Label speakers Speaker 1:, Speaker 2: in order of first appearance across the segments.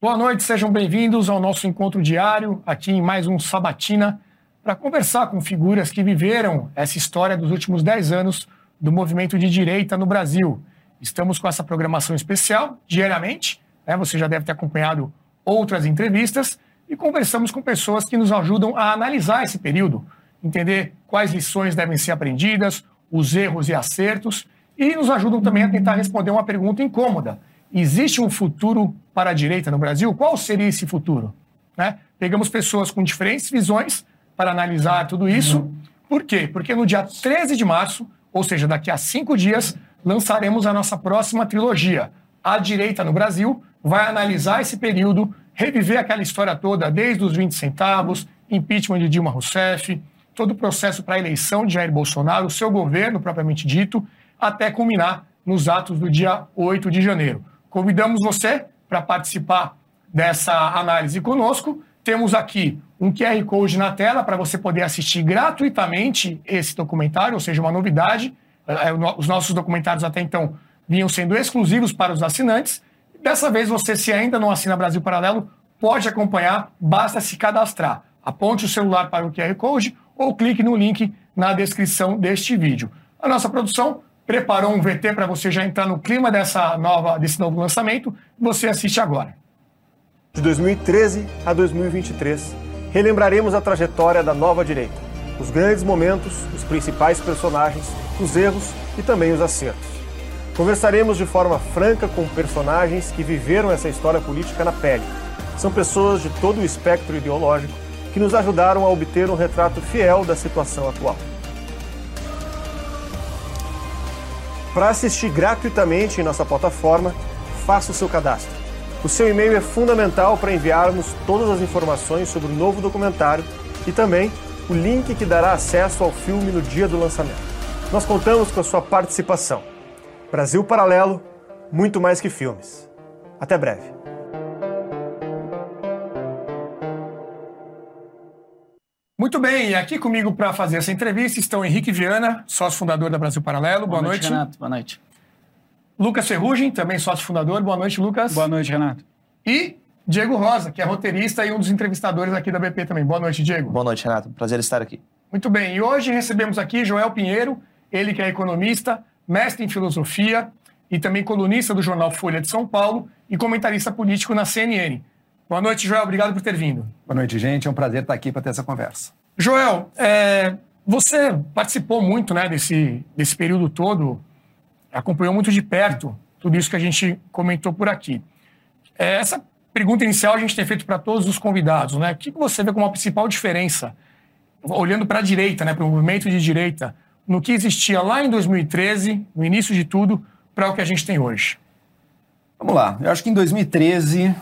Speaker 1: Boa noite, sejam bem-vindos ao nosso encontro diário, aqui em mais um Sabatina, para conversar com figuras que viveram essa história dos últimos 10 anos do movimento de direita no Brasil. Estamos com essa programação especial, diariamente, né? você já deve ter acompanhado outras entrevistas, e conversamos com pessoas que nos ajudam a analisar esse período, entender quais lições devem ser aprendidas, os erros e acertos, e nos ajudam também a tentar responder uma pergunta incômoda Existe um futuro para a direita no Brasil? Qual seria esse futuro? Né? Pegamos pessoas com diferentes visões para analisar tudo isso. Por quê? Porque no dia 13 de março, ou seja, daqui a cinco dias, lançaremos a nossa próxima trilogia. A Direita no Brasil vai analisar esse período, reviver aquela história toda, desde os 20 centavos, impeachment de Dilma Rousseff, todo o processo para a eleição de Jair Bolsonaro, o seu governo propriamente dito, até culminar nos atos do dia 8 de janeiro. Convidamos você para participar dessa análise conosco. Temos aqui um QR Code na tela para você poder assistir gratuitamente esse documentário, ou seja, uma novidade. É, os nossos documentários até então vinham sendo exclusivos para os assinantes. Dessa vez, você, se ainda não assina Brasil Paralelo, pode acompanhar, basta se cadastrar. Aponte o celular para o QR Code ou clique no link na descrição deste vídeo. A nossa produção preparou um VT para você já entrar no clima dessa nova, desse novo lançamento. Você assiste agora.
Speaker 2: De 2013 a 2023, relembraremos a trajetória da nova direita, os grandes momentos, os principais personagens, os erros e também os acertos. Conversaremos de forma franca com personagens que viveram essa história política na pele. São pessoas de todo o espectro ideológico que nos ajudaram a obter um retrato fiel da situação atual. Para assistir gratuitamente em nossa plataforma, faça o seu cadastro. O seu e-mail é fundamental para enviarmos todas as informações sobre o novo documentário e também o link que dará acesso ao filme no dia do lançamento. Nós contamos com a sua participação. Brasil Paralelo, muito mais que filmes. Até breve.
Speaker 1: Muito bem, e aqui comigo para fazer essa entrevista estão Henrique Viana, sócio fundador da Brasil Paralelo. Boa, Boa noite, noite.
Speaker 3: Renato. Boa noite.
Speaker 1: Lucas Ferrugem, também sócio fundador. Boa noite, Lucas.
Speaker 3: Boa noite, Renato.
Speaker 1: E Diego Rosa, que é roteirista e um dos entrevistadores aqui da BP também. Boa noite, Diego.
Speaker 4: Boa noite, Renato. Prazer estar aqui.
Speaker 1: Muito bem, e hoje recebemos aqui Joel Pinheiro, ele que é economista, mestre em filosofia e também colunista do jornal Folha de São Paulo e comentarista político na CNN. Boa noite, Joel. Obrigado por ter vindo.
Speaker 5: Boa noite, gente. É um prazer estar aqui para ter essa conversa.
Speaker 1: Joel, é, você participou muito né, desse, desse período todo, acompanhou muito de perto tudo isso que a gente comentou por aqui. É, essa pergunta inicial a gente tem feito para todos os convidados. Né? O que você vê como a principal diferença, olhando para a direita, né, para o movimento de direita, no que existia lá em 2013, no início de tudo, para o que a gente tem hoje?
Speaker 5: Vamos lá. Eu acho que em 2013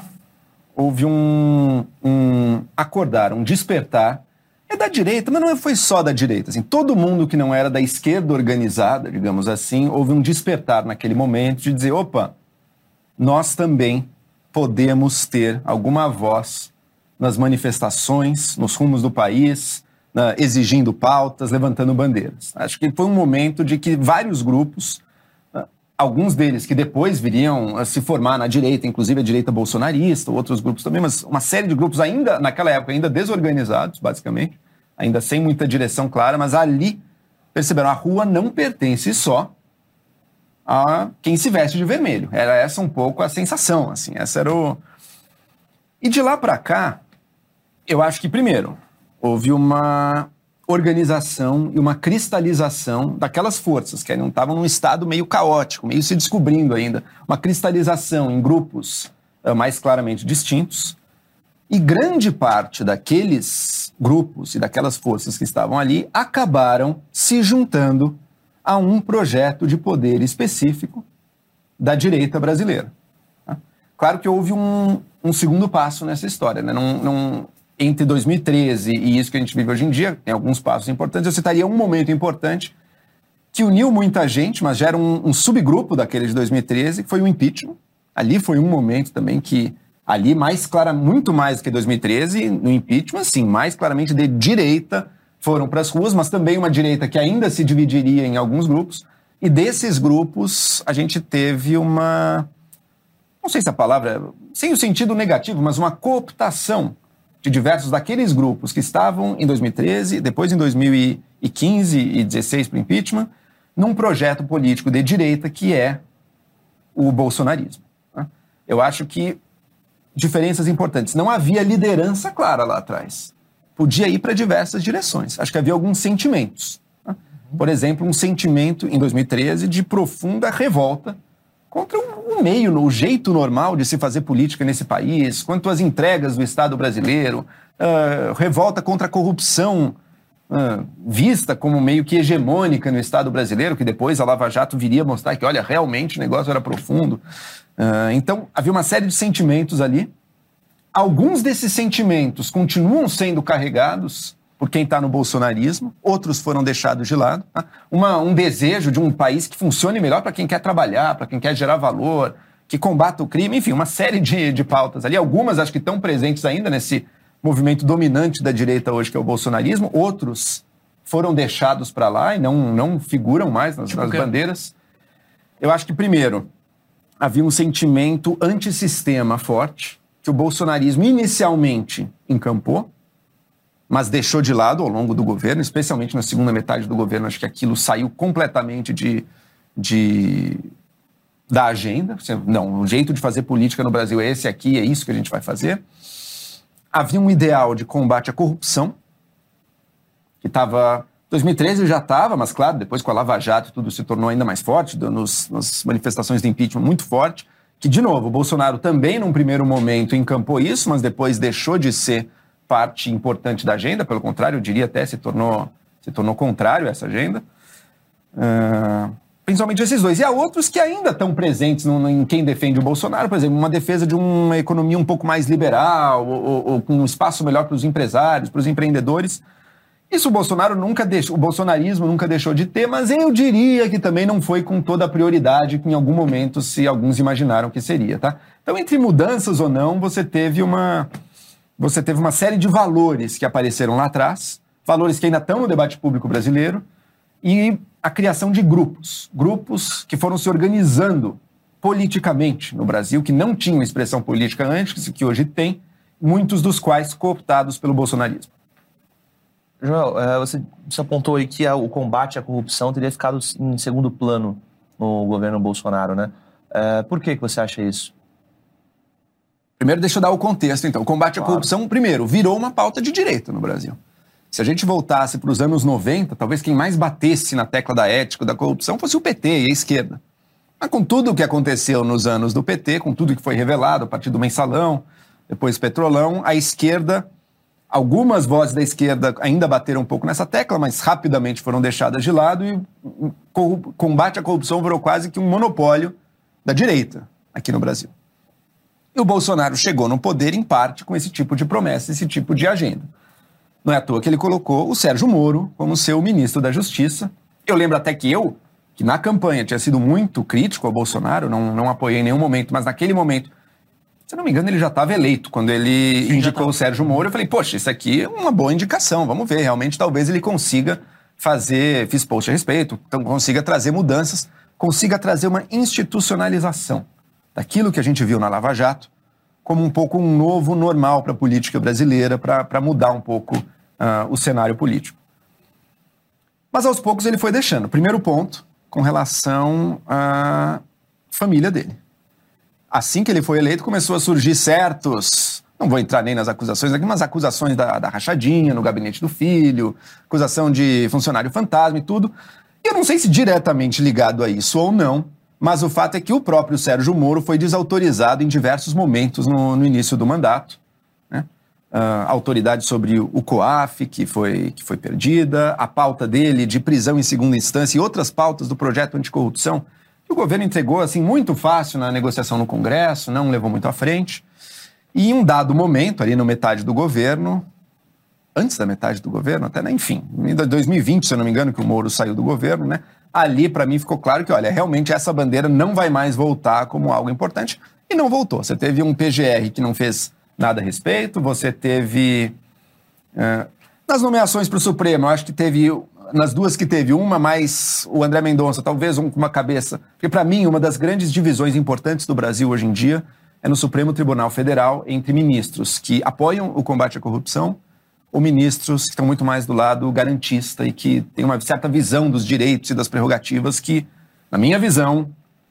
Speaker 5: houve um, um acordar, um despertar. É da direita, mas não foi só da direita. Assim, todo mundo que não era da esquerda organizada, digamos assim, houve um despertar naquele momento de dizer: opa, nós também podemos ter alguma voz nas manifestações, nos rumos do país, exigindo pautas, levantando bandeiras. Acho que foi um momento de que vários grupos alguns deles que depois viriam a se formar na direita, inclusive a direita bolsonarista, outros grupos também, mas uma série de grupos ainda, naquela época, ainda desorganizados, basicamente, ainda sem muita direção clara, mas ali perceberam, a rua não pertence só a quem se veste de vermelho. Era essa um pouco a sensação, assim, essa era o... E de lá para cá, eu acho que, primeiro, houve uma organização e uma cristalização daquelas forças que não estavam num estado meio caótico, meio se descobrindo ainda, uma cristalização em grupos uh, mais claramente distintos. E grande parte daqueles grupos e daquelas forças que estavam ali acabaram se juntando a um projeto de poder específico da direita brasileira. Tá? Claro que houve um, um segundo passo nessa história. Né? Não, não, entre 2013 e isso que a gente vive hoje em dia, tem alguns passos importantes. Eu citaria um momento importante que uniu muita gente, mas já era um, um subgrupo daquele de 2013, que foi o impeachment. Ali foi um momento também que, ali mais clara, muito mais do que 2013, no impeachment, sim, mais claramente de direita foram para as ruas, mas também uma direita que ainda se dividiria em alguns grupos. E desses grupos, a gente teve uma não sei se a palavra, sem o sentido negativo, mas uma cooptação de diversos daqueles grupos que estavam em 2013, depois em 2015 e 2016 para o impeachment, num projeto político de direita que é o bolsonarismo. Né? Eu acho que diferenças importantes. Não havia liderança clara lá atrás. Podia ir para diversas direções. Acho que havia alguns sentimentos. Né? Por exemplo, um sentimento em 2013 de profunda revolta contra o meio, o jeito normal de se fazer política nesse país, quanto às entregas do Estado brasileiro, uh, revolta contra a corrupção uh, vista como meio que hegemônica no Estado brasileiro, que depois a Lava Jato viria mostrar que, olha, realmente o negócio era profundo. Uh, então, havia uma série de sentimentos ali. Alguns desses sentimentos continuam sendo carregados por quem está no bolsonarismo, outros foram deixados de lado. Tá? Uma, um desejo de um país que funcione melhor para quem quer trabalhar, para quem quer gerar valor, que combata o crime, enfim, uma série de, de pautas ali. Algumas acho que estão presentes ainda nesse movimento dominante da direita hoje, que é o bolsonarismo, outros foram deixados para lá e não, não figuram mais nas, tipo nas bandeiras. Eu acho que, primeiro, havia um sentimento antissistema forte, que o bolsonarismo inicialmente encampou, mas deixou de lado ao longo do governo, especialmente na segunda metade do governo, acho que aquilo saiu completamente de, de da agenda. Não, o jeito de fazer política no Brasil é esse aqui, é isso que a gente vai fazer. Havia um ideal de combate à corrupção, que estava. 2013 já estava, mas claro, depois com a Lava Jato tudo se tornou ainda mais forte, nos, nas manifestações de impeachment muito forte, que, de novo, o Bolsonaro também, num primeiro momento, encampou isso, mas depois deixou de ser parte importante da agenda, pelo contrário, eu diria até se tornou, se tornou contrário a essa agenda. Uh, principalmente esses dois. E há outros que ainda estão presentes no, em quem defende o Bolsonaro, por exemplo, uma defesa de uma economia um pouco mais liberal, ou com um espaço melhor para os empresários, para os empreendedores. Isso o Bolsonaro nunca deixou, o bolsonarismo nunca deixou de ter, mas eu diria que também não foi com toda a prioridade que em algum momento se alguns imaginaram que seria, tá? Então, entre mudanças ou não, você teve uma, você teve uma série de valores que apareceram lá atrás, valores que ainda estão no debate público brasileiro, e a criação de grupos, grupos que foram se organizando politicamente no Brasil, que não tinham expressão política antes, que hoje tem, muitos dos quais cooptados pelo bolsonarismo.
Speaker 3: Joel, é, você, apontou aí que o combate à corrupção teria ficado em segundo plano no governo Bolsonaro, né? É, por que, que você acha isso?
Speaker 5: Primeiro, deixa eu dar o contexto, então. O combate claro. à corrupção, primeiro, virou uma pauta de direito no Brasil. Se a gente voltasse para os anos 90, talvez quem mais batesse na tecla da ética da corrupção fosse o PT e a esquerda. Mas com tudo o que aconteceu nos anos do PT, com tudo que foi revelado a partir do mensalão, depois petrolão, a esquerda, algumas vozes da esquerda ainda bateram um pouco nessa tecla, mas rapidamente foram deixadas de lado e o combate à corrupção virou quase que um monopólio da direita aqui no Brasil. E o Bolsonaro chegou no poder, em parte, com esse tipo de promessa, esse tipo de agenda. Não é à toa que ele colocou o Sérgio Moro como seu ministro da Justiça. Eu lembro até que eu, que na campanha tinha sido muito crítico ao Bolsonaro, não, não apoiei em nenhum momento, mas naquele momento, se não me engano, ele já estava eleito. Quando ele Sim, indicou o Sérgio Moro, eu falei, poxa, isso aqui é uma boa indicação, vamos ver. Realmente, talvez ele consiga fazer, fiz post a respeito, então consiga trazer mudanças, consiga trazer uma institucionalização daquilo que a gente viu na Lava Jato como um pouco um novo normal para a política brasileira, para mudar um pouco uh, o cenário político. Mas aos poucos ele foi deixando. Primeiro ponto, com relação à família dele. Assim que ele foi eleito, começou a surgir certos. Não vou entrar nem nas acusações aqui, mas acusações da, da rachadinha no gabinete do filho, acusação de funcionário fantasma e tudo. E eu não sei se diretamente ligado a isso ou não, mas o fato é que o próprio Sérgio Moro foi desautorizado em diversos momentos no, no início do mandato. Né? Uh, autoridade sobre o COAF, que foi, que foi perdida, a pauta dele de prisão em segunda instância e outras pautas do projeto anticorrupção, que o governo entregou assim muito fácil na negociação no Congresso, não levou muito à frente. E em um dado momento, ali no metade do governo, antes da metade do governo, até, né? enfim, em 2020, se eu não me engano, que o Moro saiu do governo, né? Ali para mim ficou claro que, olha, realmente essa bandeira não vai mais voltar como algo importante e não voltou. Você teve um PGR que não fez nada a respeito, você teve. Uh, nas nomeações para o Supremo, eu acho que teve nas duas que teve, uma mais o André Mendonça, talvez um com uma cabeça. Porque, para mim, uma das grandes divisões importantes do Brasil hoje em dia é no Supremo Tribunal Federal entre ministros que apoiam o combate à corrupção ou ministros que estão muito mais do lado garantista e que têm uma certa visão dos direitos e das prerrogativas que, na minha visão,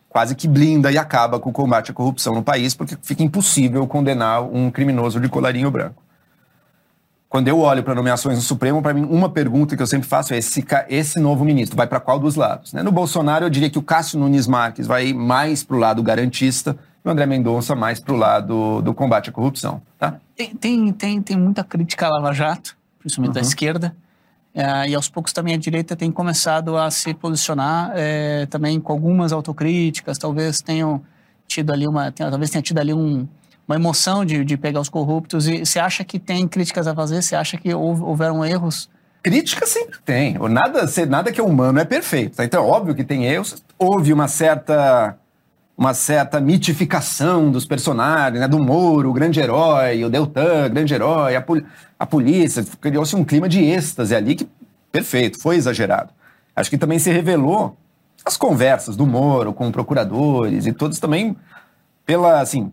Speaker 5: quase que blinda e acaba com o combate à corrupção no país, porque fica impossível condenar um criminoso de colarinho branco quando eu olho para nomeações no Supremo, para mim, uma pergunta que eu sempre faço é: esse, esse novo ministro vai para qual dos lados? Né? No Bolsonaro, eu diria que o Cássio Nunes Marques vai mais para o lado garantista e o André Mendonça mais para o lado do combate à corrupção. Tá?
Speaker 4: Tem, tem, tem, tem muita crítica à Lava Jato, principalmente uhum. da esquerda. É, e aos poucos também a direita tem começado a se posicionar é, também com algumas autocríticas, talvez tenham tido ali uma, talvez tenha tido ali um, uma emoção de, de pegar os corruptos. E você acha que tem críticas a fazer? Você acha que houveram erros?
Speaker 5: Crítica sempre tem. Nada, nada que é humano é perfeito. Tá? Então, óbvio que tem erros. Houve uma certa uma certa mitificação dos personagens, né? do Moro, o grande herói, o Deltan, grande herói, a, pol a polícia. Criou-se um clima de êxtase ali que, perfeito, foi exagerado. Acho que também se revelou as conversas do Moro com procuradores e todos também pela, assim,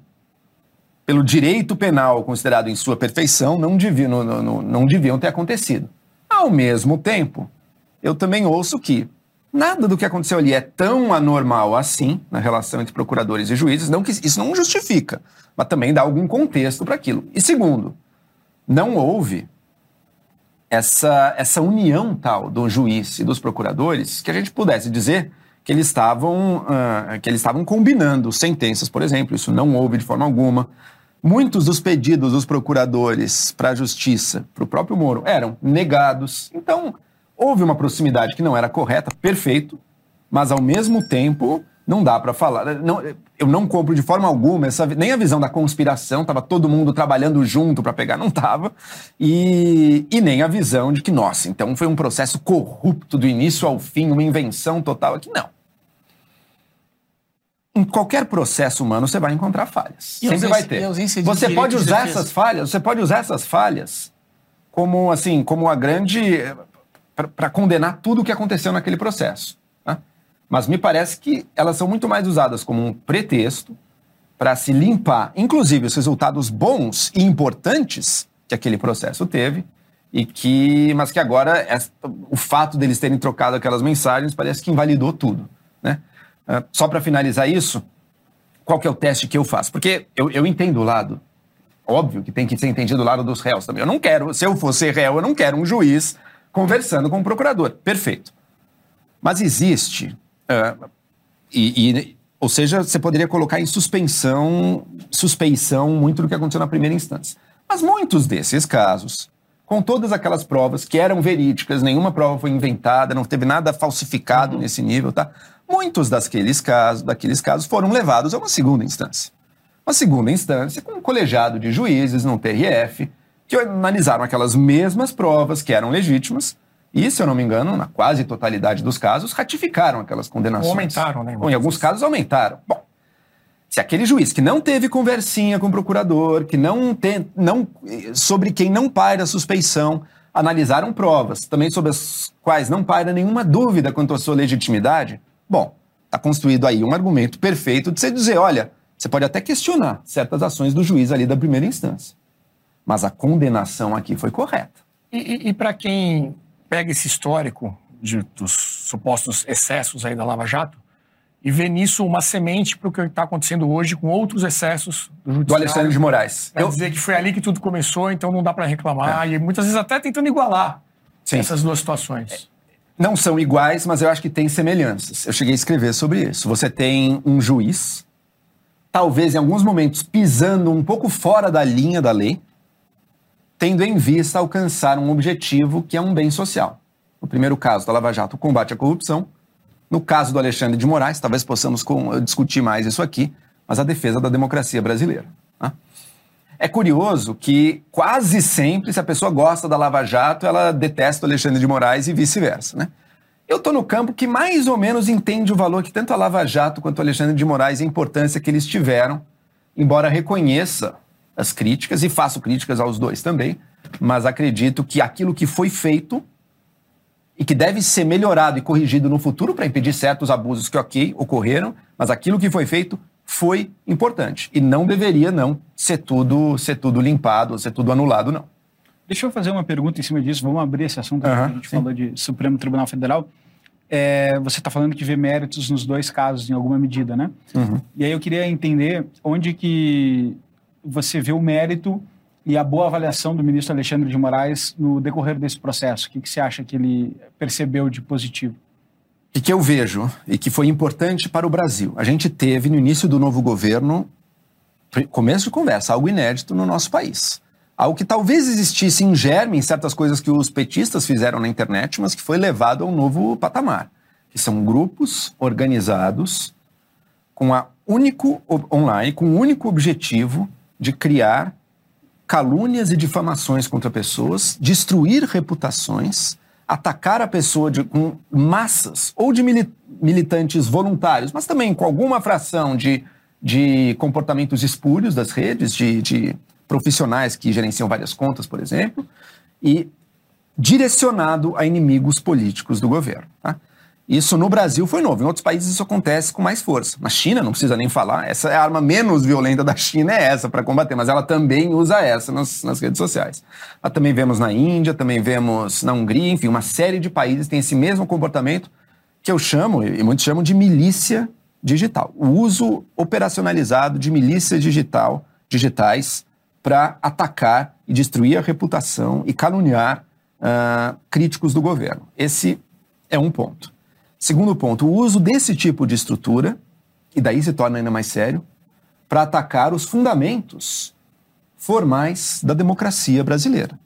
Speaker 5: pelo direito penal considerado em sua perfeição, não deviam, não, não, não deviam ter acontecido. Ao mesmo tempo, eu também ouço que nada do que aconteceu ali é tão anormal assim na relação entre procuradores e juízes, não que isso não justifica, mas também dá algum contexto para aquilo. E segundo, não houve essa, essa união tal do juiz e dos procuradores que a gente pudesse dizer que eles estavam uh, que eles estavam combinando sentenças, por exemplo. Isso não houve de forma alguma. Muitos dos pedidos dos procuradores para a justiça, para o próprio Moro, eram negados. Então, houve uma proximidade que não era correta, perfeito, mas ao mesmo tempo não dá para falar. Não, eu não compro de forma alguma essa, nem a visão da conspiração, estava todo mundo trabalhando junto para pegar, não estava, e, e nem a visão de que, nossa, então foi um processo corrupto do início ao fim, uma invenção total aqui. Não em qualquer processo humano você vai encontrar falhas. E Sempre vai ter. Você pode usar essas falhas, você pode usar essas falhas como assim, como a grande para condenar tudo o que aconteceu naquele processo. Né? Mas me parece que elas são muito mais usadas como um pretexto para se limpar, inclusive os resultados bons e importantes que aquele processo teve e que, mas que agora o fato deles terem trocado aquelas mensagens parece que invalidou tudo, né? Uh, só para finalizar isso, qual que é o teste que eu faço? Porque eu, eu entendo o lado. Óbvio que tem que ser entendido o lado dos réus também. Eu não quero, se eu fosse réu, eu não quero um juiz conversando com o procurador. Perfeito. Mas existe, uh, e, e, ou seja, você poderia colocar em suspensão, suspeição muito do que aconteceu na primeira instância. Mas muitos desses casos, com todas aquelas provas que eram verídicas, nenhuma prova foi inventada, não teve nada falsificado uhum. nesse nível, tá? Muitos daqueles casos, daqueles casos foram levados a uma segunda instância. Uma segunda instância com um colegiado de juízes no TRF que analisaram aquelas mesmas provas que eram legítimas e, se eu não me engano, na quase totalidade dos casos, ratificaram aquelas condenações. Ou
Speaker 1: aumentaram, né?
Speaker 5: Ou em alguns casos aumentaram. Bom, se aquele juiz que não teve conversinha com o procurador, que não tem, não, sobre quem não paira suspeição, analisaram provas, também sobre as quais não paira nenhuma dúvida quanto à sua legitimidade, Bom, está construído aí um argumento perfeito de você dizer, olha, você pode até questionar certas ações do juiz ali da primeira instância, mas a condenação aqui foi correta.
Speaker 1: E, e, e para quem pega esse histórico de, dos supostos excessos aí da Lava Jato e vê nisso uma semente para o que está acontecendo hoje com outros excessos
Speaker 5: do judiciário. Do Alexandre de Moraes.
Speaker 1: Quer Eu... dizer que foi ali que tudo começou, então não dá para reclamar. É. E muitas vezes até tentando igualar Sim. essas duas situações.
Speaker 5: Não são iguais, mas eu acho que tem semelhanças. Eu cheguei a escrever sobre isso. Você tem um juiz, talvez em alguns momentos pisando um pouco fora da linha da lei, tendo em vista alcançar um objetivo que é um bem social. No primeiro caso da Lava Jato, o combate à corrupção. No caso do Alexandre de Moraes, talvez possamos discutir mais isso aqui, mas a defesa da democracia brasileira. Né? É curioso que quase sempre, se a pessoa gosta da Lava Jato, ela detesta o Alexandre de Moraes e vice-versa, né? Eu estou no campo que mais ou menos entende o valor que tanto a Lava Jato quanto o Alexandre de Moraes e a importância que eles tiveram, embora reconheça as críticas e faço críticas aos dois também, mas acredito que aquilo que foi feito e que deve ser melhorado e corrigido no futuro para impedir certos abusos que, ok, ocorreram, mas aquilo que foi feito foi importante e não deveria não ser tudo ser tudo limpado, ser tudo anulado não.
Speaker 6: Deixa eu fazer uma pergunta em cima disso. Vamos abrir esse assunto.
Speaker 5: Uhum,
Speaker 6: a gente
Speaker 5: sim.
Speaker 6: falou de Supremo Tribunal Federal. É, você está falando que vê méritos nos dois casos, em alguma medida, né?
Speaker 5: Uhum.
Speaker 6: E aí eu queria entender onde que você vê o mérito e a boa avaliação do ministro Alexandre de Moraes no decorrer desse processo. O que, que você acha que ele percebeu de positivo?
Speaker 5: O que, eu vejo e que foi importante para o Brasil? A gente teve no início do novo governo, começo de conversa, algo inédito no nosso país. Algo que talvez existisse em germe em certas coisas que os petistas fizeram na internet, mas que foi levado a um novo patamar. Que são grupos organizados com a único online, com o único objetivo de criar calúnias e difamações contra pessoas, destruir reputações, atacar a pessoa de, com massas ou de mili- militantes voluntários, mas também com alguma fração de, de comportamentos espúrios das redes, de, de profissionais que gerenciam várias contas, por exemplo, e direcionado a inimigos políticos do governo. tá? Isso no Brasil foi novo. Em outros países isso acontece com mais força. Na China, não precisa nem falar, essa é a arma menos violenta da China, é essa para combater, mas ela também usa essa nas, nas redes sociais. Mas também vemos na Índia, também vemos na Hungria, enfim, uma série de países tem esse mesmo comportamento que eu chamo, e muitos chamam de milícia digital. O uso operacionalizado de milícias digital, digitais para atacar e destruir a reputação e caluniar ah, críticos do governo. Esse é um ponto. Segundo ponto, o uso desse tipo de estrutura, e daí se torna ainda mais sério, para atacar os fundamentos formais da democracia brasileira.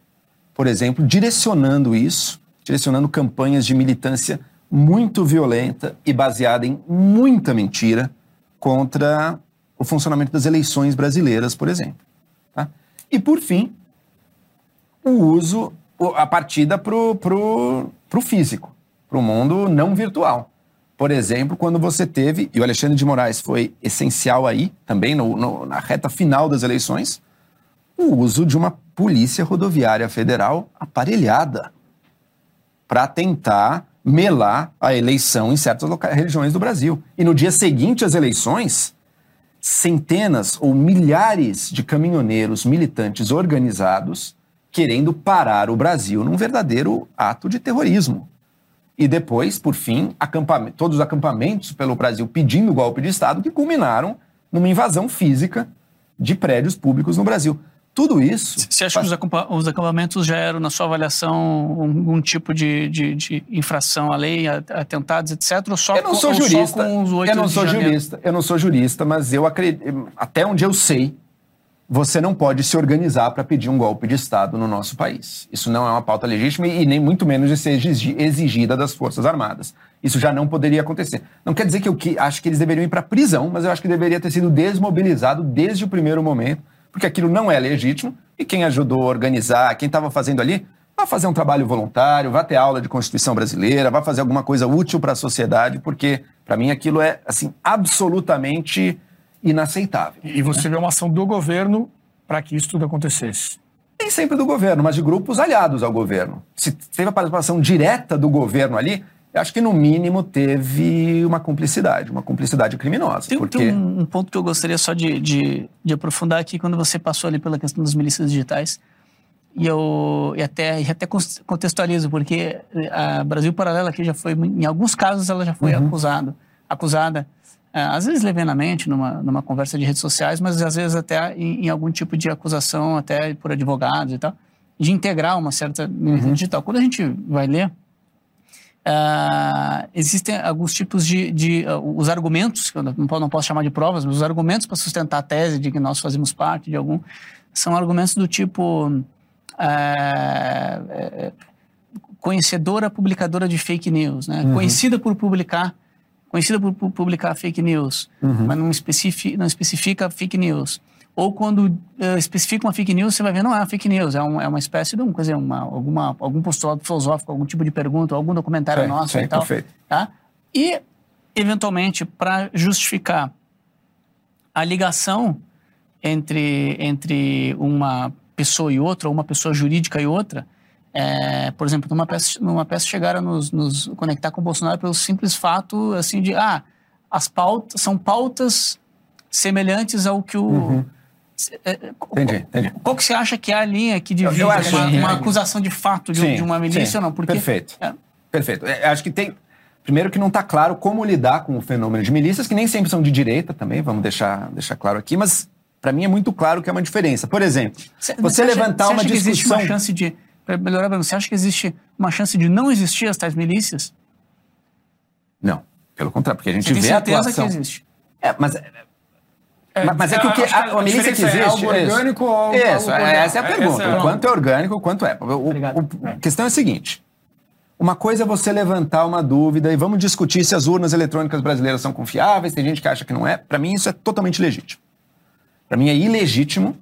Speaker 5: Por exemplo, direcionando isso, direcionando campanhas de militância muito violenta e baseada em muita mentira contra o funcionamento das eleições brasileiras, por exemplo. tá? E, por fim, o uso, a partida para o físico, para o mundo não virtual. Por exemplo, quando você teve, e o Alexandre de Moraes foi essencial aí, também no- no- na reta final das eleições, o uso de uma polícia rodoviária federal aparelhada para tentar melar a eleição em certas regiões do Brasil. E no dia seguinte às eleições, centenas ou milhares de caminhoneiros militantes organizados querendo parar o Brasil num verdadeiro ato de terrorismo. E depois, por fim, acampame- todos os acampamentos pelo Brasil pedindo golpe de Estado que culminaram numa invasão física de prédios públicos no Brasil. Tudo isso.
Speaker 4: Você acha que os, acampa- os acampamentos já eram, na sua avaliação, um, um tipo de, de- de infração à lei, atentados, etc? Ou só
Speaker 5: eu não
Speaker 4: com-
Speaker 5: sou jurista.
Speaker 4: com os oito
Speaker 5: Eu não sou jurista. Eu não sou jurista, mas eu acredito. Até onde eu sei, você não pode se organizar para pedir um golpe de Estado no nosso país. Isso não é uma pauta legítima e nem muito menos de ser exigi- exigida das Forças Armadas. Isso já não poderia acontecer. Não quer dizer que eu que- acho que eles deveriam ir para prisão, mas eu acho que deveria ter sido desmobilizado desde o primeiro momento, porque aquilo não é legítimo e quem ajudou a organizar, quem estava fazendo ali, vai fazer um trabalho voluntário, vai ter aula de Constituição brasileira, vai fazer alguma coisa útil para a sociedade, porque para mim aquilo é assim absolutamente inaceitável.
Speaker 1: E você vê uma ação do governo para que isso tudo acontecesse.
Speaker 5: Nem sempre do governo, mas de grupos aliados ao governo. Se teve a participação direta do governo ali, eu acho que no mínimo teve uma cumplicidade, uma cumplicidade criminosa.
Speaker 4: Tem,
Speaker 5: porque
Speaker 4: tem um, um ponto que eu gostaria só de, de, de aprofundar aqui quando você passou ali pela questão das milícias digitais. E eu e até, e até contextualizo, porque a Brasil Paralela aqui já foi, em alguns casos, ela já foi acusado, acusada, eh, às vezes levianamente, numa, numa conversa de redes sociais, mas às vezes até em, em algum tipo de acusação, até por advogados e tal, de integrar uma certa milícia digital. Quando a gente vai ler, ah, existem alguns tipos de, de ah, os argumentos, que eu não, não posso chamar de provas, mas os argumentos para sustentar a tese de que nós fazemos parte de algum, são argumentos do tipo eh, conhecedora publicadora de fake news, né? conhecida por publicar conhecida por, por publicar fake news, mas não, especifi, não especifica fake news. Ou quando eh, especifica uma fake news, você vai ver, não é uma fake news, é, um- é uma espécie de um, quer dizer, uma, alguma, algum postulado filosófico, algum tipo de pergunta, algum documentário nosso
Speaker 5: sim,
Speaker 4: e tal.
Speaker 5: perfeito.
Speaker 4: Tá? E, eventualmente, para justificar a ligação entre, entre uma pessoa e outra, ou uma pessoa jurídica e outra, É, por exemplo, numa peça, numa peça chegaram a nos, nos conectar com o Bolsonaro pelo simples fato assim de ah, as pautas são pautas semelhantes ao que o
Speaker 5: Uhum.
Speaker 4: É, é,
Speaker 5: Entendi, entendi.
Speaker 4: Qual que você acha que é a linha que divide
Speaker 5: Eu acho
Speaker 4: uma, uma acusação de fato de,
Speaker 5: Sim,
Speaker 4: de uma milícia
Speaker 5: sim.
Speaker 4: ou não? Porque,
Speaker 5: Perfeito.
Speaker 4: É.
Speaker 5: Perfeito. É, acho que tem. Primeiro que não está claro como lidar com o fenômeno de milícias, que nem sempre são de direita também, vamos deixar, deixar claro aqui, mas para mim é muito claro que é uma diferença. Por exemplo,
Speaker 4: Cê-
Speaker 5: você
Speaker 4: acha-
Speaker 5: levantar
Speaker 4: você
Speaker 5: uma
Speaker 4: acha que existe
Speaker 5: discussão.
Speaker 4: uma chance de. Para melhorar, Bruno, você acha que existe uma chance de não existir as tais milícias?
Speaker 5: Não, pelo contrário, porque a gente
Speaker 4: Você
Speaker 5: vê a atuação.
Speaker 4: que existe?
Speaker 5: É, mas, mas- mas é que o que
Speaker 1: acho
Speaker 5: a, a milícia que
Speaker 1: diferença é
Speaker 5: existe.
Speaker 1: algo orgânico ou algo-
Speaker 5: Isso,
Speaker 1: algo
Speaker 5: é- essa é a pergunta.
Speaker 1: É a-
Speaker 5: O quanto é orgânico, quanto é. O- a questão é a seguinte: uma coisa é você levantar uma dúvida e vamos discutir se as urnas eletrônicas brasileiras são confiáveis. Tem gente que acha que não é. Para mim, isso é totalmente legítimo. Para mim, é ilegítimo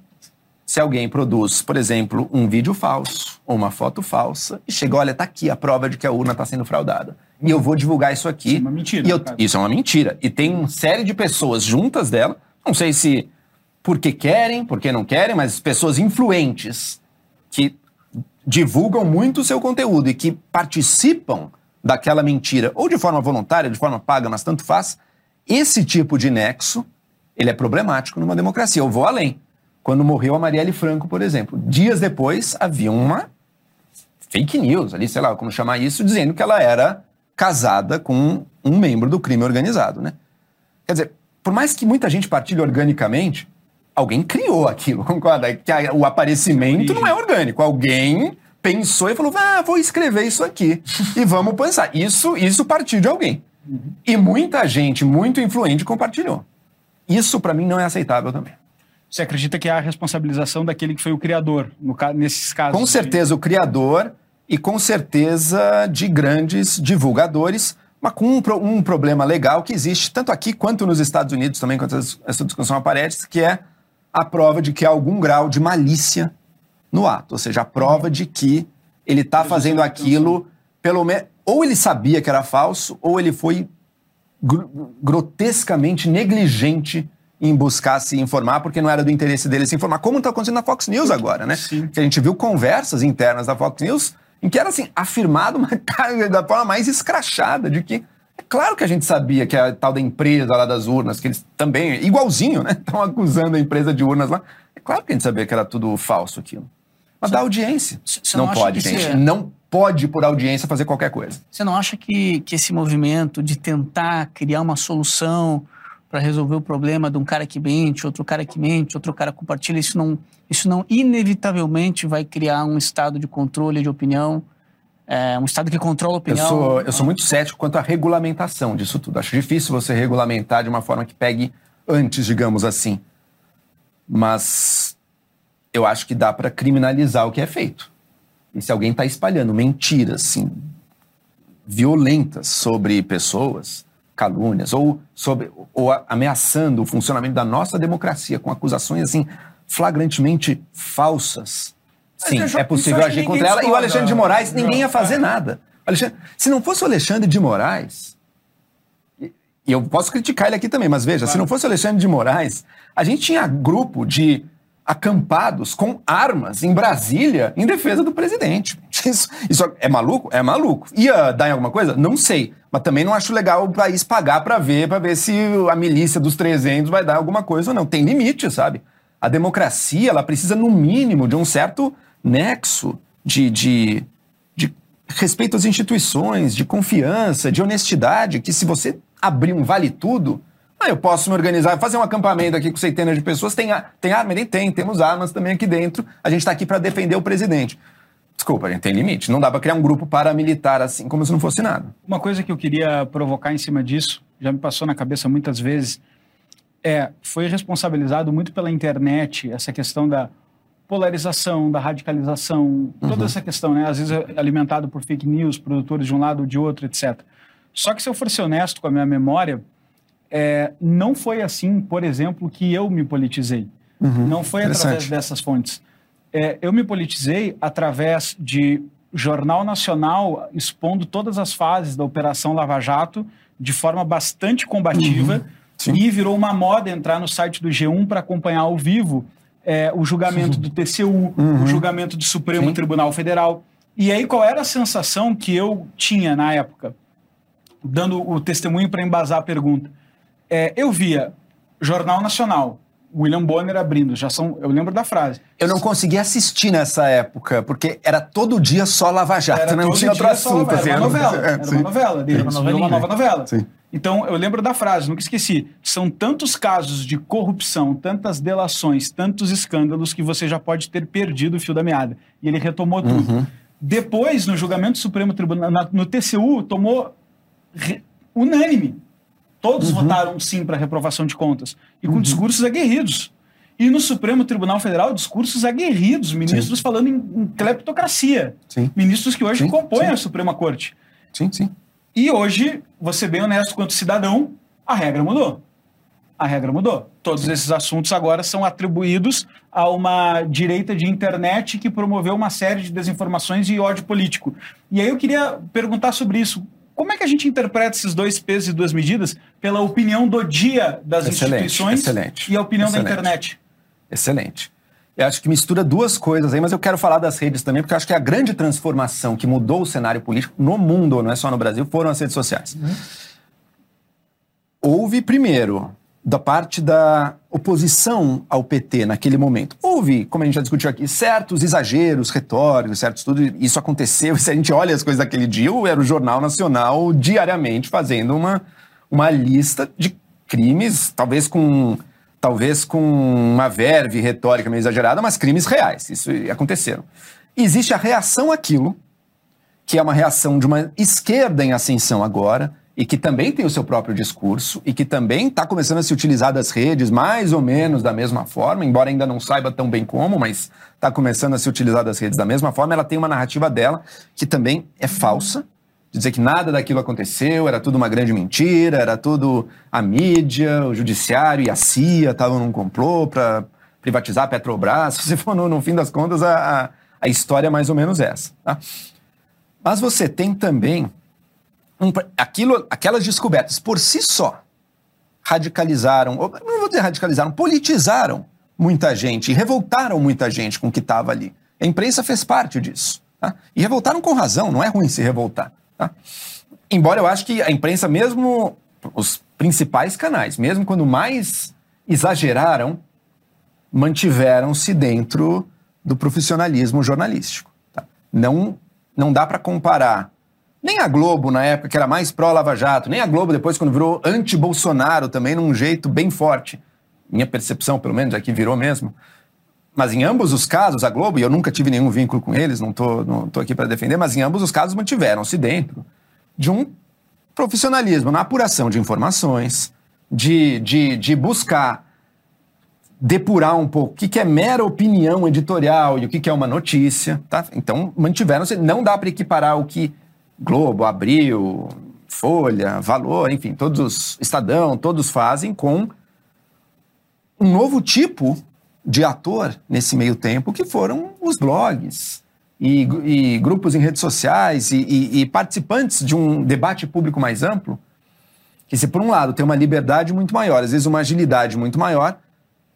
Speaker 5: se alguém produz, por exemplo, um vídeo falso ou uma foto falsa e chega, olha, tá aqui a prova de que a urna está sendo fraudada. E eu vou divulgar isso aqui.
Speaker 6: Isso é uma mentira,
Speaker 5: E eu- isso é uma mentira. E tem uma série de pessoas juntas dela, não sei se porque querem, porque não querem, mas pessoas influentes que divulgam muito o seu conteúdo e que participam daquela mentira, ou de forma voluntária, de forma paga, mas tanto faz, esse tipo de nexo, ele é problemático numa democracia. Eu vou além. Quando morreu a Marielle Franco, por exemplo, dias depois havia uma fake news ali, sei lá como chamar isso, dizendo que ela era casada com um membro do crime organizado, né? Quer dizer, por mais que muita gente partilhe organicamente, alguém criou aquilo, concorda? Que a- o aparecimento não é orgânico. Alguém pensou e falou, ah, vou escrever isso aqui e vamos pensar. Isso, isso partiu de alguém. E muita gente muito influente compartilhou. Isso para mim não é aceitável também.
Speaker 6: Você acredita que há a responsabilização daquele que foi o criador, no nesses casos?
Speaker 5: Com
Speaker 6: de-
Speaker 5: certeza o criador e com certeza de grandes divulgadores, mas com um, um problema legal que existe tanto aqui quanto nos Estados Unidos também, quando essa, essa discussão aparece, que é a prova de que há algum grau de malícia no ato, ou seja, a prova de que ele está fazendo aquilo, pelo menos, ou ele sabia que era falso, ou ele foi gr- grotescamente negligente em buscar se informar, porque não era do interesse dele se informar, como está acontecendo na Fox News agora, né?
Speaker 6: Sim.
Speaker 5: Que a gente viu conversas internas da Fox News em que era assim, afirmado uma, da forma mais escrachada, de que é claro que a gente sabia que a tal da empresa lá das urnas, que eles também, igualzinho, né? Estão acusando a empresa de urnas lá. É claro que a gente sabia que era tudo falso aquilo. Mas dá audiência.
Speaker 4: você
Speaker 5: não
Speaker 4: não
Speaker 5: pode, gente.
Speaker 4: se-
Speaker 5: Não pode, por audiência, fazer qualquer coisa.
Speaker 4: Você não acha que, que esse movimento de tentar criar uma solução para resolver o problema de um cara que mente, outro cara que mente, outro cara compartilha, isso não, isso não inevitavelmente vai criar um estado de controle de opinião, é, um estado que controla a
Speaker 5: Eu
Speaker 4: opinião?
Speaker 5: sou, eu sou muito cético quanto à regulamentação disso tudo. Acho difícil você regulamentar de uma forma que pegue antes, digamos assim. Mas eu acho que dá para criminalizar o que é feito. E se alguém está espalhando mentiras, assim, violentas sobre pessoas, calúnias, ou, sobre, ou ameaçando o funcionamento da nossa democracia com acusações assim flagrantemente falsas, sim, é possível agir contra ela. E o Alexandre de Moraes, ninguém ia fazer nada. Alexandre- se não fosse o Alexandre de Moraes, e e eu posso criticar ele aqui também, mas veja, se não fosse o Alexandre de Moraes, a gente tinha grupo de acampados com armas em Brasília em defesa do presidente. Isso, isso é maluco? É maluco. Ia dar em alguma coisa? Não sei. Mas também não acho legal o país pagar para ver, para ver se a milícia dos 300 vai dar alguma coisa ou não. Tem limite, sabe? A democracia, ela precisa, no mínimo, de um certo nexo de, de, de respeito às instituições, de confiança, de honestidade, que se você abrir um vale tudo, ah, eu posso me organizar, fazer um acampamento aqui com centenas de pessoas, tem, tem arma? Nem tem, temos armas também aqui dentro, a gente está aqui para defender o presidente. Desculpa, a gente tem limite, não dá para criar um grupo paramilitar assim, como se não fosse nada.
Speaker 6: Uma coisa que eu queria provocar em cima disso, já me passou na cabeça muitas vezes, é, foi responsabilizado muito pela internet essa questão da polarização, da radicalização, toda essa questão, né? Às vezes é alimentado por fake news, produtores de um lado ou de outro, etc. Só que se eu for ser honesto com a minha memória, é, não foi assim, por exemplo, que eu me politizei. Não foi através dessas fontes. É, eu me politizei através de Jornal Nacional expondo todas as fases da Operação Lava Jato de forma bastante combativa
Speaker 5: Sim.
Speaker 6: e virou uma moda entrar no site do G1 para acompanhar ao vivo é, o julgamento do TCU, o julgamento do Supremo
Speaker 5: Sim.
Speaker 6: Tribunal Federal. E aí, qual era a sensação que eu tinha na época, dando o testemunho para embasar a pergunta? É, eu via Jornal Nacional, William Bonner abrindo, já são, eu lembro da frase.
Speaker 5: Eu não conseguia assistir nessa época, porque era todo dia só Lava Jato,
Speaker 6: Era
Speaker 5: não
Speaker 6: todo
Speaker 5: tinha outro
Speaker 6: dia só
Speaker 5: assunto.
Speaker 6: Era
Speaker 5: assim,
Speaker 6: uma
Speaker 5: não-
Speaker 6: novela,
Speaker 5: é,
Speaker 6: era
Speaker 5: sim.
Speaker 6: uma novela, dele,
Speaker 1: uma
Speaker 6: uma nova novela.
Speaker 5: Sim.
Speaker 6: Então, eu lembro da frase, nunca esqueci. São tantos casos de corrupção, tantas delações, tantos escândalos que você já pode ter perdido o fio da meada. E ele retomou tudo.
Speaker 5: Uhum.
Speaker 6: Depois, no julgamento do Supremo Tribunal, na- no TCU, tomou re- unânime. Todos
Speaker 5: Uhum.
Speaker 6: votaram sim para reprovação de contas. E com discursos aguerridos. E no Supremo Tribunal Federal, discursos aguerridos, ministros falando em, em cleptocracia.
Speaker 5: Sim.
Speaker 6: Ministros que hoje
Speaker 5: Sim,
Speaker 6: compõem
Speaker 5: sim.
Speaker 6: a Suprema Corte.
Speaker 5: Sim, sim.
Speaker 6: E hoje, você bem honesto quanto cidadão, a regra mudou. A regra mudou. Todos esses assuntos agora são atribuídos a uma direita de internet que promoveu uma série de desinformações e ódio político. E aí eu queria perguntar sobre isso. Como é que a gente interpreta esses dois pesos e duas medidas pela opinião do dia das
Speaker 5: Excelente,
Speaker 6: instituições
Speaker 5: excelente,
Speaker 6: e a opinião
Speaker 5: excelente.
Speaker 6: da internet?
Speaker 5: Excelente. Eu acho que mistura duas coisas aí, mas eu quero falar das redes também, porque eu acho que a grande transformação que mudou o cenário político no mundo, não é só no Brasil, foram as redes sociais. Houve, primeiro, da parte da oposição ao PT naquele momento. Houve, como a gente já discutiu aqui, certos exageros retóricos, certos tudo. Isso aconteceu. Se a gente olha as coisas daquele dia, era o Jornal Nacional diariamente fazendo uma, uma lista de crimes, talvez com talvez com uma verve retórica meio exagerada, mas crimes reais. Isso aconteceram. Existe a reação àquilo, que é uma reação de uma esquerda em ascensão agora, e que também tem o seu próprio discurso, e que também está começando a se utilizar das redes mais ou menos da mesma forma, embora ainda não saiba tão bem como, mas está começando a se utilizar das redes da mesma forma. Ela tem uma narrativa dela que também é falsa, dizer que nada daquilo aconteceu, era tudo uma grande mentira, era tudo a mídia, o judiciário e a CIA estavam num complô para privatizar a Petrobras. Se for no, no fim das contas, a, a, a história é mais ou menos essa. Tá? Mas você tem também aquilo, aquelas descobertas por si só radicalizaram, não vou dizer radicalizaram, politizaram muita gente revoltaram muita gente com o que estava ali. A imprensa fez parte disso. Tá? E revoltaram com razão, não é ruim se revoltar. Tá? Embora eu acho que a imprensa, mesmo os principais canais, mesmo quando mais exageraram, mantiveram-se dentro do profissionalismo jornalístico. Tá? Não, não dá para comparar nem a Globo, na época, que era mais pró-Lava Jato, nem a Globo depois, quando virou anti-Bolsonaro, também num jeito bem forte. Minha percepção, pelo menos, é que virou mesmo. Mas em ambos os casos, a Globo, e eu nunca tive nenhum vínculo com eles, não estou não tô aqui para defender, mas em ambos os casos mantiveram-se dentro de um profissionalismo na apuração de informações, de, de, de buscar depurar um pouco o que, que é mera opinião editorial e o que, que é uma notícia. Tá? Então, mantiveram-se. Não dá para equiparar o que Globo, Abril, Folha, Valor, enfim, todos os Estadão, todos fazem com um novo tipo de ator nesse meio tempo, que foram os blogs e, e grupos em redes sociais e, e, e, participantes de um debate público mais amplo, que se por um lado tem uma liberdade muito maior, às vezes uma agilidade muito maior,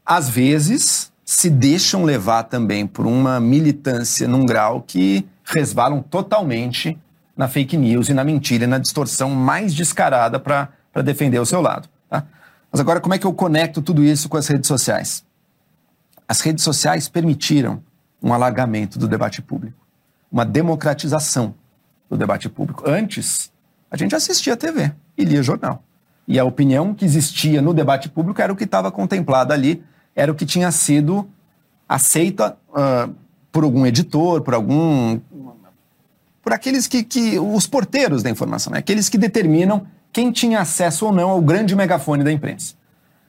Speaker 5: às vezes se deixam levar também por uma militância num grau que resvalam totalmente na fake news e na mentira e na distorção mais descarada para defender o seu lado. Tá? Mas agora, como é que eu conecto tudo isso com as redes sociais? As redes sociais permitiram um alargamento do debate público, uma democratização do debate público. Antes, a gente assistia TV e lia jornal. E a opinião que existia no debate público era o que estava contemplado ali, era o que tinha sido aceita uh, por algum editor, por algum. Por aqueles que. que os porteiros da informação, né? aqueles que determinam quem tinha acesso ou não ao grande megafone da imprensa.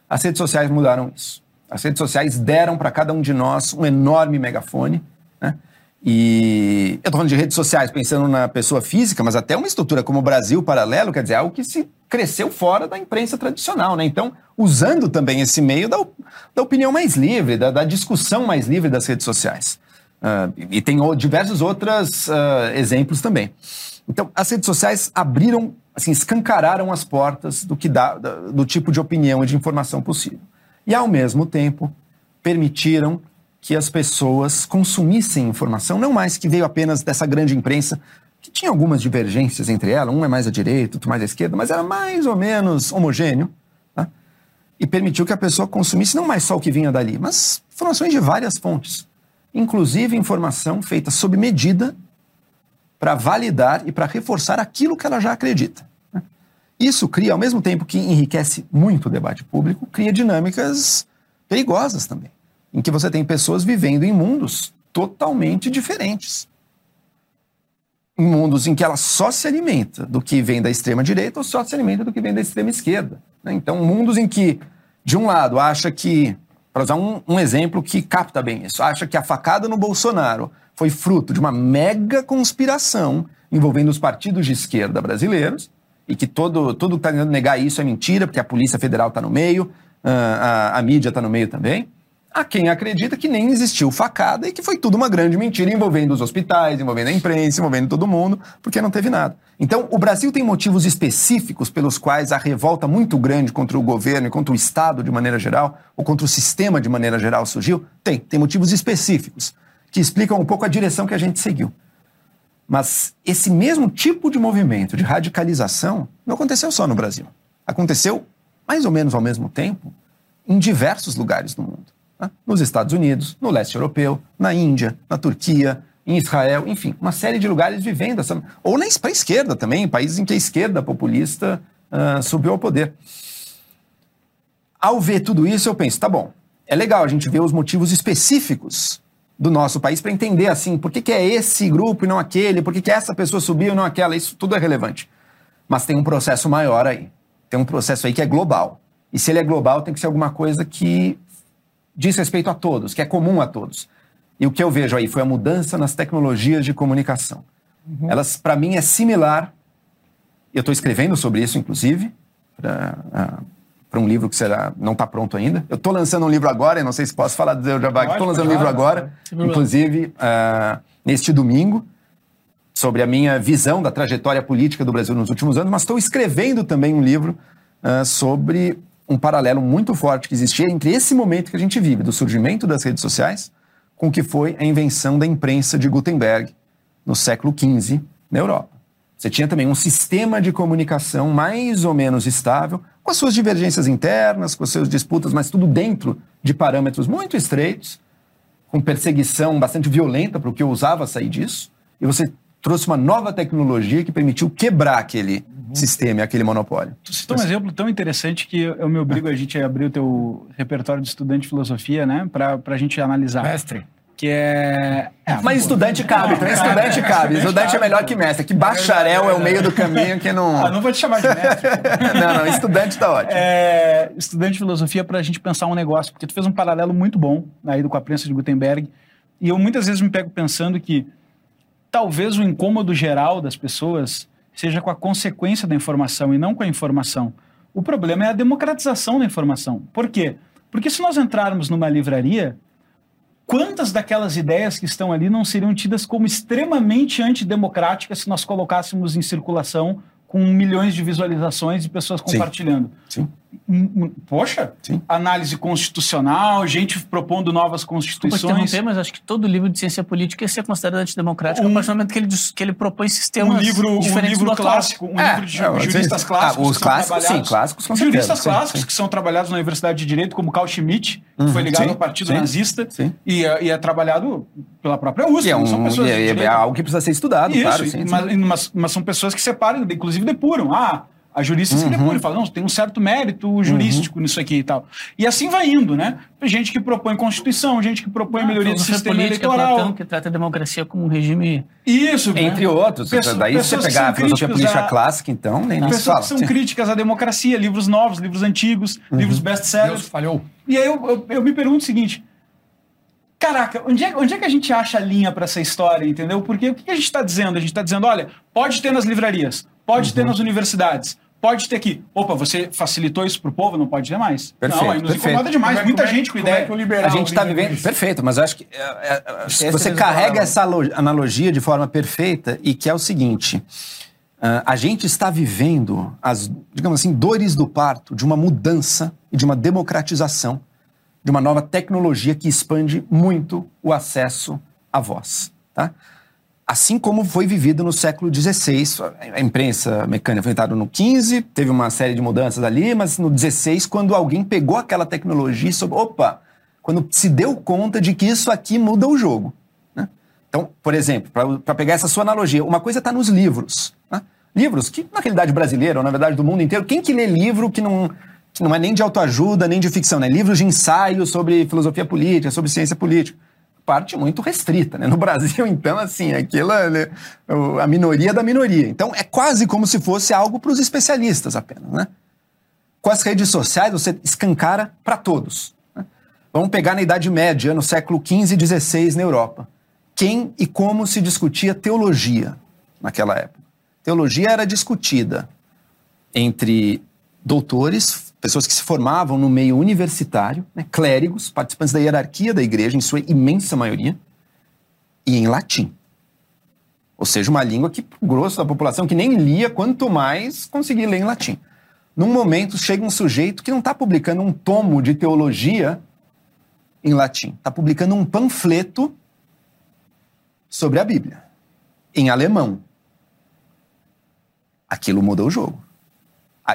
Speaker 5: As redes sociais mudaram isso. As redes sociais deram para cada um de nós um enorme megafone. Né? E eu estou falando de redes sociais pensando na pessoa física, mas até uma estrutura como o Brasil Paralelo, quer dizer, algo que se cresceu fora da imprensa tradicional. Né? Então, usando também esse meio da, da opinião mais livre, da, da, discussão mais livre das redes sociais. Uh, e tem diversos outros uh, exemplos também. Então, as redes sociais abriram, assim, escancararam as portas do que dá, do tipo de opinião e de informação possível e, ao mesmo tempo, permitiram que as pessoas consumissem informação, não mais que veio apenas dessa grande imprensa, que tinha algumas divergências entre ela, um é mais à direita, outro mais à esquerda, mas era mais ou menos homogêneo, tá? e permitiu que a pessoa consumisse não mais só o que vinha dali, mas informações de várias fontes, inclusive informação feita sob medida para validar e para reforçar aquilo que ela já acredita. né? Isso cria, ao mesmo tempo que enriquece muito o debate público, cria dinâmicas perigosas também, em que você tem pessoas vivendo em mundos totalmente diferentes. Em mundos em que ela só se alimenta do que vem da extrema direita ou só se alimenta do que vem da extrema esquerda. né? Então, mundos em que, de um lado, acha que, para usar um, um exemplo que capta bem isso, acha que a facada no Bolsonaro foi fruto de uma mega conspiração envolvendo os partidos de esquerda brasileiros e que todo, todo que está tentando negar isso é mentira, porque a Polícia Federal está no meio, ah, a, a mídia está no meio também. Há quem acredita que nem existiu facada e que foi tudo uma grande mentira envolvendo os hospitais, envolvendo a imprensa, envolvendo todo mundo, porque não teve nada. Então, o Brasil tem motivos específicos pelos quais a revolta muito grande contra o governo e contra o Estado de maneira geral, ou contra o sistema de maneira geral surgiu? Tem, tem motivos específicos que explicam um pouco a direção que a gente seguiu. Mas esse mesmo tipo de movimento de radicalização não aconteceu só no Brasil. Aconteceu mais ou menos ao mesmo tempo em diversos lugares do mundo. Né? Nos Estados Unidos, no leste europeu, na Índia, na Turquia, em Israel, enfim, uma série de lugares vivendo essa. Ou na para a esquerda também, países em que a esquerda populista ah, subiu ao poder. Ao ver tudo isso, eu penso, tá bom, é legal a gente ver os motivos específicos do nosso país para entender assim, por que, que é esse grupo e não aquele, por que, que essa pessoa subiu e não aquela, isso tudo é relevante. Mas tem um processo maior aí. Tem um processo aí que é global. E se ele é global, tem que ser alguma coisa que diz respeito a todos, que é comum a todos. E o que eu vejo aí foi a mudança nas tecnologias de comunicação. Elas, para mim, é similar. Eu estou escrevendo sobre isso, inclusive, para um livro que será não está pronto ainda. Eu estou lançando um livro agora, eu não sei se posso falar do Jabá, estou lançando um livro agora, inclusive ah, neste domingo, sobre a minha visão da trajetória política do Brasil nos últimos anos, mas estou escrevendo também um livro ah, sobre um paralelo muito forte que existia entre esse momento que a gente vive, do surgimento das redes sociais, com o que foi a invenção da imprensa de Gutenberg no século XV na Europa. Você tinha também um sistema de comunicação mais ou menos estável, com as suas divergências internas, com as suas disputas, mas tudo dentro de parâmetros muito estreitos, com perseguição bastante violenta para o que ousava sair disso. E você trouxe uma nova tecnologia que permitiu quebrar aquele sistema, e aquele monopólio.
Speaker 6: Tu citou um exemplo tão interessante que eu me obrigo a gente a abrir o teu repertório de estudante de filosofia, né? Para a gente analisar.
Speaker 1: Mestre.
Speaker 6: Que é. é
Speaker 5: Mas estudante cabe, então estudante cabe. Estudante é melhor que mestre. Que bacharel é o meio do caminho que não.
Speaker 6: Ah, não vou te chamar de mestre.
Speaker 5: não, não, estudante tá ótimo.
Speaker 6: É, estudante de filosofia para a gente pensar um negócio, porque tu fez um paralelo muito bom aí do com a prensa de Gutenberg. E eu muitas vezes me pego pensando que talvez o incômodo geral das pessoas seja com a consequência da informação e não com a informação. O problema é a democratização da informação. Por quê? Porque se nós entrarmos numa livraria, quantas daquelas ideias que estão ali não seriam tidas como extremamente antidemocráticas se nós colocássemos em circulação com milhões de visualizações e pessoas compartilhando?
Speaker 5: Sim.
Speaker 6: Hum, Poxa,
Speaker 5: Sim.
Speaker 6: análise constitucional, gente propondo novas
Speaker 4: Desculpa
Speaker 6: constituições.
Speaker 4: interromper, mas acho que todo livro de ciência política ia ser considerado antidemocrático
Speaker 6: Um-
Speaker 4: a partir do momento que ele, que ele propõe sistemas
Speaker 6: um livro, um
Speaker 4: diferentes
Speaker 6: livro
Speaker 4: do atual.
Speaker 6: clássico, um
Speaker 5: É,
Speaker 6: livro de
Speaker 5: é,
Speaker 6: juristas clássicos.
Speaker 5: Ah, os
Speaker 6: que são
Speaker 5: clássicos, sim,
Speaker 6: trabalhados-
Speaker 5: clássicos, com
Speaker 6: Juristas
Speaker 5: sim,
Speaker 6: clássicos
Speaker 5: sim.
Speaker 6: que são trabalhados na Universidade de Direito, como Carl Schmitt, que foi ligado
Speaker 5: sim,
Speaker 6: ao Partido
Speaker 5: sim,
Speaker 6: Nazista,
Speaker 5: sim.
Speaker 6: E, é, e é trabalhado pela própria USP,
Speaker 5: E é,
Speaker 6: não são
Speaker 5: um,
Speaker 6: pessoas
Speaker 5: e é- é algo que precisa ser estudado,
Speaker 6: Isso,
Speaker 5: claro. Sim, sim.
Speaker 6: mas, mas- mas são pessoas que separam, inclusive depuram. Ah, há juristas
Speaker 5: Uhum.
Speaker 6: que depuram, falam, não, tem um certo mérito jurídico nisso aqui e tal. E assim vai indo, né? Gente que propõe Constituição, gente que propõe
Speaker 4: Ah,
Speaker 6: melhoria do
Speaker 4: filosofia
Speaker 6: sistema
Speaker 4: política,
Speaker 6: eleitoral.
Speaker 4: Platão, que trata a democracia como um regime
Speaker 6: Isso, né?
Speaker 5: Entre outros. Daí se você pegar a filosofia política
Speaker 6: a-
Speaker 5: clássica, então, nem, nem se
Speaker 6: Pessoas
Speaker 5: fala.
Speaker 6: que são
Speaker 5: Sim.
Speaker 6: críticas à democracia, livros novos, livros antigos,
Speaker 5: Uhum.
Speaker 6: livros
Speaker 1: Deus
Speaker 6: best-sellers.
Speaker 1: falhou.
Speaker 6: E aí eu, eu, eu me pergunto o seguinte: caraca, onde é, onde é que a gente acha a linha para essa história, entendeu? Porque o que a gente está dizendo? A gente está dizendo, olha, pode ter nas livrarias, pode
Speaker 5: Uhum.
Speaker 6: ter nas universidades. Pode ter aqui. Opa, você facilitou isso pro povo, não pode ter mais.
Speaker 5: Perfeito,
Speaker 6: não, aí nos
Speaker 5: perfeito.
Speaker 6: incomoda demais.
Speaker 1: É-
Speaker 6: Muita
Speaker 1: como é-
Speaker 6: gente com
Speaker 1: como é
Speaker 6: ideia.
Speaker 1: que o liberal
Speaker 5: A gente está vivendo.
Speaker 1: isso?
Speaker 5: Perfeito, mas eu acho que é, é, é, você carrega essa alo- analogia de forma perfeita e que é o seguinte: ah, a gente está vivendo as, digamos assim, dores do parto de uma mudança e de uma democratização de uma nova tecnologia que expande muito o acesso à voz. Tá? Assim como foi vivido no século XVI. A imprensa mecânica foi inventada no XV, teve uma série de mudanças ali, mas no XVI, quando alguém pegou aquela tecnologia e soube, opa, quando se deu conta de que isso aqui muda o jogo. Né? Então, por exemplo, para pegar essa sua analogia, uma coisa está nos livros. Né? Livros que, na realidade brasileira, ou na verdade do mundo inteiro, quem que lê livro que não, que não é nem de autoajuda, nem de ficção, né? Livros de ensaio sobre filosofia política, sobre ciência política parte muito restrita. Né? No Brasil, então, assim, aquilo é a minoria da minoria. Então, é quase como se fosse algo para os especialistas apenas. Né? Com as redes sociais, você escancara para todos. Né? Vamos pegar na Idade Média, no século XV e XVI, na Europa. Quem e como se discutia teologia naquela época? Teologia era discutida entre doutores, pessoas que se formavam no meio universitário, né, clérigos, participantes da hierarquia da igreja, em sua imensa maioria, e em latim. Ou seja, uma língua que, o grosso da população, que nem lia, quanto mais conseguia ler em latim. Num momento, chega um sujeito que não está publicando um tomo de teologia em latim, está publicando um panfleto sobre a Bíblia, em alemão. Aquilo mudou o jogo.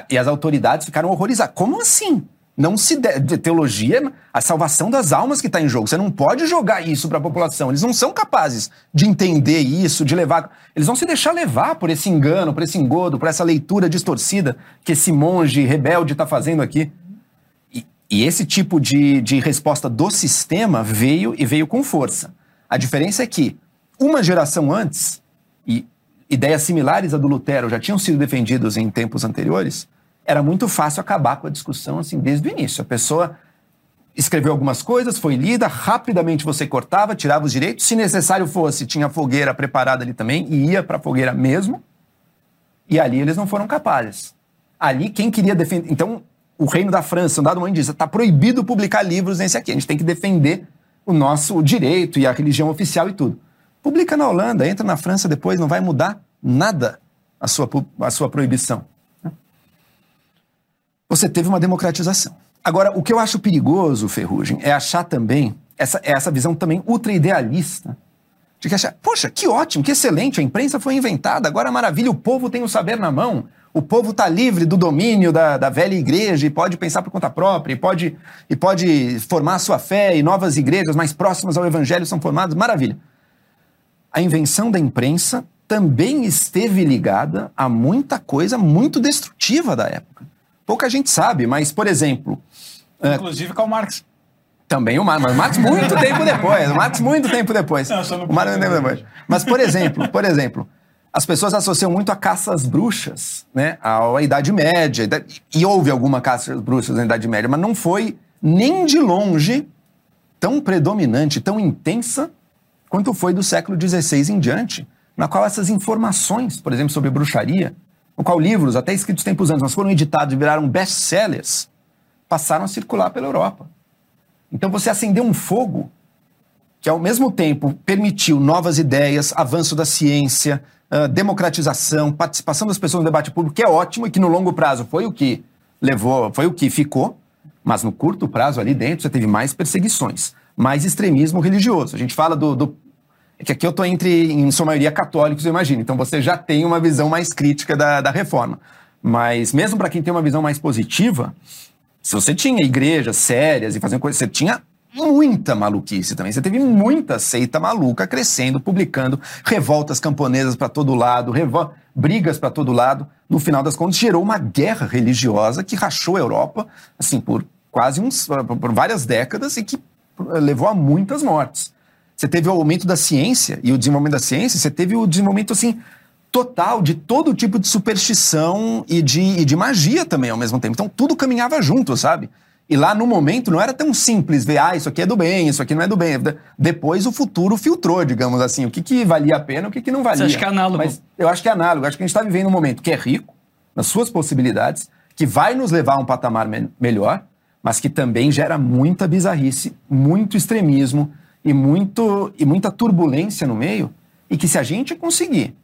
Speaker 5: E as autoridades ficaram horrorizadas. Como assim? Não se de, teologia, a salvação das almas que está em jogo. Você não pode jogar isso para a população. Eles não são capazes de entender isso, de levar. Eles vão se deixar levar por esse engano, por esse engodo, por essa leitura distorcida que esse monge rebelde está fazendo aqui. E, e esse tipo de, de resposta do sistema veio e veio com força. A diferença é que uma geração antes, ideias similares à do Lutero já tinham sido defendidas em tempos anteriores, era muito fácil acabar com a discussão assim desde o início. A pessoa escreveu algumas coisas, foi lida, rapidamente você cortava, tirava os direitos, se necessário fosse, tinha fogueira preparada ali também e ia para a fogueira mesmo. E ali eles não foram capazes. Ali quem queria defender, então o reino da França, um dado momento diz, está proibido publicar livros nesse aqui. A gente tem que defender o nosso direito e a religião oficial e tudo. Publica na Holanda, entra na França depois, não vai mudar nada a sua, a sua proibição. Você teve uma democratização. Agora, o que eu acho perigoso, Ferrugem, é achar também essa, essa visão também ultra-idealista de que achar, poxa, que ótimo, que excelente, a imprensa foi inventada, agora maravilha, o povo tem o saber na mão, o povo está livre do domínio da, da velha igreja e pode pensar por conta própria, e pode, e pode formar sua fé, e novas igrejas mais próximas ao evangelho são formadas, maravilha a invenção da imprensa também esteve ligada a muita coisa muito destrutiva da época. Pouca gente sabe, mas, por exemplo.
Speaker 6: É, Inclusive Karl Marx.
Speaker 5: Também o Marx, mas o Marx muito tempo depois. O Marx muito tempo depois. Não, o Marx muito tempo depois. Mas, por exemplo, por exemplo, as pessoas associam muito a caça às bruxas, né? À Idade Média. E houve alguma caça às bruxas na Idade Média, mas não foi nem de longe tão predominante, tão intensa quanto foi do século XVI em diante, na qual essas informações, por exemplo, sobre bruxaria, no qual livros, até escritos tempos antes, mas foram editados e viraram best-sellers, passaram a circular pela Europa. Então você acendeu um fogo que, ao mesmo tempo, permitiu novas ideias, avanço da ciência, uh, democratização, participação das pessoas no debate público, que é ótimo e que no longo prazo foi o que levou, foi o que ficou, mas no curto prazo ali dentro você teve mais perseguições, mais extremismo religioso. A gente fala do, do é que aqui eu estou entre, em sua maioria, católicos, eu imagino. Então você já tem uma visão mais crítica da, da reforma. Mas mesmo para quem tem uma visão mais positiva, se você tinha igrejas sérias e fazendo coisas, você tinha muita maluquice também. Você teve muita seita maluca crescendo, publicando, revoltas camponesas para todo lado, brigas para todo lado. No final das contas, gerou uma guerra religiosa que rachou a Europa, assim, por quase uns, por várias décadas e que levou a muitas mortes. Você teve o aumento da ciência e o desenvolvimento da ciência, você teve o desenvolvimento assim total de todo tipo de superstição e de, e de magia também ao mesmo tempo. Então tudo caminhava junto, sabe? E lá no momento não era tão simples ver, ah, isso aqui é do bem, isso aqui não é do bem. Depois o futuro filtrou, digamos assim, o que, que valia a pena, o que, que não valia. Você
Speaker 4: acha que é análogo? Mas
Speaker 5: eu acho que é análogo. Eu acho que a gente está vivendo um momento que é rico, nas suas possibilidades, que vai nos levar a um patamar me melhor, mas que também gera muita bizarrice, muito extremismo, e, muito, e muita turbulência no meio, e que se a gente conseguir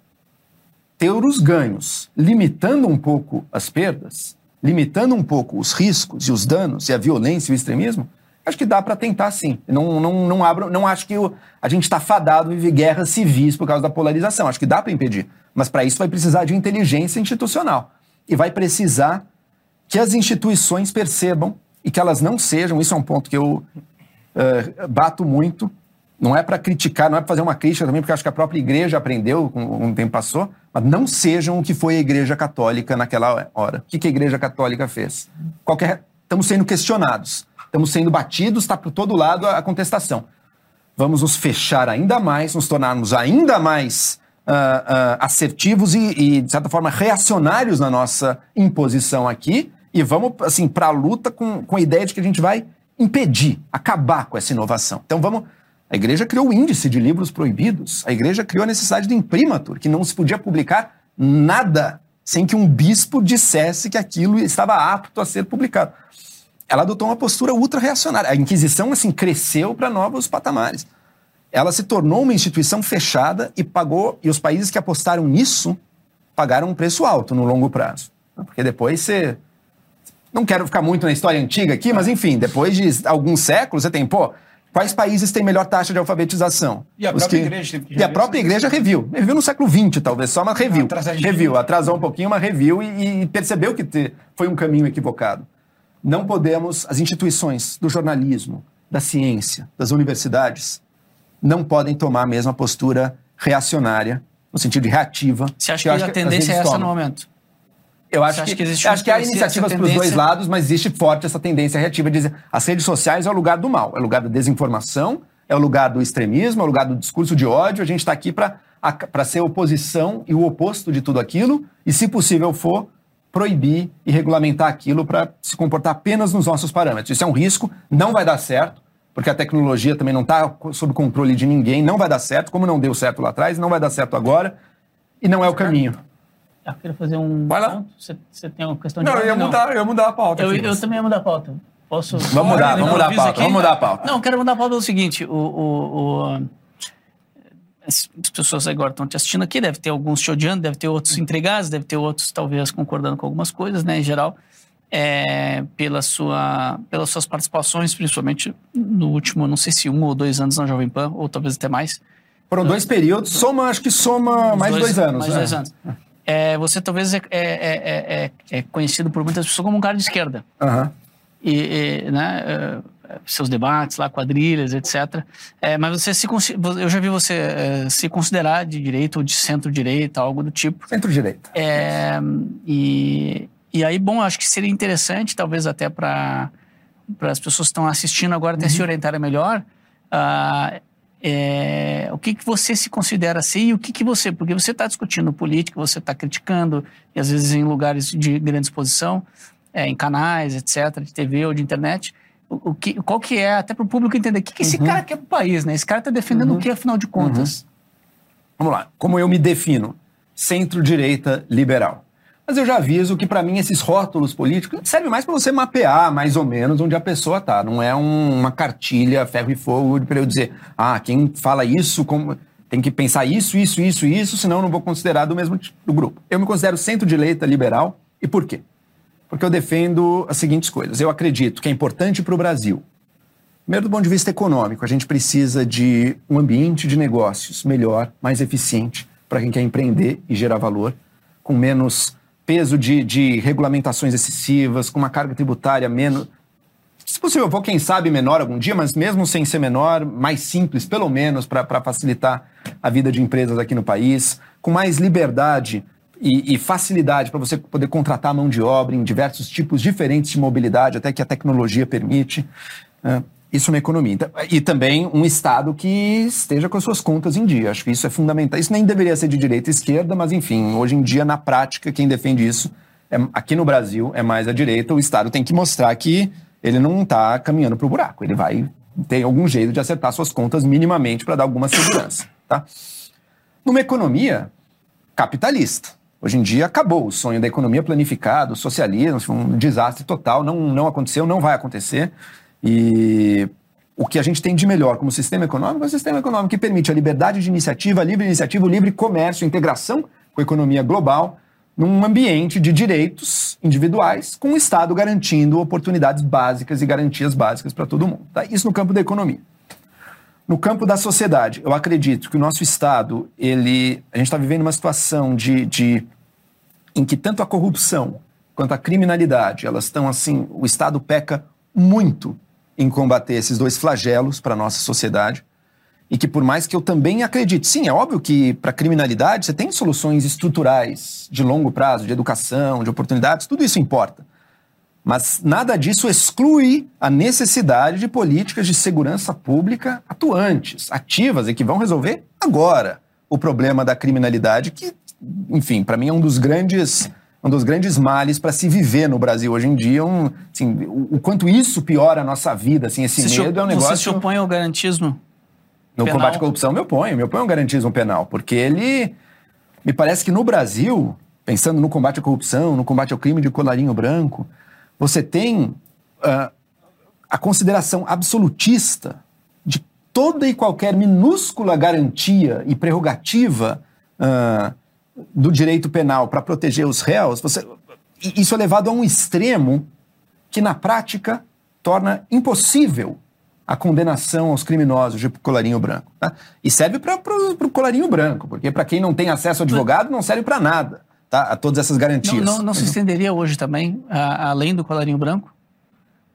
Speaker 5: ter os ganhos, limitando um pouco as perdas, limitando um pouco os riscos e os danos e a violência e o extremismo, Acho que dá para tentar sim. Não, não, não, abro, não acho que a gente está fadado a viver guerras civis por causa da polarização. Acho que dá para impedir. Mas para isso vai precisar de inteligência institucional. E vai precisar que as instituições percebam e que elas não sejam, isso é um ponto que eu uh, bato muito, não é para criticar, não é para fazer uma crítica também, porque acho que a própria igreja aprendeu, com um tempo passou, mas não sejam o que foi a igreja católica naquela hora. O que, que a igreja católica fez? Qualquer, estamos sendo questionados, estamos sendo batidos, está por todo lado a, contestação. Vamos nos fechar ainda mais, nos tornarmos ainda mais uh, uh, assertivos e, e, de certa forma, reacionários na nossa imposição aqui e vamos, assim, para a luta com, com a ideia de que a gente vai impedir, acabar com essa inovação. Então vamos a igreja criou o índice de livros proibidos. A igreja criou a necessidade do imprimatur, que não se podia publicar nada sem que um bispo dissesse que aquilo estava apto a ser publicado. Ela adotou uma postura ultra-reacionária. A Inquisição, assim, cresceu para novos patamares. Ela se tornou uma instituição fechada e pagou, e os países que apostaram nisso pagaram um preço alto no longo prazo. Porque depois você. Não quero ficar muito na história antiga aqui, mas enfim, depois de alguns séculos, você tem, pô, Quais países têm melhor taxa de alfabetização?
Speaker 6: E a própria que... igreja teve que
Speaker 5: E a própria igreja reviu. Reviu no século XX, talvez, só, mas reviu. Reviu, atrasou um pouquinho, mas reviu e, e percebeu que te... foi um caminho equivocado. Não podemos, as instituições do jornalismo, da ciência, das universidades, não podem tomar a mesma postura reacionária, no sentido de reativa.
Speaker 4: Você acha que, que a tendência é essa tomam. no momento?
Speaker 5: Eu acho que, que, existe acho que há iniciativas para os dois lados, mas existe forte essa tendência reativa de dizer as redes sociais é o lugar do mal, é o lugar da desinformação, é o lugar do extremismo, é o lugar do discurso de ódio. A gente está aqui para ser oposição e o oposto de tudo aquilo, e se possível for, proibir e regulamentar aquilo para se comportar apenas nos nossos parâmetros. Isso é um risco, não vai dar certo, porque a tecnologia também não está sob controle de ninguém, não vai dar certo, como não deu certo lá atrás, não vai dar certo agora, e não é o caminho.
Speaker 4: Eu queria fazer um.
Speaker 1: Vai lá.
Speaker 4: Você, você tem uma questão de.
Speaker 1: Não, eu ia, mudar, eu ia mudar a pauta.
Speaker 4: Eu, eu também ia mudar a pauta. Posso.
Speaker 5: Vamos mudar, vamos mudar a pauta. Vamos mudar a pauta.
Speaker 4: Não, quero mudar a pauta pelo seguinte: o, o, o, as pessoas agora estão te assistindo aqui, deve ter alguns te odiando, deve ter outros intrigados, deve ter outros talvez concordando com algumas coisas, né, em geral. É, pela sua, pelas suas participações, principalmente no último, não sei se um ou dois anos na Jovem Pan, ou talvez até mais.
Speaker 5: Foram dois períodos, soma, acho que soma mais dois, dois anos.
Speaker 4: Mais né? dois anos é, você talvez é, é, é, é, conhecido por muitas pessoas como um cara de esquerda.
Speaker 5: Uhum.
Speaker 4: E, e, né, seus debates lá, quadrilhas, etc. mas você se eu já vi você se considerar de direita ou de centro-direita, algo do tipo.
Speaker 5: Centro-direita.
Speaker 4: e, e aí, bom, acho que seria interessante, talvez até para as pessoas que estão assistindo agora até uhum. se orientarem melhor. Uh, é, o que, que você se considera assim e o que, que você. Porque você está discutindo política, você está criticando, e às vezes em lugares de grande exposição, é, em canais, etc., de TV ou de internet. O, o que, qual que é, até para o público entender, o que, que esse uhum. cara quer para o país, né? Esse cara está defendendo uhum. o que, afinal de contas? Uhum.
Speaker 5: Vamos lá. Como eu me defino? Centro-direita liberal. Mas eu já aviso que, para mim, esses rótulos políticos servem mais para você mapear mais ou menos onde a pessoa está. Não é um, uma cartilha ferro e fogo para eu dizer, ah, quem fala isso como, tem que pensar isso, isso, isso, isso, senão eu não vou considerar do mesmo tipo, do grupo. Eu me considero centro-direita liberal. E por quê? Porque eu defendo as seguintes coisas. Eu acredito que é importante para o Brasil. Primeiro, do ponto de vista econômico, a gente precisa de um ambiente de negócios melhor, mais eficiente para quem quer empreender e gerar valor, com menos peso de, de regulamentações excessivas, com uma carga tributária menos. Se possível, vou, quem sabe, menor algum dia, mas mesmo sem ser menor, mais simples, pelo menos, para facilitar a vida de empresas aqui no país, com mais liberdade e, e facilidade para você poder contratar mão de obra em diversos tipos diferentes de mobilidade, até que a tecnologia permite. Né? Isso na economia. Então, e também um Estado que esteja com as suas contas em dia. Acho que isso é fundamental. Isso nem deveria ser de direita e esquerda, mas enfim, hoje em dia, na prática, quem defende isso, é, aqui no Brasil, é mais a direita. O Estado tem que mostrar que ele não está caminhando para o buraco. Ele vai ter algum jeito de acertar suas contas minimamente para dar alguma segurança. Tá? Numa economia capitalista. Hoje em dia acabou o sonho da economia planificada, o socialismo, um desastre total, não, não aconteceu, não vai acontecer. E o que a gente tem de melhor como sistema econômico é um sistema econômico que permite a liberdade de iniciativa, livre iniciativa, livre comércio, integração com a economia global, num ambiente de direitos individuais, com o Estado garantindo oportunidades básicas e garantias básicas para todo mundo. Tá? Isso no campo da economia. No campo da sociedade, eu acredito que o nosso Estado, ele, a gente está vivendo uma situação de, de, em que tanto a corrupção quanto a criminalidade, elas estão assim, o Estado peca muito em combater esses dois flagelos para a nossa sociedade e que por mais que eu também acredite, sim, é óbvio que para criminalidade você tem soluções estruturais de longo prazo, de educação, de oportunidades, tudo isso importa. Mas nada disso exclui a necessidade de políticas de segurança pública atuantes, ativas e que vão resolver agora o problema da criminalidade, que, enfim, para mim é um dos grandes um dos grandes males para se viver no Brasil hoje em dia. Um, assim, o, o, quanto isso piora a nossa vida, assim, esse medo é um negócio.
Speaker 4: Você se opõe ao garantismo?
Speaker 5: No penal. combate à corrupção, me oponho, me oponho ao garantismo penal, porque ele. Me parece que no Brasil, pensando no combate à corrupção, no combate ao crime de colarinho branco, você tem uh, a consideração absolutista de toda e qualquer minúscula garantia e prerrogativa uh, do direito penal para proteger os réus. Você, isso é levado a um extremo que, na prática, torna impossível a condenação aos criminosos de colarinho branco. Tá? E serve para o colarinho branco, porque para quem não tem acesso ao advogado, não serve para nada, tá? a todas essas garantias.
Speaker 4: Não, não, não se estenderia hoje também, a, além do colarinho branco?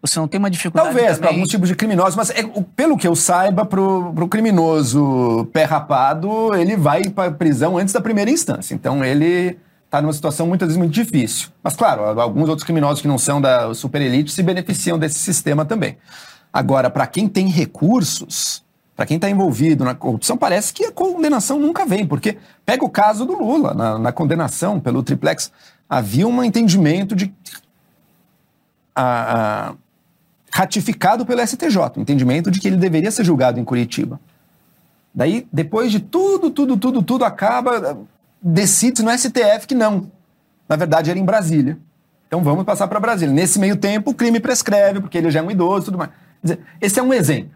Speaker 4: Você não tem uma dificuldade
Speaker 5: Talvez, para alguns tipos de criminosos, mas é, pelo que eu saiba, para o criminoso pé rapado, ele vai para prisão antes da primeira instância. Então ele está numa situação muitas vezes muito difícil. Mas claro, alguns outros criminosos que não são da superelite se beneficiam desse sistema também. Agora, para quem tem recursos, para quem está envolvido na corrupção, parece que a condenação nunca vem, porque pega o caso do Lula, na, na condenação pelo triplex, havia um entendimento de. A, a, ratificado pelo STJ, o entendimento de que ele deveria ser julgado em Curitiba. Daí, depois de tudo, tudo, tudo, tudo acaba, decide no STF que não. Na verdade, era em Brasília. Então vamos passar para Brasília. Nesse meio tempo, o crime prescreve, porque ele já é um idoso e tudo mais dizer, esse é um exemplo.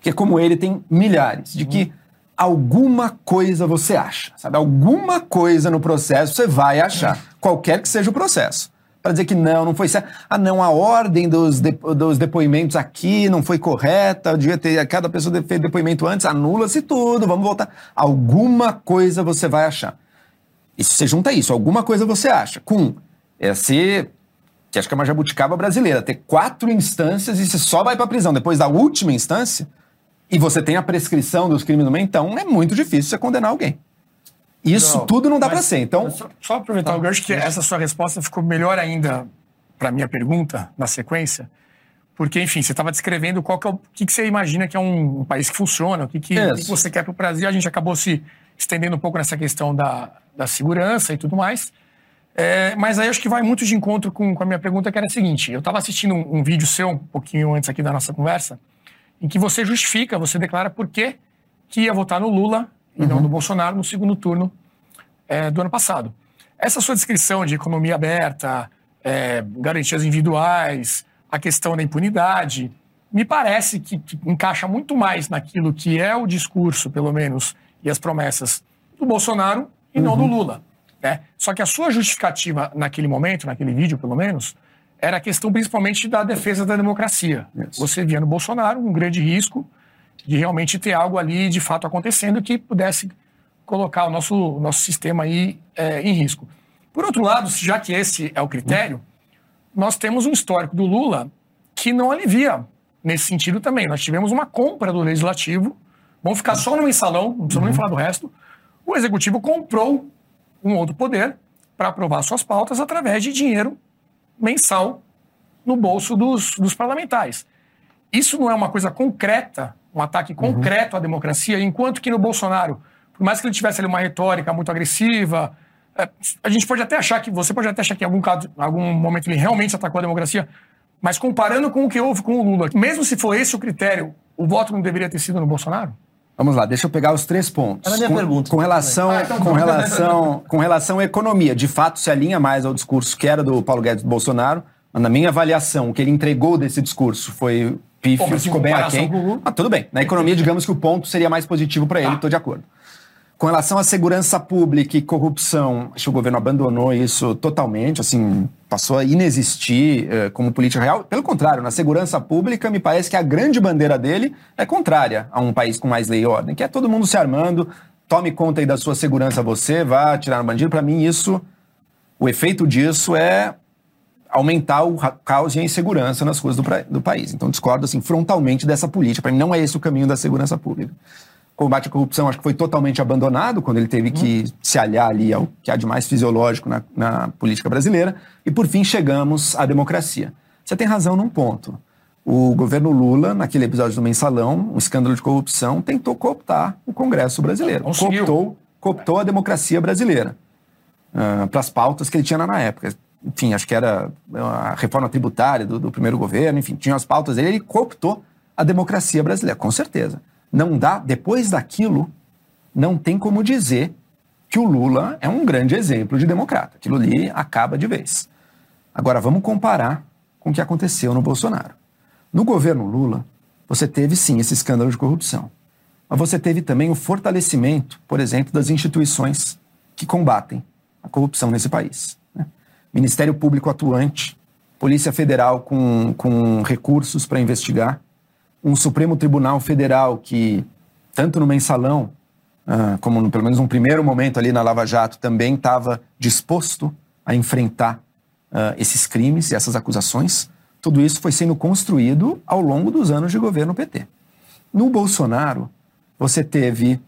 Speaker 5: Que é como ele tem milhares, de que alguma coisa você acha, sabe? Alguma coisa no processo você vai achar, qualquer que seja o processo. Para dizer que não, não foi certo. Ah, não, a ordem dos, dos depoimentos aqui não foi correta, devia ter, cada pessoa fez depoimento antes, anula-se tudo, vamos voltar. Alguma coisa você vai achar. E se você junta isso, alguma coisa você acha, com esse que acho que é uma jabuticaba brasileira, ter quatro instâncias e você só vai para prisão depois da última instância e você tem a prescrição dos crimes no meio, então é muito difícil você condenar alguém. Isso não, tudo não dá para ser. Então,
Speaker 1: só, só aproveitar tá. o gancho que essa sua resposta ficou melhor ainda para minha pergunta na sequência, porque enfim você estava descrevendo qual que é o, o que, que, você imagina que é um, um país que funciona, o que, que, que você quer para o Brasil. A gente acabou se estendendo um pouco nessa questão da, da segurança e tudo mais. É, mas aí acho que vai muito de encontro com, com a minha pergunta, que era a seguinte: eu estava assistindo um, um, vídeo seu, um pouquinho antes aqui da nossa conversa, em que você justifica, você declara por que, que ia votar no Lula e uhum. não no Bolsonaro no segundo turno é, do ano passado. Essa sua descrição de economia aberta, é, garantias individuais, a questão da impunidade, me parece que, que encaixa muito mais naquilo que é o discurso, pelo menos, e as promessas do Bolsonaro e uhum. não do uhum. Lula. Né? Só que a sua justificativa naquele momento, naquele vídeo pelo menos, era a questão principalmente da defesa da democracia. Isso. Você via no Bolsonaro um grande risco de realmente ter algo ali de fato acontecendo que pudesse colocar o nosso, nosso sistema aí é, em risco. Por outro lado, já que esse é o critério, nós temos um histórico do Lula que não alivia nesse sentido também. Nós tivemos uma compra do legislativo, vamos ficar só no mensalão, não precisamos uhum. nem falar do resto. O executivo comprou um outro poder para aprovar suas pautas através de dinheiro mensal no bolso dos, dos parlamentares. Isso não é uma coisa concreta, um ataque uhum. concreto uhum. à democracia, enquanto que no Bolsonaro, por mais que ele tivesse ali uma retórica muito agressiva, é, a gente pode até achar que, você pode até achar que em algum, caso, em algum momento ele realmente atacou a democracia, mas comparando com o que houve com o Lula, mesmo se for esse o critério, o voto não deveria ter sido no Bolsonaro?
Speaker 5: Vamos lá, deixa eu pegar os três pontos.
Speaker 3: Era a minha
Speaker 5: com,
Speaker 3: pergunta.
Speaker 5: Com relação, ah, então, com, relação, com relação à economia, de fato se alinha mais ao discurso que era do Paulo Guedes do Bolsonaro. Na minha avaliação, o que ele entregou desse discurso foi pífio, ficou bem aquém. Com... Ah, tudo bem. Na economia, digamos que o ponto seria mais positivo para ele, estou ah. de acordo. Com relação à segurança pública e corrupção, acho que o governo abandonou isso totalmente, assim, passou a inexistir uh, como política real. Pelo contrário, na segurança pública, me parece que a grande bandeira dele é contrária a um país com mais lei e ordem, que é todo mundo se armando, tome conta aí da sua segurança você, vá atirar no bandido. Para mim, isso, o efeito disso é aumentar o caos e a insegurança nas ruas do, do país. Então, discordo assim, frontalmente dessa política. Para mim, não é esse o caminho da segurança pública combate à corrupção acho que foi totalmente abandonado quando ele teve que uhum. se aliar ali ao que há de mais fisiológico na, na, política brasileira. E por fim chegamos à democracia. Você tem razão num ponto. O governo Lula, naquele episódio do Mensalão, um escândalo de corrupção, tentou cooptar o Congresso brasileiro. Cooptou, cooptou a democracia brasileira uh, para as pautas que ele tinha na época. Enfim, acho que era a reforma tributária do, do primeiro governo, enfim, tinha as pautas dele, ele cooptou a democracia brasileira, com certeza não dá, depois daquilo, não tem como dizer que o Lula é um grande exemplo de democrata. Aquilo ali acaba de vez. Agora, vamos comparar com o que aconteceu no Bolsonaro. No governo Lula, você teve sim esse escândalo de corrupção. Mas você teve também o fortalecimento, por exemplo, das instituições que combatem a corrupção nesse país. Ministério Público atuante, Polícia Federal com, com recursos para investigar, um Supremo Tribunal Federal que, tanto no mensalão, uh, como no, pelo menos num primeiro momento ali na Lava Jato, também estava disposto a enfrentar uh, esses crimes e essas acusações, tudo isso foi sendo construído ao longo dos anos de governo PT. No Bolsonaro, você teve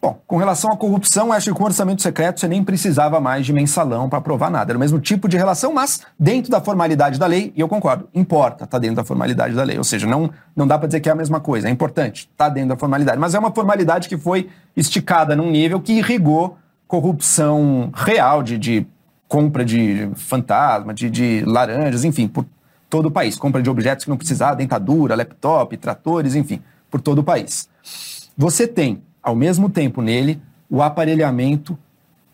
Speaker 5: Bom, com relação à corrupção, acho que com orçamento secreto você nem precisava mais de mensalão para provar nada. Era o mesmo tipo de relação, mas dentro da formalidade da lei, e eu concordo, importa, está dentro da formalidade da lei. Ou seja, não, não dá para dizer que é a mesma coisa, é importante, está dentro da formalidade. Mas é uma formalidade que foi esticada num nível que irrigou corrupção real de, de compra de fantasma, de, de laranjas, enfim, por todo o país. Compra de objetos que não precisava, dentadura, laptop, tratores, enfim, por todo o país. Você tem ao mesmo tempo nele, o aparelhamento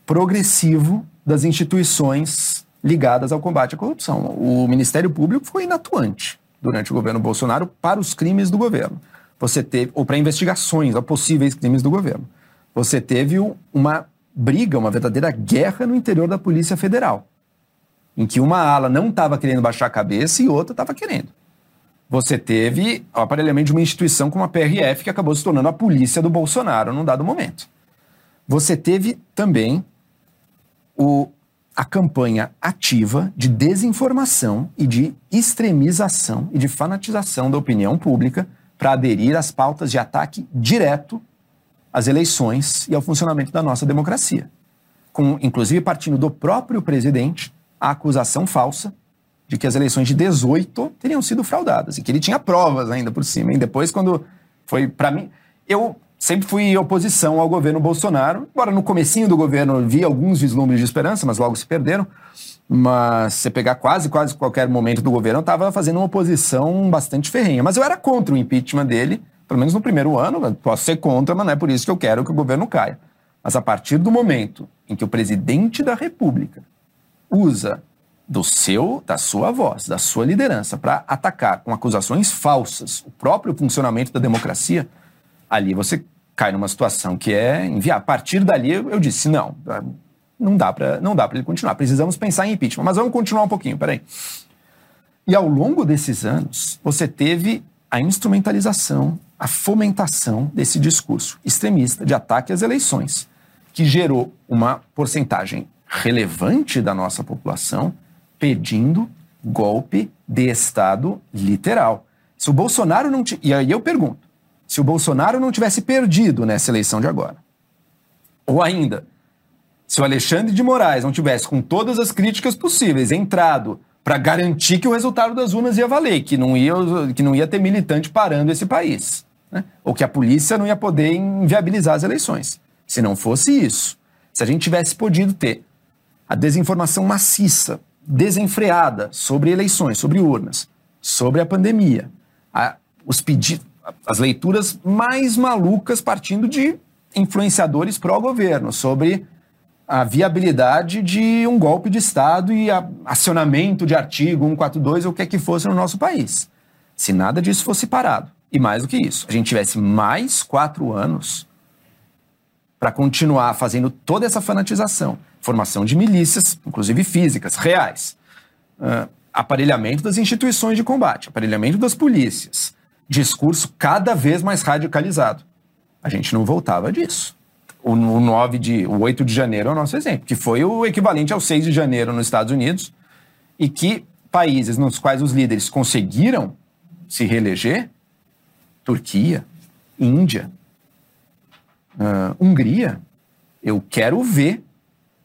Speaker 5: progressivo das instituições ligadas ao combate à corrupção. O Ministério Público foi inatuante durante o governo Bolsonaro para os crimes do governo. Você teve, ou para investigações a possíveis crimes do governo. Você teve uma briga, uma verdadeira guerra no interior da Polícia Federal, em que uma ala não estava querendo baixar a cabeça e outra estava querendo você teve aparelhamento de uma instituição como a PRF, que acabou se tornando a polícia do Bolsonaro num dado momento. Você teve também o, a campanha ativa de desinformação e de extremização e de fanatização da opinião pública para aderir às pautas de ataque direto às eleições e ao funcionamento da nossa democracia. Com, inclusive, partindo do próprio presidente, a acusação falsa de que as eleições de 18 teriam sido fraudadas e que ele tinha provas ainda por cima. E depois, quando foi para mim, eu sempre fui oposição ao governo Bolsonaro, embora no comecinho do governo vi alguns vislumbres de esperança, mas logo se perderam. Mas você pegar quase, quase qualquer momento do governo, eu estava fazendo uma oposição bastante ferrenha. Mas eu era contra o impeachment dele, pelo menos no primeiro ano. Posso ser contra, mas não é por isso que eu quero que o governo caia. Mas a partir do momento em que o presidente da República usa do seu, da sua voz, da sua liderança para atacar com acusações falsas o próprio funcionamento da democracia, ali você cai numa situação que é enviar. A partir dali eu disse não, não dá para não dá para ele continuar. Precisamos pensar em impeachment, mas vamos continuar um pouquinho, peraí. E ao longo desses anos, você teve a instrumentalização, a fomentação desse discurso extremista de ataque às eleições, que gerou uma porcentagem relevante da nossa população pedindo golpe de Estado literal. Se o Bolsonaro não. T... E aí eu pergunto: se o Bolsonaro não tivesse perdido nessa eleição de agora, ou ainda, se o Alexandre de Moraes não tivesse, com todas as críticas possíveis, entrado para garantir que o resultado das urnas ia valer, que não ia, que não ia ter militante parando esse país, né? ou que a polícia não ia poder inviabilizar as eleições. Se não fosse isso, se a gente tivesse podido ter a desinformação maciça desenfreada sobre eleições, sobre urnas, sobre a pandemia. A, os pedidos, as leituras mais malucas partindo de influenciadores pró-governo sobre a viabilidade de um golpe de Estado e acionamento de artigo 142 ou o que é que fosse no nosso país. Se nada disso fosse parado, e mais do que isso, a gente tivesse mais quatro anos para continuar fazendo toda essa fanatização, formação de milícias, inclusive físicas, reais, uh, aparelhamento das instituições de combate, aparelhamento das polícias, discurso cada vez mais radicalizado. A gente não voltava disso. O, o 9 de, o 8 de janeiro é o nosso exemplo, que foi o equivalente ao 6 de janeiro nos Estados Unidos, e que países nos quais os líderes conseguiram se reeleger, Turquia, Índia, uh, Hungria, eu quero ver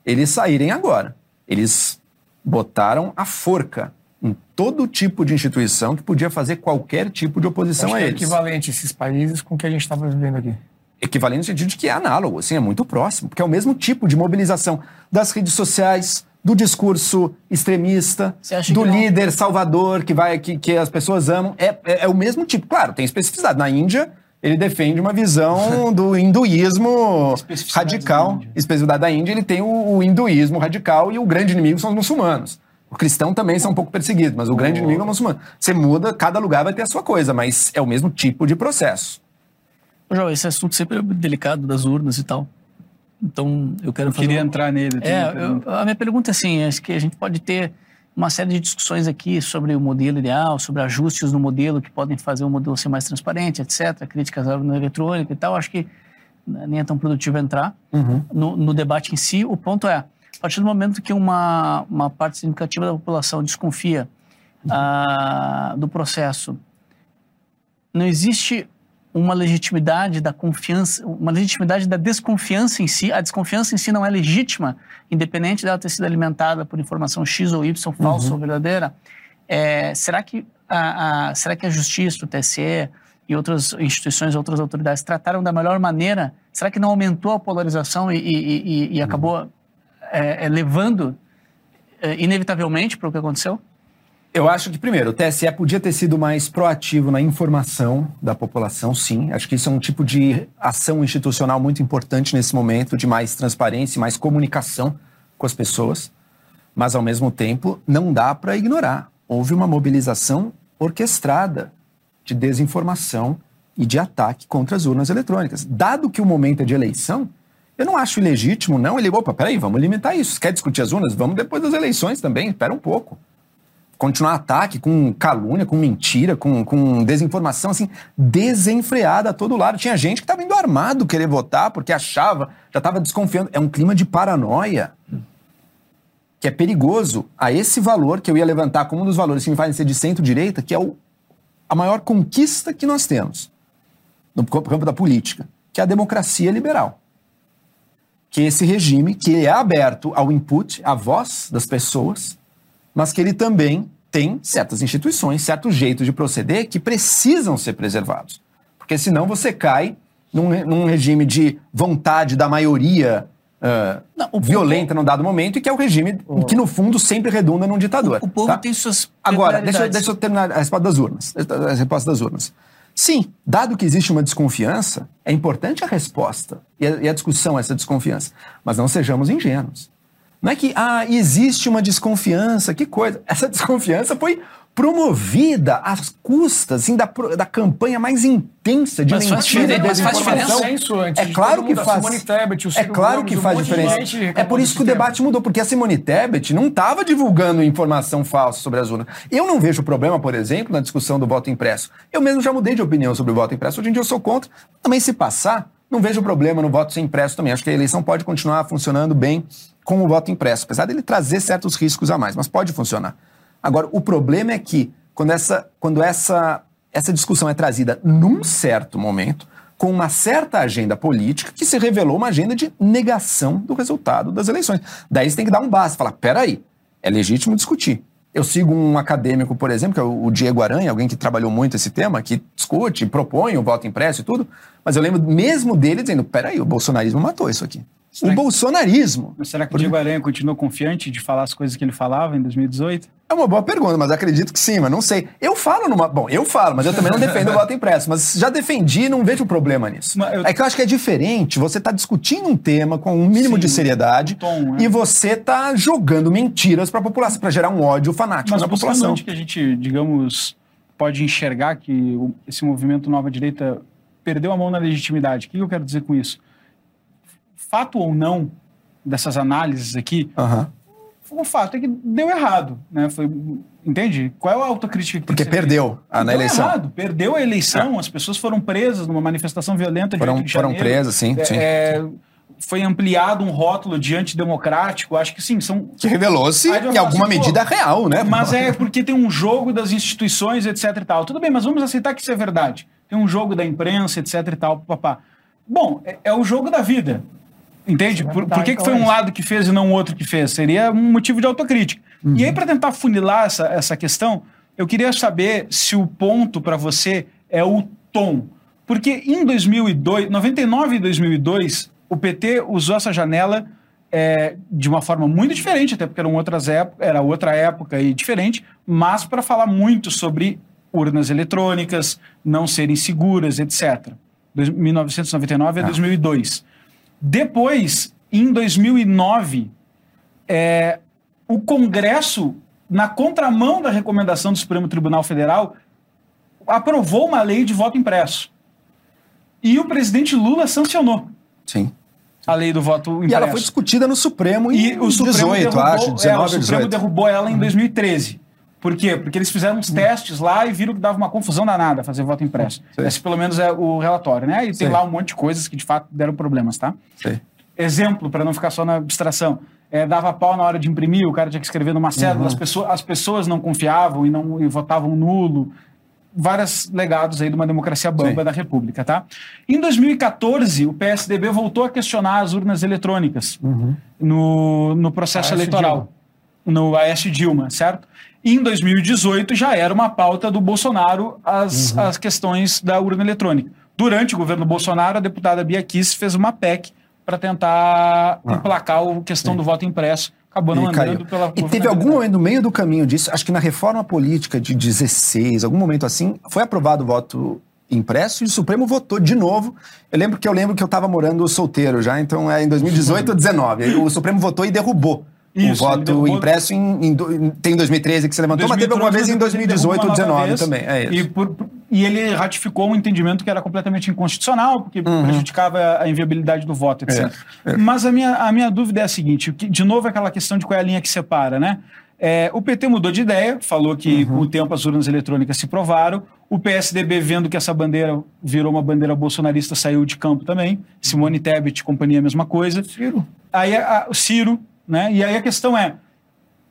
Speaker 5: eles saírem agora. Eles botaram a forca em todo tipo de instituição que podia fazer qualquer tipo de oposição
Speaker 1: Acho
Speaker 5: a
Speaker 1: que é
Speaker 5: eles.
Speaker 1: equivalente esses países com o que a gente estava vivendo aqui.
Speaker 5: Equivalente no sentido de que é análogo, assim, é muito próximo, porque é o mesmo tipo de mobilização das redes sociais, do discurso extremista, do líder salvador que vai que, que as pessoas amam. É, é, é o mesmo tipo. Claro, tem especificidade. Na Índia, ele defende uma visão do hinduísmo radical. Especificidade da Índia, ele tem o, o hinduísmo radical e o grande inimigo são os muçulmanos. O cristão também são um pouco perseguidos, mas o grande inimigo é o muçulmano. Você muda, cada lugar vai ter a sua coisa, mas é o mesmo tipo de processo.
Speaker 4: João, esse assunto sempre é delicado das urnas e tal. Então, eu quero
Speaker 6: Eu
Speaker 4: fazer
Speaker 6: queria
Speaker 4: uma-
Speaker 6: entrar nele.
Speaker 4: É, eu- a minha pergunta é assim, acho que a gente pode ter uma série de discussões aqui sobre o modelo ideal, sobre ajustes no modelo que podem fazer o modelo ser mais transparente, etc., críticas à urna eletrônica e tal. Acho que nem é tão produtivo entrar no, no debate em si. O ponto é, a partir do momento que uma, uma parte significativa da população desconfia ah, do processo, não existe uma legitimidade da confiança, uma legitimidade da desconfiança em si. A desconfiança em si não é legítima, independente dela ter sido alimentada por informação X ou Y, falsa ou verdadeira. É, será que a, a- será que a Justiça, o TSE e outras instituições, outras autoridades trataram da melhor maneira? Será que não aumentou a polarização e, e- e- e acabou é, é, levando é, inevitavelmente para o que aconteceu?
Speaker 5: Eu acho que, primeiro, o TSE podia ter sido mais proativo na informação da população, sim. Acho que isso é um tipo de ação institucional muito importante nesse momento, de mais transparência, mais comunicação com as pessoas. Mas, ao mesmo tempo, não dá para ignorar. Houve uma mobilização orquestrada de desinformação e de ataque contra as urnas eletrônicas. Dado que o momento é de eleição, eu não acho ilegítimo, não. Ele, opa, peraí, vamos limitar isso. Quer discutir as urnas? Vamos depois das eleições também, espera um pouco continuar ataque com calúnia, com mentira, com, com desinformação, assim, desenfreada a todo lado. Tinha gente que estava indo armado querer votar porque achava, já estava desconfiando. É um clima de paranoia que é perigoso a esse valor que eu ia levantar como um dos valores que me fazem ser de centro-direita, que é o, a maior conquista que nós temos no campo da política, que é a democracia liberal. Que esse regime, que é aberto ao input, à voz das pessoas, mas que ele também tem certas instituições, certos jeitos de proceder que precisam ser preservados. Porque senão você cai num, num regime de vontade da maioria ah,
Speaker 4: Não, o
Speaker 5: violenta num dado momento e que é o regime que, no fundo, sempre redunda num ditador.
Speaker 4: O povo
Speaker 5: tá?
Speaker 4: tem suas
Speaker 5: Agora, deixa, eu- deixa eu terminar a resposta das urnas. A resposta das urnas. Sim, dado que existe uma desconfiança, é importante a resposta e a, e a discussão a essa desconfiança. Mas não sejamos ingênuos. Não é que, ah, existe uma desconfiança, que coisa. Essa desconfiança foi promovida às custas assim, da, da campanha mais intensa de
Speaker 4: Mas
Speaker 5: mentira e desinformação. É
Speaker 1: de
Speaker 5: claro que faz. É claro que faz diferença. É por isso que o debate mudou, porque a Simone Tebet não estava divulgando informação falsa sobre as urnas. Eu não vejo problema, por exemplo, na discussão do voto impresso. Eu mesmo já mudei de opinião sobre o voto impresso. Hoje em dia eu sou contra. Também se passar, não vejo problema no voto sem impresso também. Acho que a eleição pode continuar funcionando bem com o voto impresso, apesar dele trazer certos riscos a mais, mas pode funcionar. Agora, o problema é que quando essa, quando essa, essa discussão é trazida num certo momento, com uma certa agenda política que se revelou uma agenda de negação do resultado das eleições. Daí você tem que dar um basta, falar, peraí, é legítimo discutir. Eu sigo um acadêmico, por exemplo, que é o Diego Aranha, alguém que trabalhou muito esse tema, que discute, propõe o voto impresso e tudo, mas eu lembro mesmo dele dizendo, peraí, o bolsonarismo matou isso aqui.
Speaker 6: Será
Speaker 5: o
Speaker 6: que-
Speaker 5: bolsonarismo
Speaker 6: Mas será que o Diego Aranha continuou confiante de falar as coisas que ele falava em 2018?
Speaker 5: É uma boa pergunta, mas acredito que sim, mas não sei. Eu falo numa. Bom, eu falo, mas eu também não defendo o voto impresso. Mas já defendi e não vejo problema nisso.
Speaker 6: Mas eu-
Speaker 5: É que eu acho que é diferente você tá discutindo um tema com um mínimo
Speaker 6: Sim,
Speaker 5: de seriedade
Speaker 6: tom, né?
Speaker 5: e você tá jogando mentiras pra população, pra gerar um ódio fanático
Speaker 6: Mas
Speaker 5: na população.
Speaker 6: onde que a gente, digamos, pode enxergar que esse movimento Nova Direita perdeu a mão na legitimidade. O que eu quero dizer com isso? Fato ou não dessas análises aqui,
Speaker 5: Aham.
Speaker 6: o fato é que deu errado, né? Foi, entende? Qual é a autocrítica que tem
Speaker 5: Porque
Speaker 6: que ser feita?
Speaker 5: perdeu a, na
Speaker 6: Deu
Speaker 5: eleição.
Speaker 6: errado, perdeu a eleição, as pessoas foram presas numa manifestação violenta de
Speaker 5: Foram,
Speaker 6: 8 de
Speaker 5: foram presas, sim.
Speaker 6: É,
Speaker 5: sim.
Speaker 6: é, foi ampliado um rótulo de antidemocrático, acho que sim, são
Speaker 5: Que revelou-se em alguma medida real, né?
Speaker 6: mas é porque tem um jogo das instituições, etc e tal. Tudo bem, mas vamos aceitar que isso é verdade. Tem um jogo da imprensa, etc e tal, papá. Bom, é, é o jogo da vida. Entende? Por, por que, que foi um lado que fez e não o outro que fez? Seria um motivo de autocrítica. E aí, para tentar funilar essa, essa questão, eu queria saber se o ponto para você é o tom. Porque em 2002, 99 e 2002, o PT usou essa janela é, de uma forma muito diferente, até porque eram outras época, era outra época e diferente, mas para falar muito sobre urnas eletrônicas, não serem seguras, etc. Dois- 1999 a 2002. Depois, em 2009, é, o Congresso, na contramão da recomendação do Supremo Tribunal Federal, aprovou uma lei de voto impresso. E o presidente Lula sancionou
Speaker 5: Sim.
Speaker 6: a lei do voto impresso.
Speaker 5: E ela foi discutida no Supremo em
Speaker 6: E o Supremo
Speaker 5: 18,
Speaker 6: derrubou,
Speaker 5: acho,
Speaker 6: é,
Speaker 5: 19
Speaker 6: o
Speaker 5: ou
Speaker 6: Supremo
Speaker 5: 18.
Speaker 6: derrubou ela em 2013. Por quê? Porque eles fizeram uns testes lá e viram que dava uma confusão danada fazer voto impresso.
Speaker 5: Sei.
Speaker 6: Esse pelo menos é o relatório, né? E tem
Speaker 5: Sei.
Speaker 6: lá um monte de coisas que de fato deram problemas, tá?
Speaker 5: Sei.
Speaker 6: Exemplo, para não ficar só na abstração. É, dava pau na hora de imprimir, o cara tinha que escrever numa cédula,
Speaker 5: Uhum.
Speaker 6: as, pessoas, as pessoas não confiavam e, não, e votavam nulo. Vários legados aí de uma democracia bamba
Speaker 5: Sim.
Speaker 6: da República, tá? Em 2014, o PSDB voltou a questionar as urnas eletrônicas
Speaker 5: Uhum.
Speaker 6: no, no processo
Speaker 1: Aécio
Speaker 6: eleitoral, no Aécio Dilma, certo? Em 2018 já era uma pauta do Bolsonaro as,
Speaker 5: Uhum.
Speaker 6: as questões da urna eletrônica. Durante o governo Bolsonaro, a deputada Bia Kiss fez uma PEC para tentar emplacar a questão do voto impresso. Acabou não
Speaker 5: Ah, E caiu.
Speaker 6: andando pela
Speaker 5: E teve algum momento no meio do caminho disso, acho que na reforma política de 16, algum momento assim, foi aprovado o voto impresso e o Supremo votou de novo. Eu lembro que eu lembro que eu estava morando solteiro já, então é em 2018 ou 19. Aí O Supremo votou e derrubou
Speaker 6: Isso,
Speaker 5: o voto
Speaker 6: derrubou-
Speaker 5: impresso em, em tem 2013 que você levantou, mas teve alguma vez em 2018 ou 2019 também. É isso.
Speaker 6: E, por- e ele ratificou um entendimento que era completamente inconstitucional, porque prejudicava a inviabilidade do voto, etc.
Speaker 5: Uhum. É,
Speaker 6: Mas a minha, a minha dúvida é a seguinte: de novo, aquela questão de qual é a linha que separa, né? É, o PT mudou de ideia, falou que
Speaker 5: Uhum.
Speaker 6: com o tempo as urnas eletrônicas se provaram. O PSDB, vendo que essa bandeira virou uma bandeira bolsonarista, saiu de campo também. Simone Tebet, companhia, a mesma coisa.
Speaker 1: Ciro.
Speaker 6: Aí a- o Ciro, né? E aí a questão é,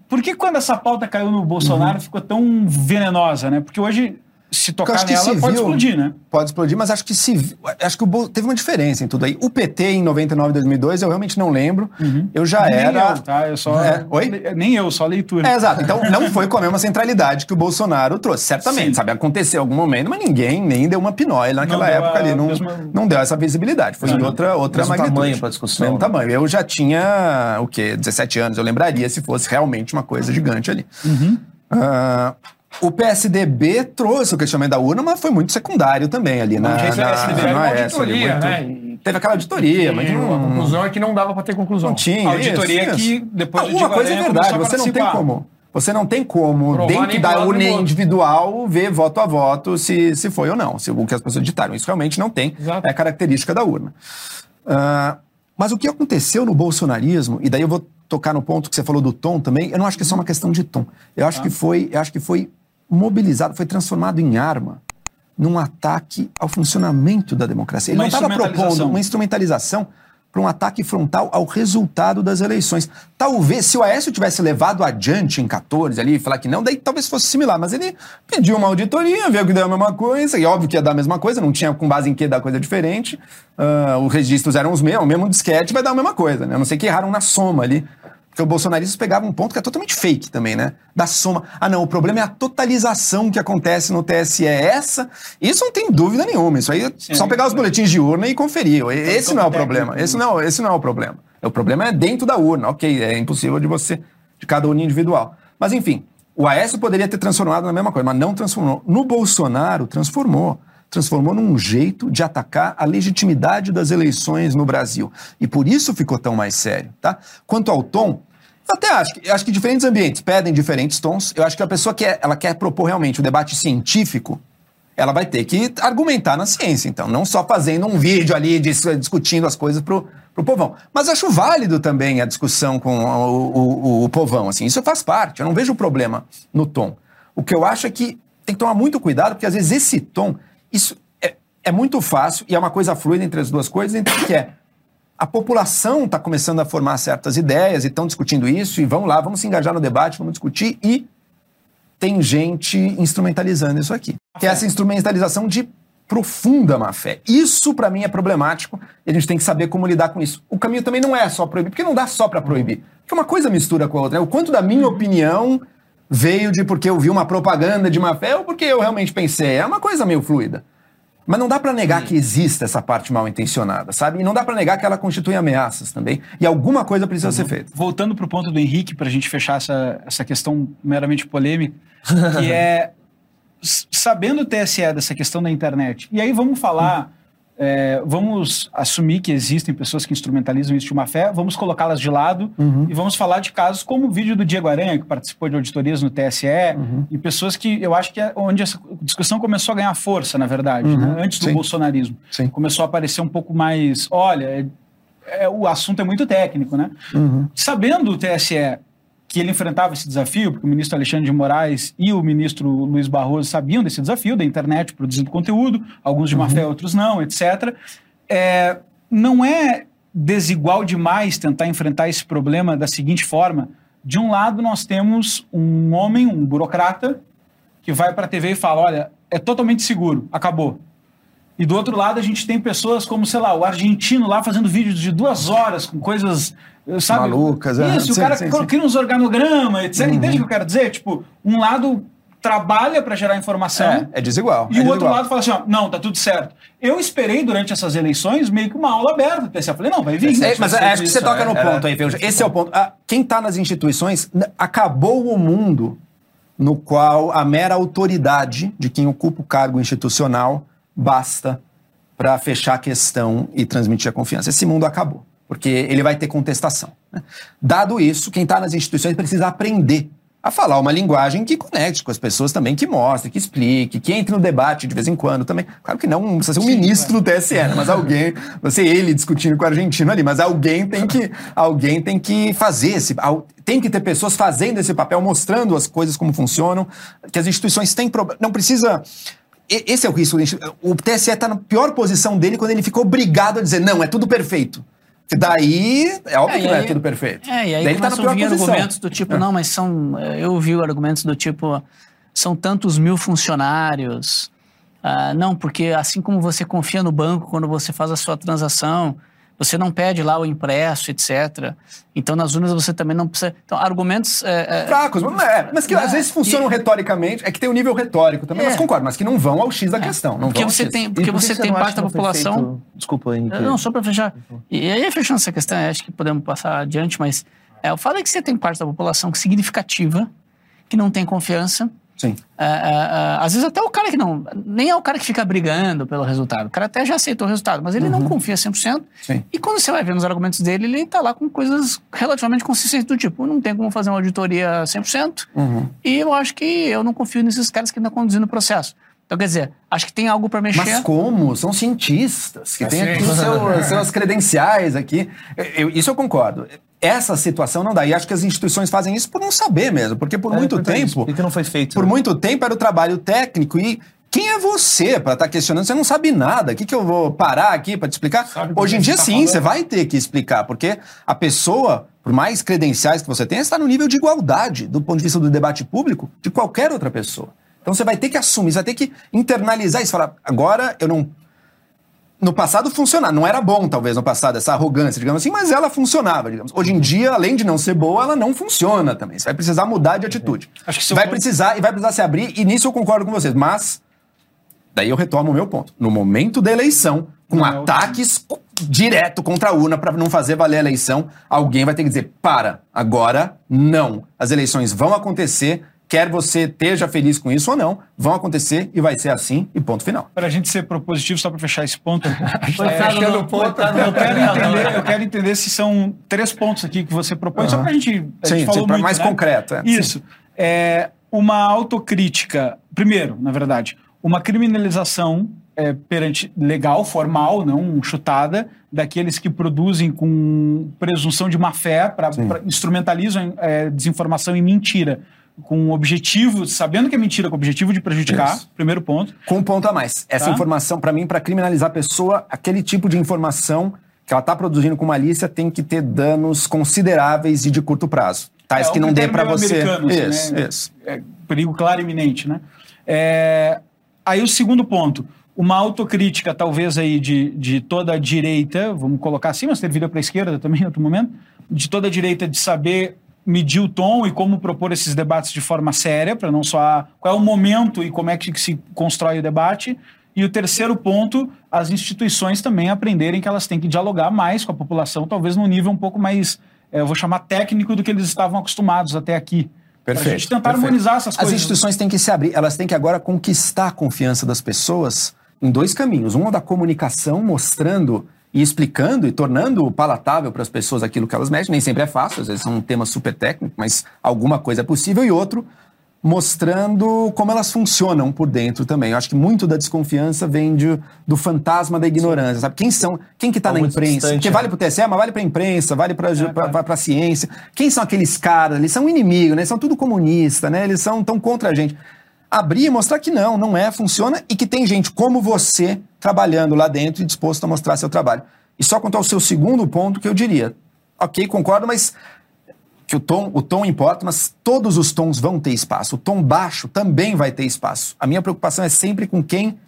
Speaker 6: por que quando essa pauta caiu no Bolsonaro ficou tão venenosa, né? Porque hoje, se tocar
Speaker 5: acho que
Speaker 6: nela,
Speaker 5: se
Speaker 6: pode explodir, né?
Speaker 5: Pode explodir, mas acho que se acho que o teve uma diferença em tudo aí. O PT em 99 2002, eu realmente não lembro. Eu já
Speaker 6: Nem
Speaker 5: era
Speaker 6: eu, tá? Eu só...
Speaker 5: É, oi?
Speaker 6: Nem eu, só leitura.
Speaker 5: É, exato. Então não foi com a mesma centralidade que o Bolsonaro trouxe. Certamente,
Speaker 6: Sim.
Speaker 5: sabe? Aconteceu algum momento, mas ninguém nem deu uma pinóia naquela época ali. Não,
Speaker 6: mesma-
Speaker 5: não deu essa visibilidade. Foi de outra, outra
Speaker 3: Mesmo
Speaker 5: magnitude.
Speaker 3: tamanho pra discussão.
Speaker 5: Mesmo tamanho. Eu já tinha, o quê? 17 anos. Eu lembraria se fosse realmente uma coisa gigante ali.
Speaker 6: Uhum.
Speaker 5: Ah, o PSDB trouxe o questionamento da urna, mas foi muito secundário também ali na,
Speaker 6: jeito
Speaker 5: na,
Speaker 6: PSDB
Speaker 1: uma
Speaker 5: AS ali,
Speaker 1: auditoria,
Speaker 5: muito-
Speaker 1: né?
Speaker 5: Teve aquela auditoria, mas não,
Speaker 1: a conclusão é que não dava para ter conclusão.
Speaker 5: não tinha.
Speaker 6: A auditoria
Speaker 5: isso,
Speaker 6: que depois Diego
Speaker 5: coisa é
Speaker 6: Aranha
Speaker 5: verdade, você não tem como. Você não tem como,
Speaker 1: Provar
Speaker 5: dentro da urna individual, ver voto a voto se, se foi ou não, se o que as pessoas ditaram. Isso realmente não tem.
Speaker 1: Exato.
Speaker 5: É característica da urna. Ah, mas o que aconteceu no bolsonarismo, e daí eu vou tocar no ponto que você falou do tom também, eu não acho que é só uma questão de tom. Eu acho que foi, eu acho que foi mobilizado, foi transformado em arma num ataque ao funcionamento da democracia. Ele
Speaker 6: Uma
Speaker 5: não estava propondo uma instrumentalização para um ataque frontal ao resultado das eleições. Talvez, se o Aécio tivesse levado adiante em 14 ali, e falar que não, daí talvez fosse similar, mas ele pediu uma auditoria, viu que deu a mesma coisa, e óbvio que ia dar a mesma coisa, não tinha com base em que dar coisa diferente, Ah, os registros eram os mesmos, o mesmo disquete vai dar a mesma coisa, né? A não sei que erraram na soma ali. Porque o bolsonaristas pegavam um ponto que é totalmente fake também, né? Da soma. Ah, não, o problema é a totalização que acontece no TSE. É essa, isso não tem dúvida nenhuma. Isso aí é só pegar os boletins de urna e conferir. Esse não é o problema. Esse não, esse não é o problema. O problema é dentro da urna. Ok, é impossível de você, de cada urna individual. Mas enfim, o Aécio poderia ter transformado na mesma coisa, mas não transformou. No Bolsonaro, transformou transformou num jeito de atacar a legitimidade das eleições no Brasil. E por isso ficou tão mais sério, tá? Quanto ao tom, eu até acho que, acho que diferentes ambientes pedem diferentes tons. Eu acho que a pessoa quer, ela quer propor realmente o debate científico, ela vai ter que argumentar na ciência, então, não só fazendo um vídeo ali dis- discutindo as coisas pro, pro povão. Mas acho válido também a discussão com o, o, o povão, assim, isso faz parte, eu não vejo problema no tom. O que eu acho é que tem que tomar muito cuidado, porque às vezes esse tom, isso é, é muito fácil e é uma coisa fluida entre as duas coisas, entre que é a população está começando a formar certas ideias e estão discutindo isso, e vamos lá, vamos se engajar no debate, vamos discutir, e tem gente instrumentalizando isso aqui. Que é essa instrumentalização de profunda má fé. Isso, para mim, é problemático e a gente tem que saber como lidar com isso. O caminho também não é só proibir, porque não dá só para proibir. Porque uma coisa mistura com a outra. Né? O quanto da minha opinião veio de porque eu vi uma propaganda de má fé ou porque eu realmente pensei. É uma coisa meio fluida. Mas não dá para negar que exista essa parte mal intencionada, sabe? E não dá para negar que ela constitui ameaças também. E alguma coisa precisa ser feita.
Speaker 6: Voltando para o ponto do Henrique, para a gente fechar essa, essa questão meramente polêmica, que é sabendo o TSE dessa questão da internet. E aí vamos falar, é, vamos assumir que existem pessoas que instrumentalizam isso de má fé, vamos colocá-las de lado e vamos falar de casos como o vídeo do Diego Aranha, que participou de auditorias no TSE, e pessoas que eu acho que é onde essa discussão começou a ganhar força, na verdade, né? antes do
Speaker 5: Sim.
Speaker 6: bolsonarismo.
Speaker 5: Sim.
Speaker 6: Começou a aparecer um pouco mais, olha, é- é, o assunto é muito técnico, né? Sabendo o TSE que ele enfrentava esse desafio, porque o ministro Alexandre de Moraes e o ministro Luiz Barroso sabiam desse desafio da internet produzindo conteúdo, alguns de má fé, outros não, etc. É, não é desigual demais tentar enfrentar esse problema da seguinte forma: de um lado, nós temos um homem, um burocrata, que vai para a TV e fala: olha, é totalmente seguro, acabou. E do outro lado, a gente tem pessoas como, sei lá, o argentino lá fazendo vídeos de duas horas com coisas, sabe?
Speaker 5: Malucas, é.
Speaker 6: Isso,
Speaker 5: Sim,
Speaker 6: o cara
Speaker 5: sim,
Speaker 6: cria uns organogramas, etc. Entende o que eu quero dizer? Tipo, um lado trabalha para gerar informação.
Speaker 5: É, é desigual.
Speaker 6: E
Speaker 5: é
Speaker 6: o outro
Speaker 5: desigual.
Speaker 6: lado fala assim, ó, não, tá tudo certo. Eu esperei durante essas eleições meio que uma aula aberta do TSE. Eu falei, não, vai vir.
Speaker 5: É, mas acho que você toca no
Speaker 3: é,
Speaker 5: ponto aí, Veja. Esse é o ponto. Ah, quem está nas instituições, acabou o mundo no qual a mera autoridade de quem ocupa o cargo institucional basta para fechar a questão e transmitir a confiança. Esse mundo acabou, porque ele vai ter contestação. né? Dado isso, quem está nas instituições precisa aprender a falar uma linguagem que conecte com as pessoas também, que mostre, que explique, que entre no debate de vez em quando também. Claro que não precisa ser um ministro do TSE, né? mas alguém, sei ele discutindo com o argentino ali, mas alguém tem que, alguém tem que fazer esse, tem que ter pessoas fazendo esse papel, mostrando as coisas como funcionam, que as instituições têm problema, não precisa esse é o risco. O TSE está na pior posição dele quando ele ficou obrigado a dizer, não, é tudo perfeito. Daí, é óbvio
Speaker 4: É,
Speaker 5: que não é
Speaker 4: aí-
Speaker 5: tudo perfeito.
Speaker 4: É, e aí
Speaker 5: Daí tá
Speaker 4: começam a
Speaker 5: pior
Speaker 4: vir
Speaker 5: posição.
Speaker 4: argumentos do tipo, não, mas são. Eu ouvi argumentos do tipo, são tantos mil funcionários. ah, não, porque assim como você confia no banco quando você faz a sua transação, você não pede lá o impresso, etc. Então nas urnas você também não precisa. Então, argumentos. eh, eh,
Speaker 5: Fracos, mas, é, mas que
Speaker 4: Né?
Speaker 5: às vezes funcionam
Speaker 4: E-
Speaker 5: retoricamente, é que tem o nível retórico também,
Speaker 4: É.
Speaker 5: mas concordo, mas que não vão ao X da questão. Não
Speaker 4: porque você
Speaker 5: X.
Speaker 4: tem, porque
Speaker 3: por que
Speaker 4: você
Speaker 3: você
Speaker 4: tem parte da população.
Speaker 3: feito- Desculpa, Henrique.
Speaker 4: Não, só para fechar. E aí, fechando essa questão, acho que podemos passar adiante, mas é, o fato é que você tem parte da população significativa que não tem confiança.
Speaker 5: Sim.
Speaker 4: É, é, é, às vezes até o cara que não... Nem é o cara que fica brigando pelo resultado. O cara até já aceitou o resultado, mas ele não confia 100%.
Speaker 5: Sim.
Speaker 4: E quando você vai ver nos argumentos dele, ele tá lá com coisas relativamente consistentes do tipo, não tem como fazer uma auditoria 100%. E eu acho que eu não confio nesses caras que estão conduzindo o processo. Então, quer dizer, acho que tem algo para mexer.
Speaker 5: Mas como? São cientistas que
Speaker 1: É
Speaker 5: têm aqui os seus, seus credenciais aqui. Eu- isso eu concordo. Essa situação não dá. E acho que as instituições fazem isso por não saber mesmo. Porque por
Speaker 3: É,
Speaker 5: muito tempo.
Speaker 3: Por que não foi feito?
Speaker 5: Por
Speaker 3: né?
Speaker 5: muito tempo era o trabalho técnico e quem é você para estar questionando? Você não sabe nada. O que, que eu vou parar aqui para te explicar?
Speaker 1: Sabe
Speaker 5: Hoje em dia,
Speaker 1: tá
Speaker 5: sim,
Speaker 1: falando.
Speaker 5: você vai ter que explicar, porque a pessoa, por mais credenciais que você tenha, está no nível de igualdade do ponto de vista do debate público de qualquer outra pessoa. Então você vai ter que assumir, você vai ter que internalizar isso. Falar, agora eu não no passado funcionava. Não era bom, talvez, no passado, essa arrogância, digamos assim, mas ela funcionava, digamos. Hoje em dia, além de não ser boa, ela não funciona também. Você vai precisar mudar de atitude.
Speaker 6: Acho que se eu
Speaker 5: vai precisar e vai precisar se abrir, e nisso eu concordo com vocês. Mas, daí eu retomo o meu ponto. No momento da eleição, com
Speaker 6: Não é
Speaker 5: ataques direto contra a urna para não fazer valer a eleição, alguém vai ter que dizer: para, agora não. As eleições vão acontecer. Quer você esteja feliz com isso ou não, vão acontecer e vai ser assim e ponto final.
Speaker 6: Para a gente ser propositivo, só para fechar esse ponto,
Speaker 1: o ponto.
Speaker 6: eu quero, entender, eu quero entender se são três pontos aqui que você propõe, só para a gente. A gente
Speaker 5: Sim, mais
Speaker 6: né?
Speaker 5: concreto, é.
Speaker 6: Isso. É, uma autocrítica. Primeiro, na verdade, uma criminalização é, perante legal, formal, não chutada, daqueles que produzem com presunção de má fé, pra, pra instrumentalizam é, desinformação e mentira com objetivo, sabendo que é mentira, com objetivo de prejudicar,
Speaker 5: Isso.
Speaker 6: primeiro ponto.
Speaker 5: Com um ponto a mais. Essa
Speaker 6: Tá.
Speaker 5: informação, para mim, para criminalizar a pessoa, aquele tipo de informação que ela está produzindo com malícia tem que ter danos consideráveis e de curto prazo. Tais
Speaker 6: É,
Speaker 5: que
Speaker 6: um
Speaker 5: não dê para você.
Speaker 6: assim,
Speaker 5: isso,
Speaker 6: né?
Speaker 5: isso.
Speaker 6: É, perigo claro e iminente, né? É, aí o segundo ponto, uma autocrítica talvez aí de, de toda a direita, vamos colocar assim, mas serviria para a esquerda também em outro momento, de toda a direita de saber medir o tom e como propor esses debates de forma séria, para não só qual é o momento e como é que se constrói o debate. E o terceiro ponto, as instituições também aprenderem que elas têm que dialogar mais com a população, talvez num nível um pouco mais, eh, eu vou chamar técnico do que eles estavam acostumados até aqui.
Speaker 5: Perfeito.
Speaker 6: gente tentar
Speaker 5: perfeito.
Speaker 6: harmonizar essas
Speaker 5: As
Speaker 6: coisas.
Speaker 5: instituições têm que se abrir, elas têm que agora conquistar a confiança das pessoas em dois caminhos. Um é o da comunicação, mostrando e explicando e tornando palatável para as pessoas aquilo que elas mexem. Nem sempre é fácil, às vezes é um tema super técnico, mas alguma coisa é possível. E outro, mostrando como elas funcionam por dentro também. Eu acho que muito da desconfiança vem de, do fantasma da ignorância, sabe? Quem são, quem que está
Speaker 3: Tá
Speaker 5: na
Speaker 3: muito
Speaker 5: imprensa?
Speaker 3: distante,
Speaker 5: Porque vale para o TSE, mas vale para a imprensa, vale para a ciência. Quem são aqueles caras? Eles são inimigos, né? Eles são tudo comunista, né? Eles são tão contra a gente. Abrir e mostrar que não, não é, funciona e que tem gente como você trabalhando lá dentro e disposto a mostrar seu trabalho. E só quanto ao seu segundo ponto que eu diria, ok, concordo, mas que o tom, o tom importa, mas todos os tons vão ter espaço. O tom baixo também vai ter espaço. A minha preocupação é sempre com quem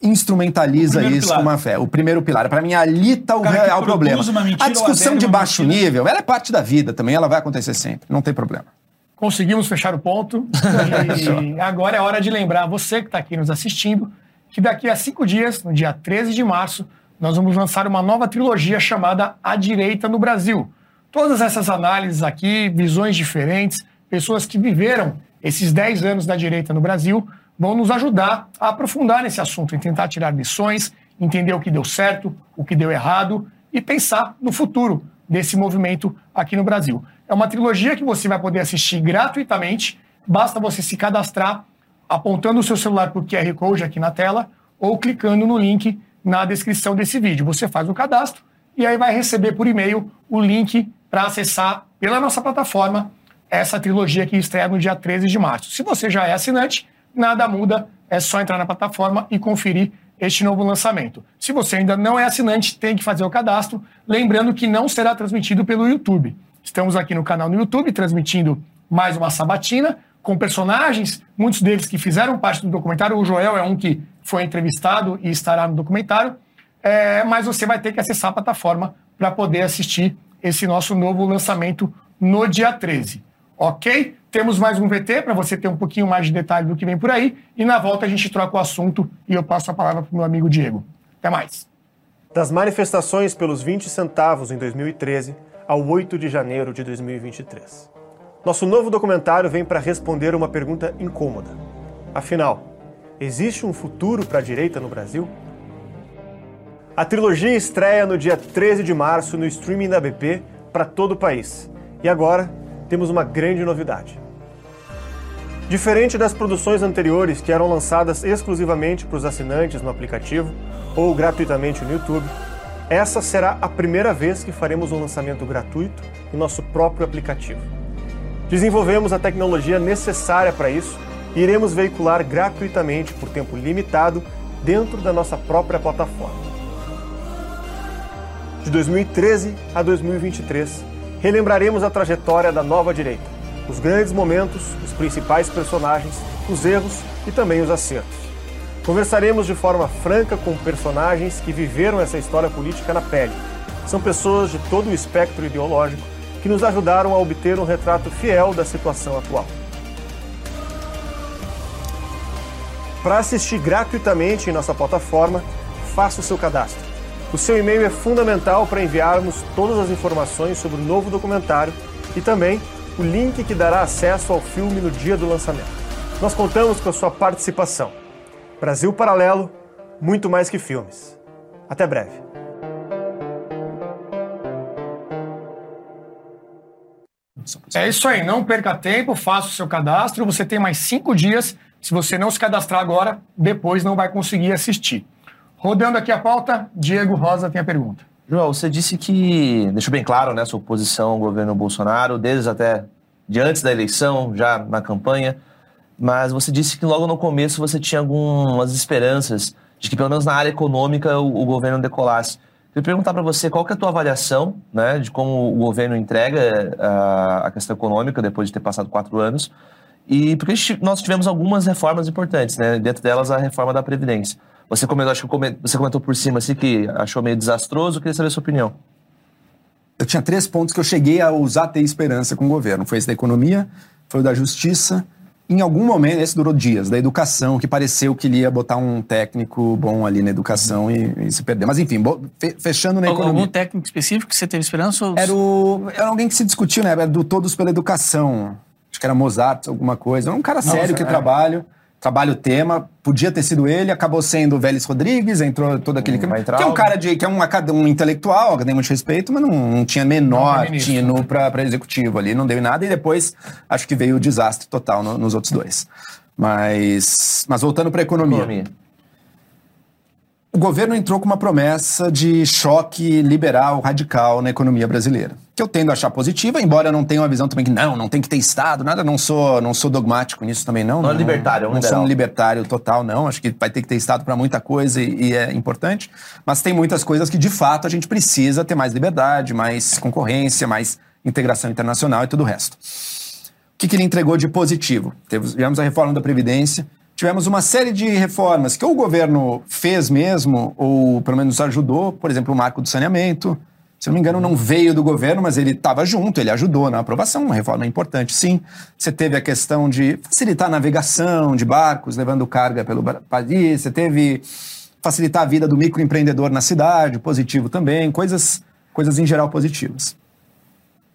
Speaker 5: instrumentaliza
Speaker 6: O
Speaker 5: isso
Speaker 6: pilar.
Speaker 5: com má fé. O primeiro pilar. Para mim, ali está o
Speaker 6: que
Speaker 5: real problema.
Speaker 6: uma mentira
Speaker 5: A discussão de
Speaker 6: uma
Speaker 5: baixo
Speaker 6: mentira.
Speaker 5: nível, ela é parte da vida também, ela vai acontecer sempre. Não tem problema.
Speaker 1: Conseguimos fechar o ponto. E agora é hora de lembrar você que está aqui nos assistindo que daqui a cinco dias, no dia 13 de março, nós vamos lançar uma nova trilogia chamada A Direita no Brasil. Todas essas análises aqui, visões diferentes, pessoas que viveram esses 10 anos da direita no Brasil, vão nos ajudar a aprofundar nesse assunto, em tentar tirar lições, entender o que deu certo, o que deu errado e pensar no futuro desse movimento aqui no Brasil. É uma trilogia que você vai poder assistir gratuitamente, basta você se cadastrar apontando o seu celular para o QR Code aqui na tela ou clicando no link na descrição desse vídeo. Você faz o cadastro e aí vai receber por e-mail o link para acessar pela nossa plataforma essa trilogia que estreia no dia 13 de março. Se você já é assinante, nada muda, é só entrar na plataforma e conferir este novo lançamento. Se você ainda não é assinante, tem que fazer o cadastro, lembrando que não será transmitido pelo YouTube. Estamos aqui no canal no YouTube transmitindo mais uma sabatina com personagens, muitos deles que fizeram parte do documentário. O Joel é um que foi entrevistado e estará no documentário. É, mas você vai ter que acessar a plataforma para poder assistir esse nosso novo lançamento no dia 13. Ok? Temos mais um VT para você ter um pouquinho mais de detalhe do que vem por aí. E na volta a gente troca o assunto e eu passo a palavra para o meu amigo Diego. Até mais.
Speaker 2: Das manifestações pelos 20 centavos em 2013 ao 8 de janeiro de 2023. Nosso novo documentário vem para responder uma pergunta incômoda. Afinal, existe um futuro para a direita no Brasil? A trilogia estreia no dia 13 de março no streaming da BP para todo o país. E agora temos uma grande novidade. Diferente das produções anteriores que eram lançadas exclusivamente para os assinantes no aplicativo ou gratuitamente no YouTube, essa será a primeira vez que faremos um lançamento gratuito em nosso próprio aplicativo. Desenvolvemos a tecnologia necessária para isso e iremos veicular gratuitamente por tempo limitado dentro da nossa própria plataforma. De 2013 a 2023, relembraremos a trajetória da nova direita, os grandes momentos, os principais personagens, os erros e também os acertos. Conversaremos de forma franca com personagens que viveram essa história política na pele. São pessoas de todo o espectro ideológico que nos ajudaram a obter um retrato fiel da situação atual. Para assistir gratuitamente em nossa plataforma, faça o seu cadastro. O seu e-mail é fundamental para enviarmos todas as informações sobre o novo documentário e também o link que dará acesso ao filme no dia do lançamento. Nós contamos com a sua participação. Brasil Paralelo, muito mais que filmes. Até breve.
Speaker 1: É isso aí, não perca tempo, faça o seu cadastro. Você tem mais cinco dias. Se você não se cadastrar agora, depois não vai conseguir assistir. Rodando aqui a pauta, Diego Rosa tem a pergunta.
Speaker 3: João, você disse que deixou bem claro né, sua oposição ao governo Bolsonaro, desde até de antes da eleição, já na campanha, mas você disse que logo no começo você tinha algumas esperanças de que pelo menos na área econômica o, o governo decolasse. Queria perguntar para você qual que é a tua avaliação né, de como o governo entrega a, a questão econômica depois de ter passado quatro anos e porque nós tivemos algumas reformas importantes, né, dentro delas a reforma da Previdência. Você comentou, acho que você comentou por cima assim, que achou meio desastroso, queria saber a sua opinião.
Speaker 5: Eu tinha três pontos que eu cheguei a usar ter esperança com o governo. Foi esse da economia, foi o da justiça em algum momento, esse durou dias, da educação, que pareceu que ele ia botar um técnico bom ali na educação e, e se perder. Mas enfim, fechando na
Speaker 4: Algum
Speaker 5: economia.
Speaker 4: Algum técnico específico que você teve esperança? Ou...
Speaker 5: Era, o, era alguém que se discutiu, né? Era do Todos pela Educação. Acho que era Mozart, alguma coisa. Era um cara sério que é. trabalha trabalha o tema, podia ter sido ele, acabou sendo o Vélez Rodrigues, entrou todo aquele... Hum, que é um cara de, que é um, um intelectual, acadêmico de respeito, mas não, não tinha menor não, tino para executivo ali, não deu nada, e depois acho que veio o desastre total no, nos outros dois. Mas, mas voltando para a economia. economia o governo entrou com uma promessa de choque liberal radical na economia brasileira, que eu tendo a achar positiva, embora eu não tenha uma visão também que não, não tem que ter Estado, nada, não sou, não sou dogmático nisso também não.
Speaker 3: Não, é libertário, é um
Speaker 5: Não sou um libertário total, não. Acho que vai ter que ter Estado para muita coisa e, e, é importante, mas tem muitas coisas que de fato a gente precisa ter mais liberdade, mais concorrência, mais integração internacional e tudo o resto. O que, que ele entregou de positivo? Tivemos a reforma da Previdência, tivemos uma série de reformas que o governo fez mesmo, ou pelo menos ajudou, por exemplo, o marco do saneamento. Se não me engano, não veio do governo, mas ele estava junto, ele ajudou na aprovação, uma reforma importante, sim. Você teve a questão de facilitar a navegação de barcos, levando carga pelo país, você teve facilitar a vida do microempreendedor na cidade, positivo também, coisas, coisas em geral positivas.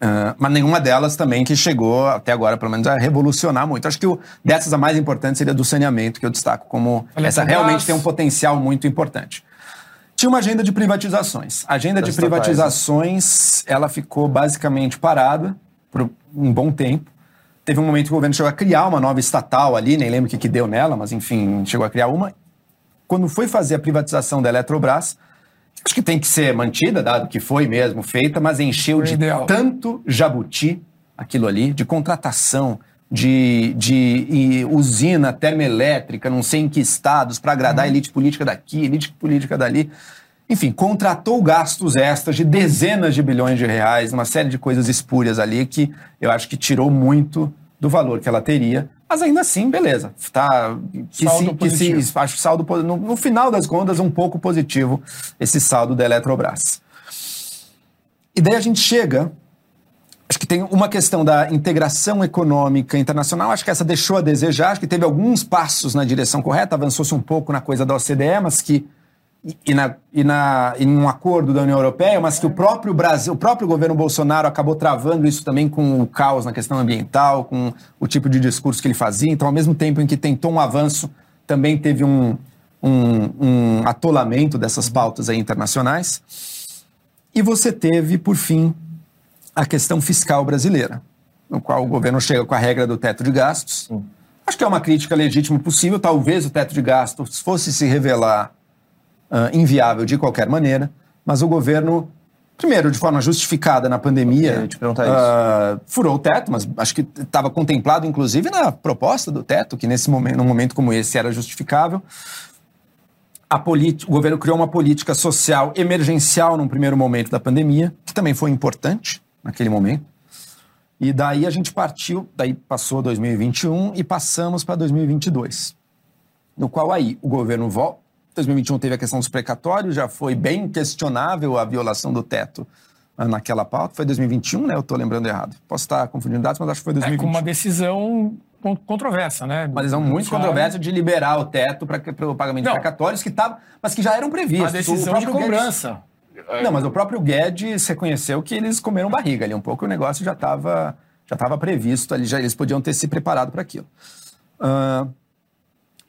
Speaker 5: Uh, mas nenhuma delas também que chegou até agora, pelo menos, a revolucionar muito. Acho que o, dessas a mais importante seria do saneamento, que eu destaco como essa realmente tem um potencial muito importante. Tinha uma agenda de privatizações. A agenda de privatizações, ela ficou basicamente parada por um bom tempo. Teve um momento que o governo chegou a criar uma nova estatal ali, nem lembro o que, que deu nela, mas enfim, chegou a criar uma. Quando foi fazer a privatização da Eletrobras, acho que tem que ser mantida, dado que foi mesmo feita, mas encheu de ideal. tanto jabuti aquilo ali, de contratação, de, de usina termoelétrica, não sei em que estados, para agradar uhum. a elite política daqui, elite política dali. Enfim, contratou gastos extras de dezenas de bilhões de reais, uma série de coisas espúrias ali que eu acho que tirou muito do valor que ela teria mas ainda assim, beleza. Tá, que saldo se, positivo. que se, acho saldo no, no final das contas um pouco positivo esse saldo da Eletrobras. E daí a gente chega Acho que tem uma questão da integração econômica internacional, acho que essa deixou a desejar, acho que teve alguns passos na direção correta, avançou-se um pouco na coisa da OCDE, mas que e, na, e, na, em um acordo da União Europeia, mas que o próprio Brasil, o próprio governo Bolsonaro acabou travando isso também com o caos na questão ambiental, com o tipo de discurso que ele fazia. Então, ao mesmo tempo em que tentou um avanço, também teve um, um, um atolamento dessas pautas internacionais. E você teve, por fim, a questão fiscal brasileira, no qual o governo chega com a regra do teto de gastos. Acho que é uma crítica legítima possível. Talvez o teto de gastos fosse se revelar uh, inviável de qualquer maneira, mas o governo, primeiro, de forma justificada na pandemia, uh, furou o teto, mas acho que estava contemplado, inclusive, na proposta do teto, que nesse momento, num momento como esse era justificável. o governo criou uma política social emergencial num primeiro momento da pandemia, que também foi importante naquele momento. E daí a gente partiu, daí passou 2021 e passamos para 2022, no qual aí o governo volta 2021 teve a questão dos precatórios, já foi bem questionável a violação do teto ah, naquela pauta. Foi 2021, né? Eu estou lembrando errado. Posso estar confundindo dados, mas acho que foi 2021. É,
Speaker 1: com uma decisão controversa, né?
Speaker 5: Uma decisão muito controversa de liberar o teto para o pagamento Não. de precatórios, que tava, mas que já eram previstos. A
Speaker 1: decisão de cobrança.
Speaker 5: Guedes... Não, mas o próprio Guedes reconheceu que eles comeram barriga ali um pouco, o negócio já estava já tava previsto ali, já, eles podiam ter se preparado para aquilo. Uh,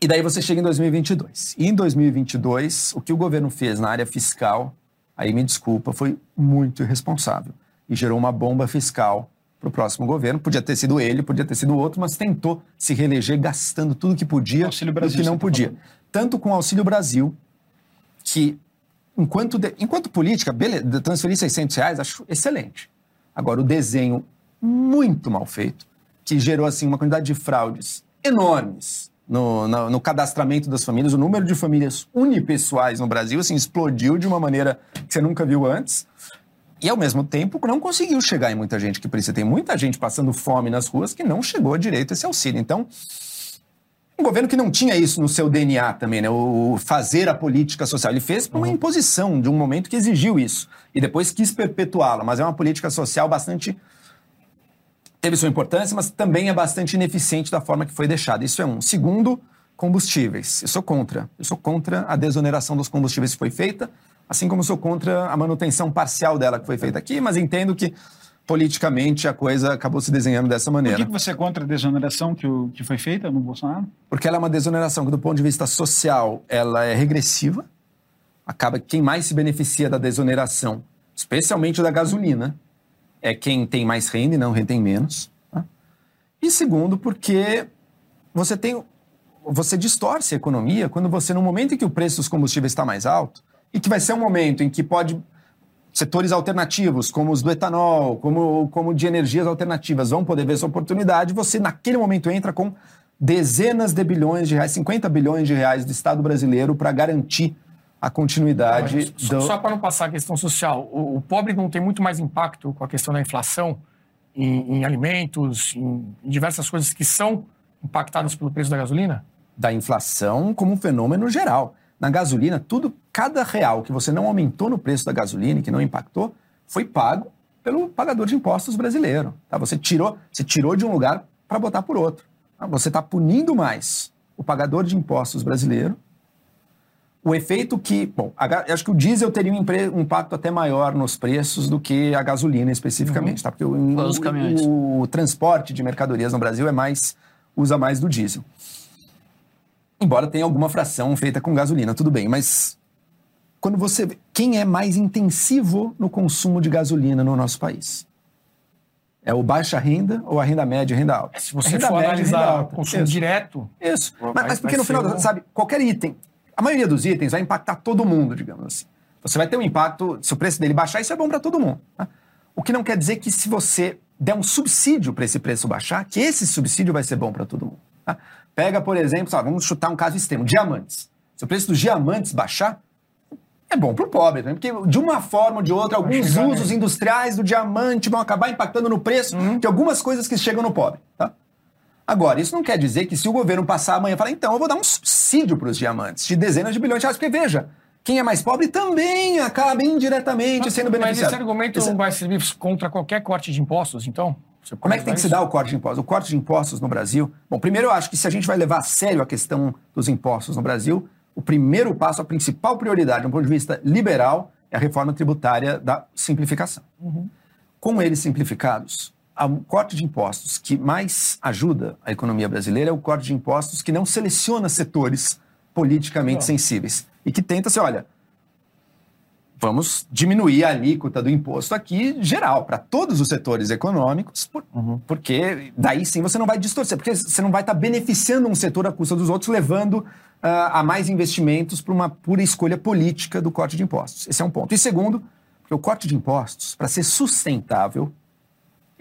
Speaker 5: e daí você chega em 2022. E em 2022, o que o governo fez na área fiscal, aí me desculpa, foi muito irresponsável. E gerou uma bomba fiscal para o próximo governo. Podia ter sido ele, podia ter sido outro, mas tentou se reeleger gastando tudo que podia
Speaker 6: Auxílio
Speaker 5: e
Speaker 6: Brasil,
Speaker 5: que não
Speaker 6: tá
Speaker 5: podia.
Speaker 6: falando.
Speaker 5: Tanto com o Auxílio Brasil, que enquanto, de- enquanto política, beleza, transferir 600 reais, acho excelente. Agora, o desenho muito mal feito, que gerou assim uma quantidade de fraudes enormes no, na- no cadastramento das famílias, o número de famílias unipessoais no Brasil assim, explodiu de uma maneira que você nunca viu antes. E, ao mesmo tempo, não conseguiu chegar em muita gente que precisa. Tem muita gente passando fome nas ruas que não chegou direito a esse auxílio. Então, um governo que não tinha isso no seu DNA também, né? O o fazer a política social. Ele fez por uma imposição de um momento que exigiu isso. E depois quis perpetuá-la. Mas é uma política social bastante. Teve sua importância, mas também é bastante ineficiente da forma que foi deixada. Isso é um. Segundo, combustíveis. Eu sou contra. Eu sou contra a desoneração dos combustíveis que foi feita, assim como sou contra a manutenção parcial dela que foi feita aqui, mas entendo que politicamente a coisa acabou se desenhando dessa
Speaker 6: Por
Speaker 5: maneira.
Speaker 6: que, que você é contra a desoneração que, o- que foi feita no Bolsonaro?
Speaker 5: Porque ela é uma desoneração que, do ponto de vista social, ela é regressiva. Acaba que quem mais se beneficia da desoneração, especialmente da gasolina, é quem tem mais renda e não tem menos. tá? E segundo, porque você tem. Você distorce a economia quando você, no momento em que o preço dos combustíveis está mais alto, e que vai ser um momento em que pode setores alternativos, como os do etanol, como, como de energias alternativas, vão poder ver essa oportunidade, você naquele momento entra com dezenas de bilhões de reais, 50 bilhões de reais do Estado brasileiro para garantir a continuidade
Speaker 1: Só,
Speaker 5: do...
Speaker 1: só para não passar a questão social, o, o pobre não tem muito mais impacto com a questão da inflação em, em alimentos, em, em diversas coisas que são impactadas pelo preço da gasolina?
Speaker 5: da inflação como um fenômeno geral. Na gasolina, tudo, cada real que você não aumentou no preço da gasolina e que não impactou, foi pago pelo pagador de impostos brasileiro. Tá? Você, tirou, você tirou de um lugar para botar por outro. Tá? Você está punindo mais o pagador de impostos brasileiro. O efeito que. Bom, a acho que o diesel teria um, um impacto até maior nos preços do que a gasolina especificamente, tá? Porque o,
Speaker 4: Os
Speaker 5: o- o transporte de mercadorias no Brasil é mais usa mais do diesel. Embora tenha alguma fração feita com gasolina, tudo bem, mas quando você vê quem é mais intensivo no consumo de gasolina no nosso país? É o baixa renda ou a renda média e renda alta?
Speaker 1: Se você
Speaker 5: renda
Speaker 1: for
Speaker 5: média
Speaker 1: analisar
Speaker 5: alta.
Speaker 1: consumo
Speaker 5: Isso.
Speaker 1: direto,
Speaker 5: Isso. Mas, mas porque no final,
Speaker 1: um-
Speaker 5: sabe, qualquer item, a maioria dos itens vai impactar todo mundo, digamos assim. Você vai ter um impacto, se o preço dele baixar, isso é bom para todo mundo. tá? O que não quer dizer que se você der um subsídio para esse preço baixar, que esse subsídio vai ser bom para todo mundo. tá? Pega, por exemplo, sabe, vamos chutar um caso extremo, diamantes. Se o preço dos diamantes baixar, é bom para o pobre, porque de uma forma ou de outra, alguns usos
Speaker 1: nele.
Speaker 5: industriais do diamante vão acabar impactando no preço de algumas coisas que chegam no pobre. Tá? Agora, isso não quer dizer que se o governo passar amanhã e falar, então eu vou dar um subsídio para os diamantes de dezenas de bilhões de reais, porque veja, quem é mais pobre também acaba indiretamente sendo
Speaker 1: mas
Speaker 5: beneficiado.
Speaker 1: esse argumento
Speaker 5: Esse-
Speaker 1: vai servir contra qualquer corte de impostos, então?
Speaker 5: Como é que tem que se
Speaker 1: isso?
Speaker 5: dar o corte de impostos? O corte de impostos no Brasil. Bom, primeiro eu acho que se a gente vai levar a sério a questão dos impostos no Brasil, o primeiro passo, a principal prioridade, do ponto de vista liberal, é a reforma tributária da simplificação. Com eles simplificados, o corte de impostos que mais ajuda a economia brasileira é o corte de impostos que não seleciona setores politicamente sensíveis e que tenta ser, olha, vamos diminuir a alíquota do imposto aqui geral, para todos os setores econômicos, por- porque daí sim você não vai distorcer, porque você não vai estar beneficiando um setor à custa dos outros, levando ah, a mais investimentos para uma pura escolha política do corte de impostos. Esse é um ponto. E segundo, porque o corte de impostos, para ser sustentável,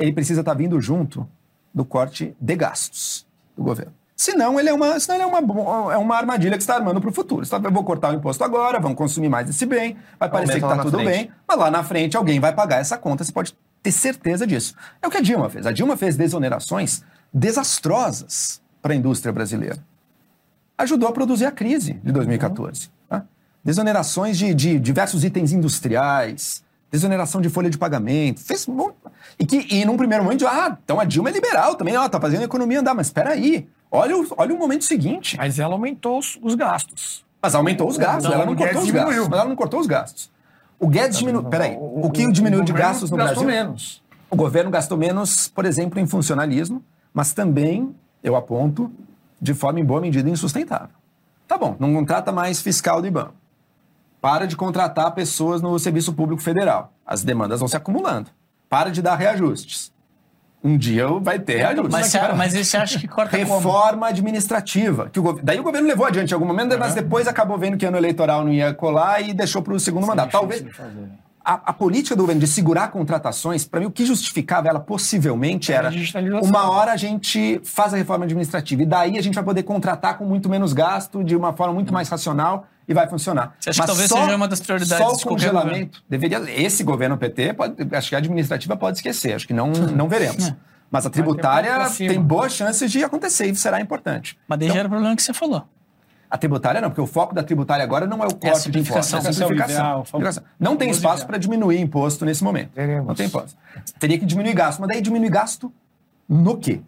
Speaker 5: ele precisa estar vindo junto do corte de gastos do governo. Senão, ele é uma, senão ele é uma, é uma armadilha que está armando para o futuro. Você tá, eu vou cortar o imposto agora, vamos consumir mais esse bem, vai parecer que está tudo
Speaker 3: frente.
Speaker 5: bem, mas lá na frente alguém vai pagar essa conta, você pode ter certeza disso. É o que a Dilma fez. A Dilma fez desonerações desastrosas para a indústria brasileira. Ajudou a produzir a crise de 2014. tá? Desonerações de, de diversos itens industriais, desoneração de folha de pagamento, fez um e que e num primeiro momento, ah, então a Dilma é liberal também, ó, tá fazendo a economia andar, mas espera aí, olha o, olha o momento seguinte.
Speaker 1: Mas ela aumentou os, os gastos.
Speaker 5: Mas aumentou os gastos,
Speaker 1: Então,
Speaker 5: ela não
Speaker 1: o
Speaker 5: cortou
Speaker 1: Guedes
Speaker 5: os gastos.
Speaker 1: diminuiu.
Speaker 5: Mas ela não cortou os gastos. O Guedes diminuiu. Peraí, o, que diminuiu de
Speaker 1: governo
Speaker 5: gastos no
Speaker 1: gastou
Speaker 5: Brasil?
Speaker 1: menos.
Speaker 5: O governo gastou menos, por exemplo, em funcionalismo, mas também, eu aponto, de forma em boa medida insustentável. Tá bom, não contrata mais fiscal do IBAN. Para de contratar pessoas no Serviço Público Federal. As demandas vão se acumulando. Para de dar reajustes. Um dia vai ter reajuste.
Speaker 4: Mas, você, mas você acha que corta como?
Speaker 5: Reforma administrativa. Que o Daí o governo levou adiante em algum momento, mas depois acabou vendo que ano eleitoral não ia colar e deixou para o segundo mandato. Talvez a, a política do governo de segurar contratações, para mim, o que justificava ela possivelmente
Speaker 1: Era
Speaker 5: era uma hora a gente faz a reforma administrativa e daí a gente vai poder contratar com muito menos gasto, de uma forma muito mais racional e vai funcionar.
Speaker 4: Você acha que talvez seja uma das prioridades
Speaker 5: Só o congelamento deveria. Esse governo PT, pode, acho que a administrativa pode esquecer, acho que não, não veremos. Mas a tributária tem boas chances de acontecer e será importante.
Speaker 4: Mas daí já era o problema que você falou.
Speaker 5: A tributária não, porque o foco da tributária agora não é o
Speaker 4: É
Speaker 5: corte de impostos, é a
Speaker 4: simplificação.
Speaker 5: Não tem espaço para diminuir imposto nesse momento.
Speaker 1: Veremos.
Speaker 5: Não tem imposto. Teria que diminuir gasto, mas daí diminuir gasto no quê?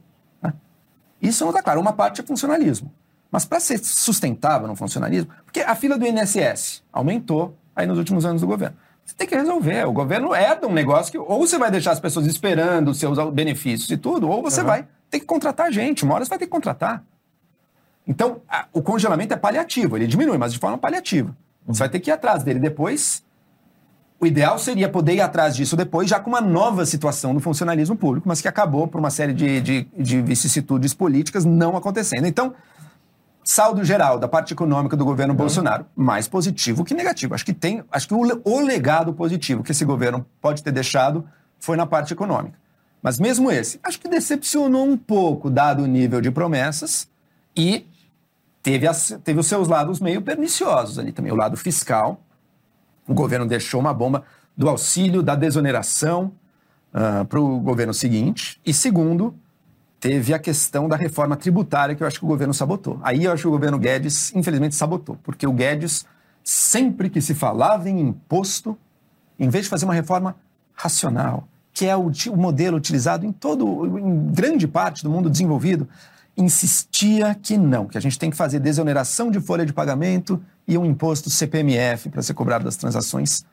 Speaker 5: Isso não está claro. Uma parte é funcionalismo. Mas para ser sustentável no funcionalismo, porque a fila do INSS aumentou aí nos últimos anos do governo. Você tem que resolver. O governo herda um negócio que ou você vai deixar as pessoas esperando os seus benefícios e tudo, ou você vai ter que contratar gente. Uma hora você vai ter que contratar. Então, a- o congelamento é paliativo, ele diminui, mas de forma paliativa. Você vai ter que ir atrás dele depois. O ideal seria poder ir atrás disso depois, já com uma nova situação no funcionalismo público, mas que acabou por uma série de, de, de vicissitudes políticas não acontecendo. Então, saldo geral da parte econômica do governo Bolsonaro, mais positivo que negativo. Acho que tem, acho que o, o legado positivo que esse governo pode ter deixado foi na parte econômica. Mas mesmo esse, acho que decepcionou um pouco, dado o nível de promessas, e teve, as- teve os seus lados meio perniciosos ali também. O lado fiscal, o governo deixou uma bomba do auxílio, da desoneração para o governo seguinte. E segundo, teve a questão da reforma tributária que eu acho que o governo sabotou. Aí eu acho que o governo Guedes, infelizmente, sabotou, porque o Guedes, sempre que se falava em imposto, em vez de fazer uma reforma racional, que é o, o modelo utilizado em todo, em grande parte do mundo desenvolvido, insistia que não, que a gente tem que fazer desoneração de folha de pagamento e um imposto CPMF para ser cobrado das transações,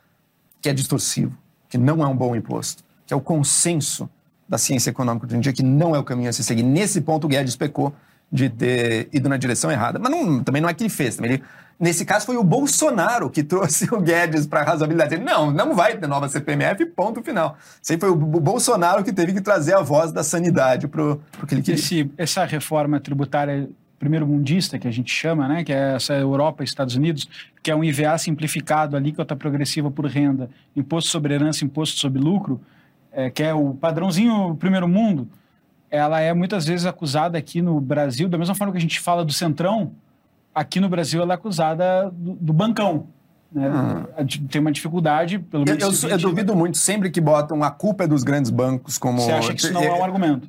Speaker 5: que é distorsivo, que não é um bom imposto, que é o consenso da ciência econômica de em dia, que não é o caminho a se seguir. Nesse ponto, o Guedes pecou de ter ido na direção errada. Mas não- também não é que ele fez. Ele- nesse caso, foi o Bolsonaro que trouxe o Guedes para a razoabilidade. Ele, não, não vai ter nova CPMF, ponto final. Isso aí foi o Bolsonaro que teve que trazer a voz da sanidade para o que ele queria.
Speaker 6: Esse, essa reforma tributária primeiro mundista que a gente chama, né, que é essa Europa e Estados Unidos, que é um IVA simplificado, alíquota progressiva por renda, imposto sobre herança, imposto sobre lucro, é, que é o padrãozinho primeiro mundo, ela é muitas vezes acusada aqui no Brasil, da mesma forma que a gente fala do centrão, aqui no Brasil ela é acusada do, do bancão. Né? A di- Tem uma dificuldade, pelo
Speaker 5: Eu,
Speaker 6: menos.
Speaker 5: eu, eu
Speaker 6: vende-
Speaker 5: duvido muito, sempre que botam a culpa é dos grandes bancos como...
Speaker 6: Você acha que isso não é um argumento?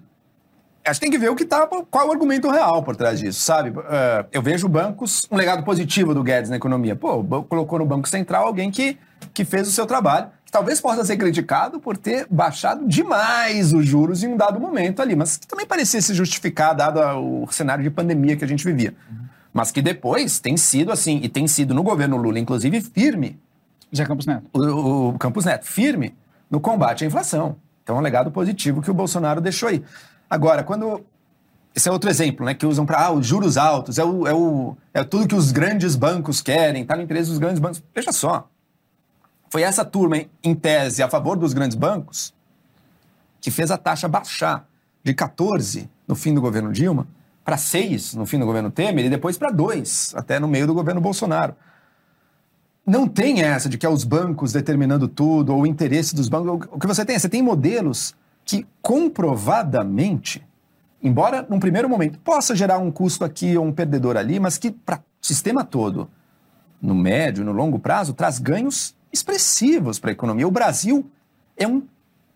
Speaker 5: Acho que tem que ver o que tá, qual é o argumento real por trás disso, sabe? Eh, eu vejo bancos, um legado positivo do Guedes na economia. Pô, colocou no Banco Central alguém que, que fez o seu trabalho, talvez possa ser criticado por ter baixado demais os juros em um dado momento ali, mas que também parecia se justificar, dado o cenário de pandemia que a gente vivia. Mas que depois tem sido assim, e tem sido no governo Lula, inclusive, firme,
Speaker 6: Zé Campos Neto.
Speaker 5: o, o Campos Neto, firme no combate à inflação. Então é um legado positivo que o Bolsonaro deixou aí. Agora, quando. Esse é outro exemplo, né? Que usam para ah, os juros altos, é, o, é, o, é tudo que os grandes bancos querem, está no interesse dos grandes bancos. Veja só. Foi essa turma, em- tese, a favor dos grandes bancos, que fez a taxa baixar de 14 no fim do governo Dilma para 6 no fim do governo Temer e depois para 2, até no meio do governo Bolsonaro não tem essa de que é os bancos determinando tudo, ou o interesse dos bancos. O que você tem? Você tem modelos que comprovadamente, embora num primeiro momento possa gerar um custo aqui ou um perdedor ali, mas que para o sistema todo, no médio, no longo prazo, traz ganhos expressivos para a economia. O Brasil é um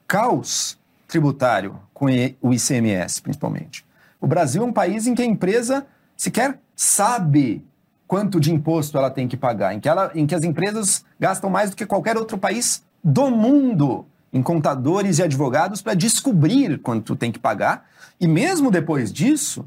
Speaker 5: caos tributário com o ICMS, principalmente. O Brasil é um país em que a empresa sequer sabe quanto de imposto ela tem que pagar, em que, ela, em que as empresas gastam mais do que qualquer outro país do mundo em contadores e advogados para descobrir quanto tem que pagar. E mesmo depois disso,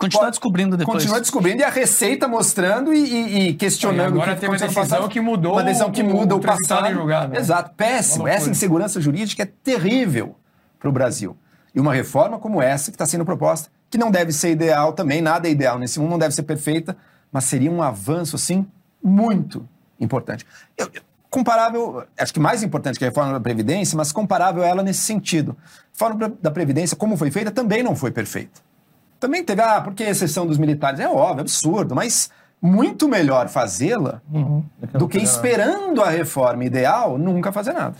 Speaker 4: Continuar
Speaker 5: Pode-
Speaker 4: descobrindo depois.
Speaker 5: continua descobrindo e a Receita mostrando e, e- e questionando.
Speaker 1: E agora
Speaker 5: o que
Speaker 1: teve uma decisão
Speaker 5: passado.
Speaker 1: que mudou
Speaker 5: Uma decisão que
Speaker 1: o-
Speaker 5: muda
Speaker 1: o
Speaker 5: o passado.
Speaker 1: julgado, né?
Speaker 5: Exato, péssimo. Essa insegurança jurídica é terrível para o Brasil. E uma reforma como essa que está sendo proposta, que não deve ser ideal também, nada é ideal nesse mundo, não deve ser perfeita, mas seria um avanço, assim, muito importante. Eu- eu- comparável, acho que mais importante que a reforma da Previdência, mas comparável a ela nesse sentido. A reforma da Previdência, como foi feita, também não foi perfeita. Também teve, ah, por que a exceção dos militares? É óbvio, absurdo, mas muito melhor fazê-la
Speaker 1: Uhum.
Speaker 5: do que esperando a reforma ideal nunca fazer nada.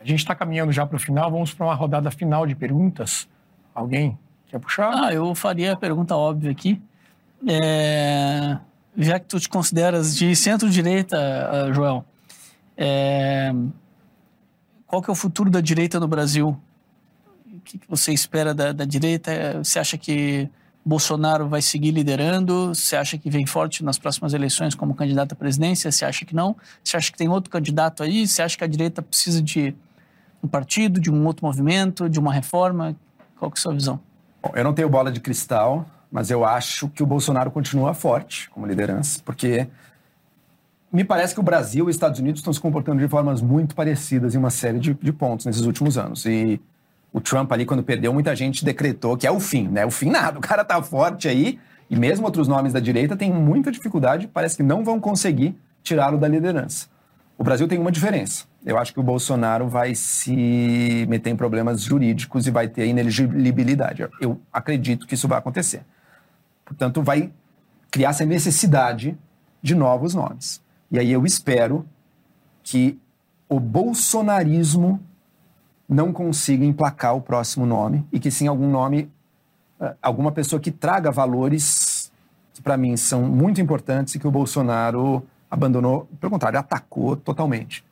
Speaker 1: A gente está caminhando já para o final, vamos para uma rodada final de perguntas. Alguém quer puxar?
Speaker 4: Ah, eu faria a pergunta óbvia aqui. É, já que tu te consideras de centro-direita, ah, Joel, é, qual que é o futuro da direita no Brasil? Que você espera da, da direita? Você acha que Bolsonaro vai seguir liderando? Você acha que vem forte nas próximas eleições como candidato à presidência? Você acha que não? Você acha que tem outro candidato aí? Você acha que a direita precisa de um partido, de um outro movimento, de uma reforma? Qual que é a sua visão?
Speaker 5: Bom, eu não tenho bola de cristal, mas eu acho que o Bolsonaro continua forte como liderança, porque me parece que o Brasil e os Estados Unidos estão se comportando de formas muito parecidas em uma série de, de pontos nesses últimos anos. E o Trump ali, quando perdeu, muita gente decretou que é o fim, né? O fim nada, o cara tá forte aí, e mesmo outros nomes da direita têm muita dificuldade, parece que não vão conseguir tirá-lo da liderança. O Brasil tem uma diferença. Eu acho que o Bolsonaro vai se meter em problemas jurídicos e vai ter ineligibilidade. Eu acredito que isso vai acontecer. Portanto, vai criar essa necessidade de novos nomes. E aí eu espero que o bolsonarismo não consiga emplacar o próximo nome e que sim algum nome, eh, alguma pessoa que traga valores que para mim são muito importantes e que o Bolsonaro abandonou, pelo contrário, atacou totalmente.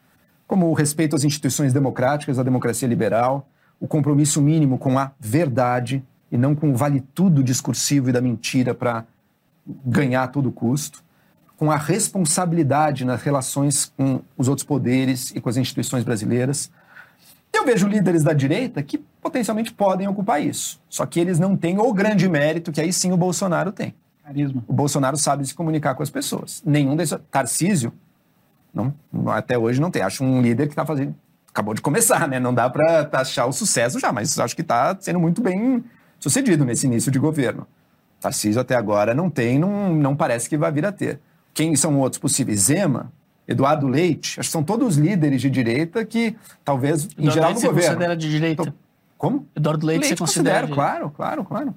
Speaker 5: Como o respeito às instituições democráticas, à democracia liberal, o compromisso mínimo com a verdade e não com o vale tudo discursivo e da mentira para ganhar a todo custo, com a responsabilidade nas relações com os outros poderes e com as instituições brasileiras. Eu vejo líderes da direita que potencialmente podem ocupar isso, só que eles não têm o grande mérito que aí sim o Bolsonaro tem.
Speaker 6: Carisma.
Speaker 5: O Bolsonaro sabe se comunicar com as pessoas. Nenhum desses. Tarcísio, não, até hoje não tem. Acho um líder que está fazendo. Acabou de começar, né? Não dá para achar o sucesso já, mas acho que está sendo muito bem sucedido nesse início de governo. Tarcísio até agora não tem, não, não parece que vai vir a ter. Quem são outros possíveis? Zema, Eduardo Leite, acho que são todos líderes de direita que talvez, em
Speaker 4: Eduardo
Speaker 5: geral,
Speaker 4: Leite
Speaker 5: no
Speaker 4: você
Speaker 5: governo.
Speaker 4: considera de direita?
Speaker 5: Como?
Speaker 4: Eduardo Leite, você considera?
Speaker 5: claro, claro, claro.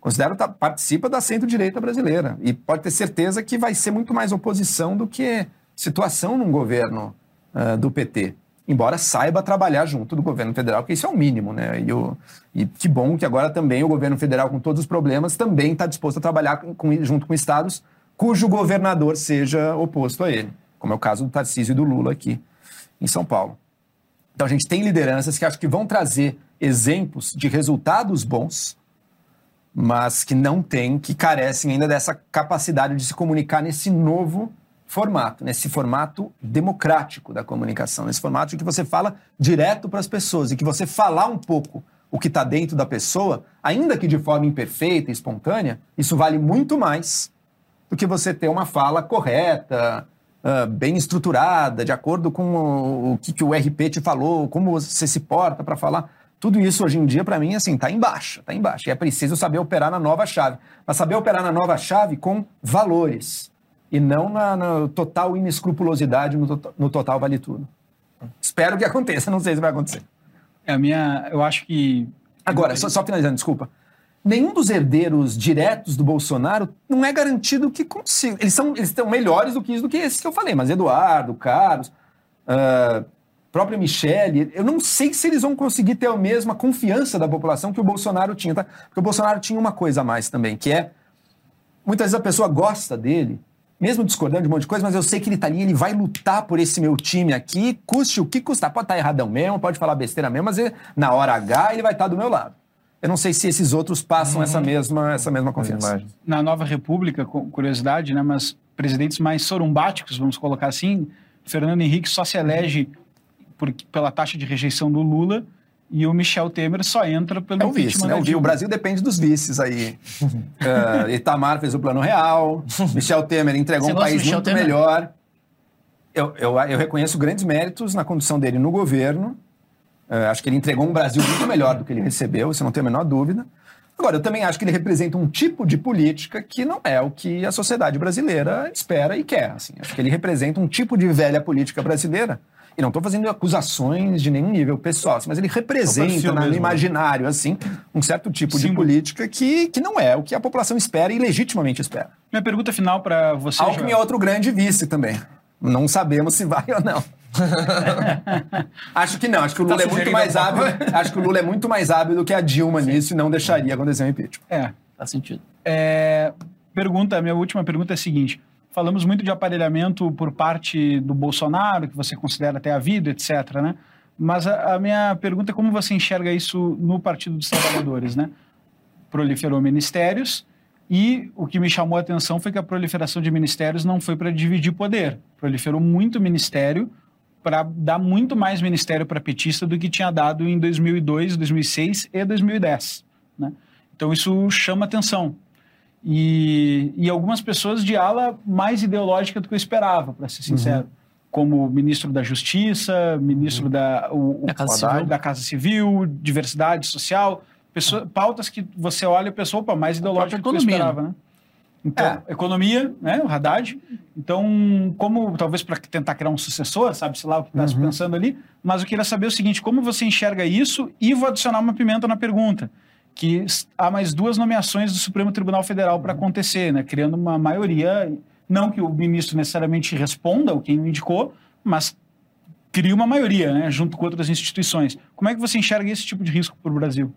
Speaker 5: Considero tá, participa da centro-direita brasileira e pode ter certeza que vai ser muito mais oposição do que situação num governo ah, do PT. Embora saiba trabalhar junto do governo federal, porque isso é o mínimo, né? E, o, e que bom que agora também o governo federal, com todos os problemas, também está disposto a trabalhar com- junto com estados cujo governador seja oposto a ele, como é o caso do Tarcísio e do Lula aqui em São Paulo. Então a gente tem lideranças que acho que vão trazer exemplos de resultados bons, mas que não têm, que carecem ainda dessa capacidade de se comunicar nesse novo formato, nesse formato democrático da comunicação, nesse formato em que você fala direto para as pessoas e que você falar um pouco o que está dentro da pessoa, ainda que de forma imperfeita e espontânea, isso vale muito mais do que você ter uma fala correta, ah, bem estruturada, de acordo com o, o que, que o RP te falou, como você se porta para falar. Tudo isso hoje em dia, para mim, assim, tá embaixo, tá embaixo. E é preciso saber operar na nova chave. Mas saber operar na nova chave com valores. E não na, na total inescrupulosidade, no, to- no total vale tudo. Espero que aconteça, não sei se vai acontecer.
Speaker 6: É a minha. Eu acho que.
Speaker 5: Agora, só, só finalizando, desculpa. Nenhum dos herdeiros diretos do Bolsonaro não é garantido que consiga. Eles são eles estão melhores do que isso, do que esses que eu falei, mas Eduardo, Carlos, ah, própria Michele, eu não sei se eles vão conseguir ter a mesma confiança da população que o Bolsonaro tinha, tá? Porque o Bolsonaro tinha uma coisa a mais também, que é muitas vezes a pessoa gosta dele, mesmo discordando de um monte de coisa, mas eu sei que ele tá ali, ele vai lutar por esse meu time aqui, custe o que custar. Pode estar erradão mesmo, pode falar besteira mesmo, mas ele- na hora H ele vai estar do meu lado. Eu não sei se esses outros passam essa mesma, essa mesma confiança.
Speaker 6: Na Nova República, com curiosidade, né, mas presidentes mais sorumbáticos, vamos colocar assim, Fernando Henrique só se elege por- pela taxa de rejeição do Lula e o Michel Temer só entra pelo
Speaker 5: É o vice, né? O. Brasil depende dos vices aí. Eh, Itamar fez o plano real, Michel Temer entregou
Speaker 4: Você
Speaker 5: um país muito
Speaker 4: Temer?
Speaker 5: melhor. Eu, eu, eu reconheço grandes méritos na condução dele no governo, Uh, acho que ele entregou um Brasil muito melhor do que ele recebeu, isso não tem a menor dúvida. Agora, eu também acho que ele representa um tipo de política que não é o que a sociedade brasileira espera e quer. Assim. Acho que ele representa um tipo de velha política brasileira. E não estou fazendo acusações de nenhum nível pessoal, assim, mas ele representa no né? imaginário assim um certo tipo Sim. de política que, que não é o que a população espera e legitimamente espera.
Speaker 6: Minha pergunta final para você.
Speaker 5: Alckmin é outro grande vice também. Não sabemos se vai ou não. acho que não, acho que o tá Lula tá é muito mais hábil. acho que o Lula é muito mais hábil do que a Dilma Sim. nisso e não deixaria acontecer um impeachment.
Speaker 6: É, faz sentido. É, pergunta, minha última pergunta é a seguinte: falamos muito de aparelhamento por parte do Bolsonaro, que você considera até a vida, etc. Né? Mas a, a minha pergunta é como você enxerga isso no Partido dos Trabalhadores, né? Proliferou ministérios e o que me chamou a atenção foi que a proliferação de ministérios não foi para dividir poder. Proliferou muito ministério para dar muito mais ministério para petista do que tinha dado em 2002, 2006 e 2010. Né? Então isso chama atenção. E, e algumas pessoas de ala mais ideológica do que eu esperava, para ser sincero. Uhum. Como ministro da Justiça, ministro uhum. da, o, da, Casa Civil. da Casa Civil, diversidade social, pessoa, pautas que você olha e pensa, opa, mais ideológica do que eu esperava, né? Então, é. economia, né, o Haddad. Então, como, talvez para tentar criar um sucessor, sabe-se lá o que está uhum. pensando ali, mas eu queria saber o seguinte, como você enxerga isso? E vou adicionar uma pimenta na pergunta, que há mais duas nomeações do Supremo Tribunal Federal para acontecer, né, criando uma maioria, não que o ministro necessariamente responda o quem o indicou, mas cria uma maioria, né, junto com outras instituições. Como é que você enxerga esse tipo de risco para o Brasil?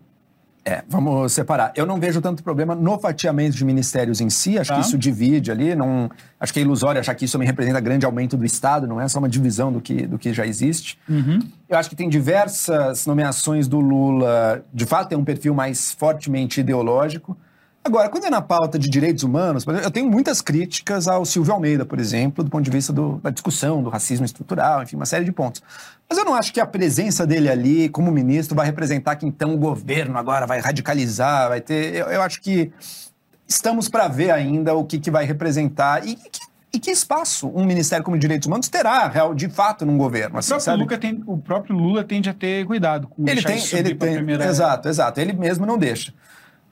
Speaker 5: É, vamos separar. Eu não vejo tanto problema no fatiamento de ministérios em si, acho tá. que isso divide ali, não, acho que é ilusório achar que isso também representa grande aumento do Estado, não é só uma divisão do que, do que já existe. Uhum. Eu acho que tem diversas nomeações do Lula, de fato tem um perfil mais fortemente ideológico, Agora, quando é na pauta de direitos humanos, eu tenho muitas críticas ao Silvio Almeida, por exemplo, do ponto de vista do, da discussão do racismo estrutural, enfim, uma série de pontos. Mas eu não acho que a presença dele ali como ministro vai representar que então o governo agora vai radicalizar, vai ter. Eu, eu acho que estamos para ver ainda o que, que vai representar e que, e que espaço um ministério como Direitos Humanos terá, real, de fato, num governo.
Speaker 6: Assim, o, próprio tem, o, próprio Lula tende a ter cuidado com
Speaker 5: ele tem, ele tem, primeira... Exato, exato. Ele mesmo não deixa.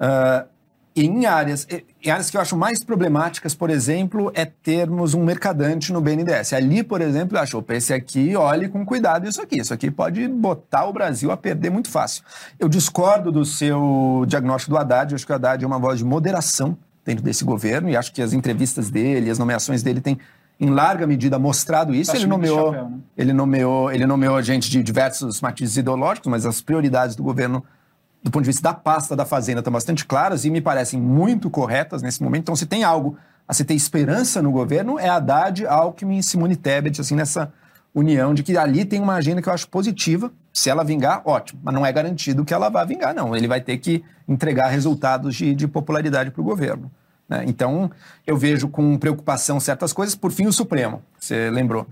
Speaker 5: Uh, em áreas, em áreas que eu acho mais problemáticas, por exemplo, é termos um mercadante no BNDES. Ali, por exemplo, eu acho, opa, esse aqui, olhe com cuidado isso aqui. Isso aqui pode botar o Brasil a perder muito fácil. Eu discordo do seu diagnóstico do Haddad. Eu acho que o Haddad é uma voz de moderação dentro desse governo e acho que as entrevistas dele, as nomeações dele têm em larga medida mostrado isso. Ele nomeou, chapéu, né? ele nomeou, ele nomeou gente de diversos matizes ideológicos, mas as prioridades do governo do ponto de vista da pasta da Fazenda, estão bastante claras e me parecem muito corretas nesse momento. Então, se tem algo a se ter esperança no governo, é Haddad, Alckmin e Simone Tebet, assim, nessa união de que ali tem uma agenda que eu acho positiva. Se ela vingar, ótimo. Mas não é garantido que ela vá vingar, não. Ele vai ter que entregar resultados de, de popularidade para o governo. Né? Então, eu vejo com preocupação certas coisas. Por fim, o Supremo, você lembrou.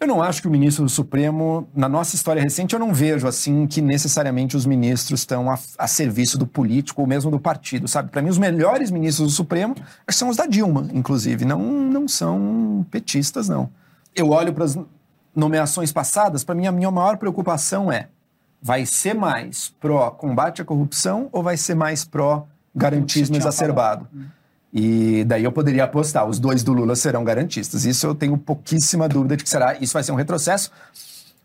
Speaker 5: Eu não acho que o ministro do Supremo, na nossa história recente, eu não vejo assim que necessariamente os ministros estão a, a serviço do político ou mesmo do partido, sabe? Para mim, os melhores ministros do Supremo são os da Dilma, inclusive, não, não são petistas, não. Eu olho para as nomeações passadas, para mim, a minha maior preocupação é: vai ser mais pró combate à corrupção ou vai ser mais pró garantismo exacerbado? Falado. E daí eu poderia apostar, os dois do Lula serão garantistas. Isso eu tenho pouquíssima dúvida de que será. Isso vai ser um retrocesso.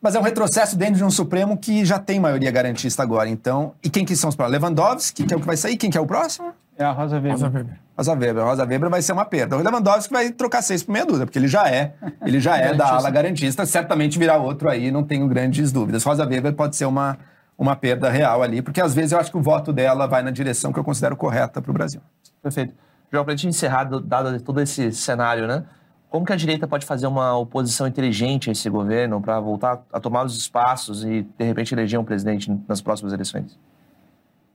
Speaker 5: Mas é um retrocesso dentro de um Supremo que já tem maioria garantista agora. Então, e quem que são os próximos? Lewandowski, que é o que vai sair? Quem que é o próximo?
Speaker 6: É a Rosa Weber. Rosa Weber.
Speaker 5: Rosa Weber. Rosa Weber vai ser uma perda. O Lewandowski vai trocar seis por meia dúzia, porque ele já é, ele já é da ala garantista. Certamente virá outro aí, não tenho grandes dúvidas. Rosa Weber pode ser uma, uma perda real ali, porque às vezes eu acho que o voto dela vai na direção que eu considero correta para o Brasil.
Speaker 3: Perfeito. João, para a gente encerrar, dado todo esse cenário, né? Como que a direita pode fazer uma oposição inteligente a esse governo para voltar a tomar os espaços e, de repente, eleger um presidente nas próximas eleições?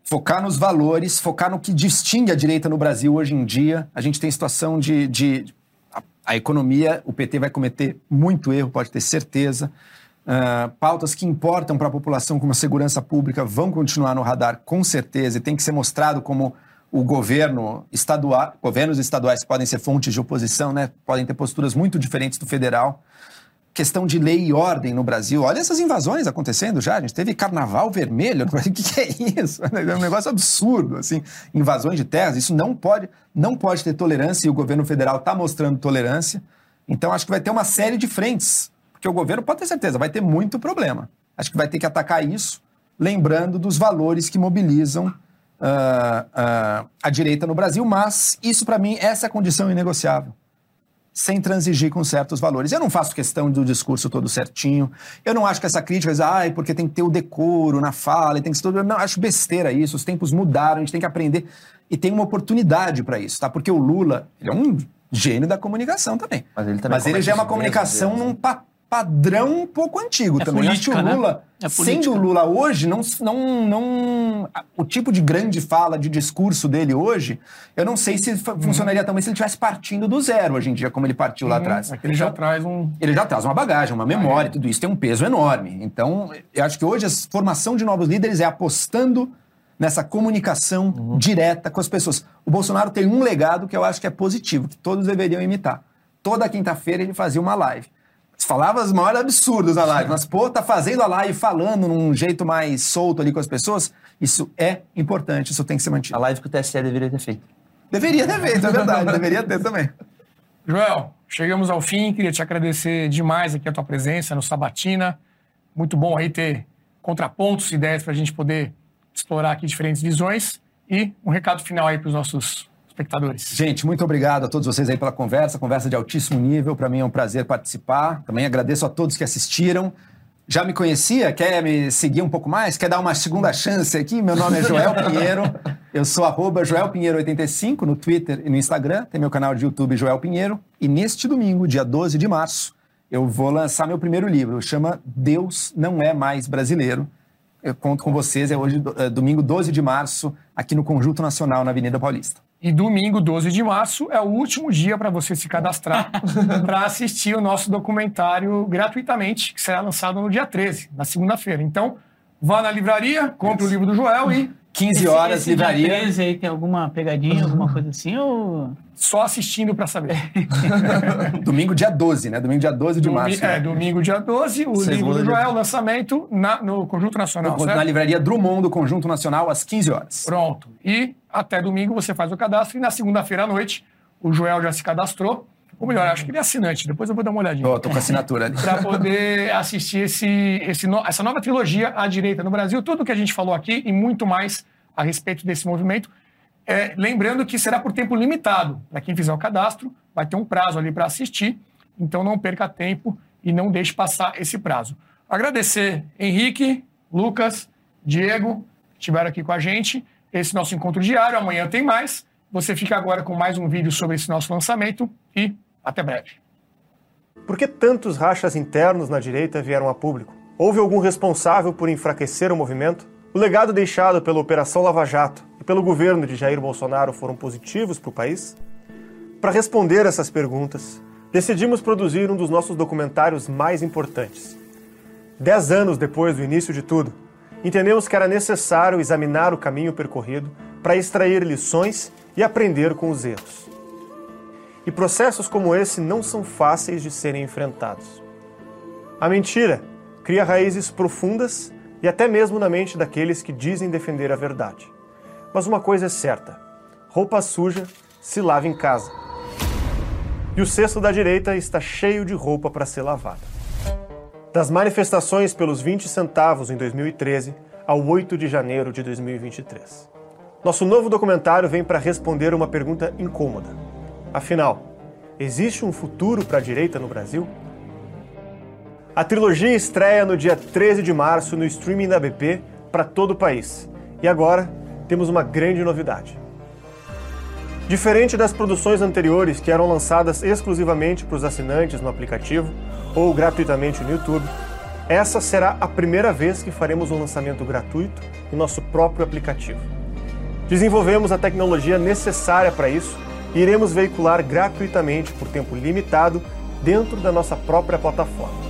Speaker 5: Focar nos valores, focar no que distingue a direita no Brasil hoje em dia. A gente tem situação de. de a, a economia, o PT vai cometer muito erro, pode ter certeza. Uh, pautas que importam para a população, como a segurança pública, vão continuar no radar com certeza e tem que ser mostrado como o governo estadual, governos estaduais podem ser fontes de oposição, né? podem ter posturas muito diferentes do federal. questão de lei e ordem no Brasil. Olha essas invasões acontecendo já. A gente teve carnaval vermelho. O que, que é isso? É um negócio absurdo, assim. Invasões de terras. Isso não pode, não pode ter tolerância e o governo federal está mostrando tolerância. Então, acho que vai ter uma série de frentes. Porque o governo, pode ter certeza, vai ter muito problema. Acho que vai ter que atacar isso, lembrando dos valores que mobilizam uh, uh, a direita no Brasil. Mas isso, para mim, essa é a condição inegociável sem transigir com certos valores. Eu não faço questão do discurso todo certinho. Eu não acho que essa crítica, ai, porque tem que ter o decoro na fala, tem que ser tudo. Não, acho besteira isso. Os tempos mudaram, a gente tem que aprender e tem uma oportunidade para isso, tá? Porque o Lula, ele é um gênio da comunicação também. Mas ele, também Mas ele já é uma comunicação mesmo, num patamar padrão um pouco antigo
Speaker 4: é
Speaker 5: também.
Speaker 4: Política,
Speaker 5: Acho que o
Speaker 4: né?
Speaker 5: Lula,
Speaker 4: é
Speaker 5: sendo o Lula hoje, não, não, não. O tipo de grande fala, de discurso dele hoje, eu não sei se uhum. funcionaria tão bem se ele estivesse partindo do zero hoje em dia, como ele partiu uhum. lá atrás.
Speaker 1: É ele já então, traz um.
Speaker 5: Ele já traz uma bagagem, uma memória, tudo isso tem um peso enorme. Então, eu acho que hoje a formação de novos líderes é apostando nessa comunicação uhum. direta com as pessoas. O Bolsonaro tem um legado que eu acho que é positivo, que todos deveriam imitar. Toda quinta-feira ele fazia uma live falava os maiores absurdos na live, mas, pô, tá fazendo a live falando num jeito mais solto ali com as pessoas, isso é importante, isso tem que ser mantido.
Speaker 3: A live que o TSE deveria ter feito.
Speaker 5: Deveria ter feito, é verdade, deveria ter também.
Speaker 1: Joel, chegamos ao fim, queria te agradecer demais aqui a tua presença no Sabatina. Muito bom aí ter contrapontos, ideias para a gente poder explorar aqui diferentes visões. E um recado final aí para os nossos espectadores.
Speaker 5: Gente, muito obrigado a todos vocês aí pela conversa, conversa de altíssimo nível. Para mim é um prazer participar. Também agradeço a todos que assistiram. Já me conhecia? Quer me seguir um pouco mais? Quer dar uma segunda chance aqui? Meu nome é Joel Pinheiro. Eu sou arroba Joel Pinheiro85 no Twitter e no Instagram. Tem meu canal de YouTube Joel Pinheiro. E neste domingo, dia 12 de março, eu vou lançar meu primeiro livro. Chama Deus Não É Mais Brasileiro. Eu conto com vocês. É hoje, é, domingo 12 de março, aqui no Conjunto Nacional, na Avenida Paulista.
Speaker 1: E domingo, 12 de março, é o último dia para você se cadastrar para assistir o nosso documentário gratuitamente, que será lançado no dia 13, na segunda-feira. Então, vá na livraria, compre o livro do Joel e
Speaker 5: 15 horas, esse livraria.
Speaker 4: Dia 13 aí tem alguma pegadinha, alguma coisa assim? Ou...
Speaker 1: Só assistindo para saber.
Speaker 5: domingo, dia 12, né? Domingo, dia 12 de
Speaker 1: Domi
Speaker 5: março.
Speaker 1: É, né? domingo, dia 12, o Segunda livro do Joel, de... lançamento na, no Conjunto Nacional.
Speaker 5: No, na livraria Drummond do Conjunto Nacional, às 15 horas.
Speaker 1: Pronto. E até domingo você faz o cadastro e na segunda-feira à noite o Joel já se cadastrou. Ou melhor, acho que ele é assinante, depois eu vou dar uma olhadinha.
Speaker 5: Tô com assinatura ali.
Speaker 1: para poder assistir esse, esse no, essa nova trilogia à direita no Brasil, tudo que a gente falou aqui e muito mais a respeito desse movimento. É, lembrando que será por tempo limitado. Para quem fizer o cadastro, vai ter um prazo ali para assistir. Então não perca tempo e não deixe passar esse prazo. Agradecer Henrique, Lucas, Diego, que estiveram aqui com a gente. Esse nosso encontro diário. Amanhã tem mais. Você fica agora com mais um vídeo sobre esse nosso lançamento e até breve.
Speaker 2: Por que tantos rachas internos na direita vieram a público? Houve algum responsável por enfraquecer o movimento? O legado deixado pela Operação Lava Jato e pelo governo de Jair Bolsonaro foram positivos para o país? Para responder essas perguntas, decidimos produzir um dos nossos documentários mais importantes. Dez anos depois do início de tudo, entendemos que era necessário examinar o caminho percorrido para extrair lições e aprender com os erros. E processos como esse não são fáceis de serem enfrentados. A mentira cria raízes profundas e até mesmo na mente daqueles que dizem defender a verdade. Mas uma coisa é certa: roupa suja se lava em casa. E o cesto da direita está cheio de roupa para ser lavada. Das manifestações pelos 20 centavos em 2013 ao 8 de janeiro de 2023. Nosso novo documentário vem para responder uma pergunta incômoda. Afinal, existe um futuro para a direita no Brasil? A trilogia estreia no dia 13 de março no streaming da BP para todo o país. E agora temos uma grande novidade. Diferente das produções anteriores que eram lançadas exclusivamente para os assinantes no aplicativo ou gratuitamente no YouTube, essa será a primeira vez que faremos um lançamento gratuito em nosso próprio aplicativo. Desenvolvemos a tecnologia necessária para isso iremos veicular gratuitamente por tempo limitado dentro da nossa própria plataforma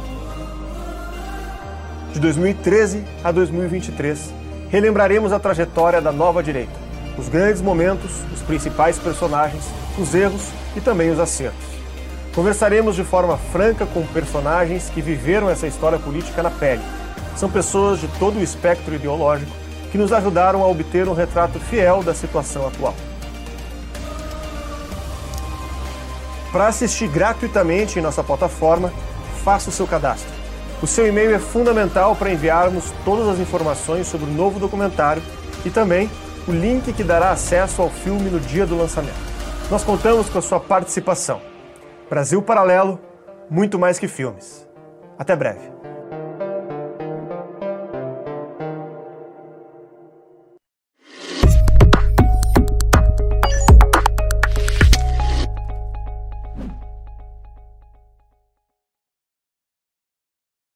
Speaker 2: de 2013 a 2023, relembraremos a trajetória da nova direita, os grandes momentos, os principais personagens, os erros e também os acertos. Conversaremos de forma franca com personagens que viveram essa história política na pele. São pessoas de todo o espectro ideológico que nos ajudaram a obter um retrato fiel da situação atual. Para assistir gratuitamente em nossa plataforma, faça o seu cadastro. O seu e-mail é fundamental para enviarmos todas as informações sobre o novo documentário e também o link que dará acesso ao filme no dia do lançamento. Nós contamos com a sua participação. Brasil Paralelo, muito mais que filmes. Até breve.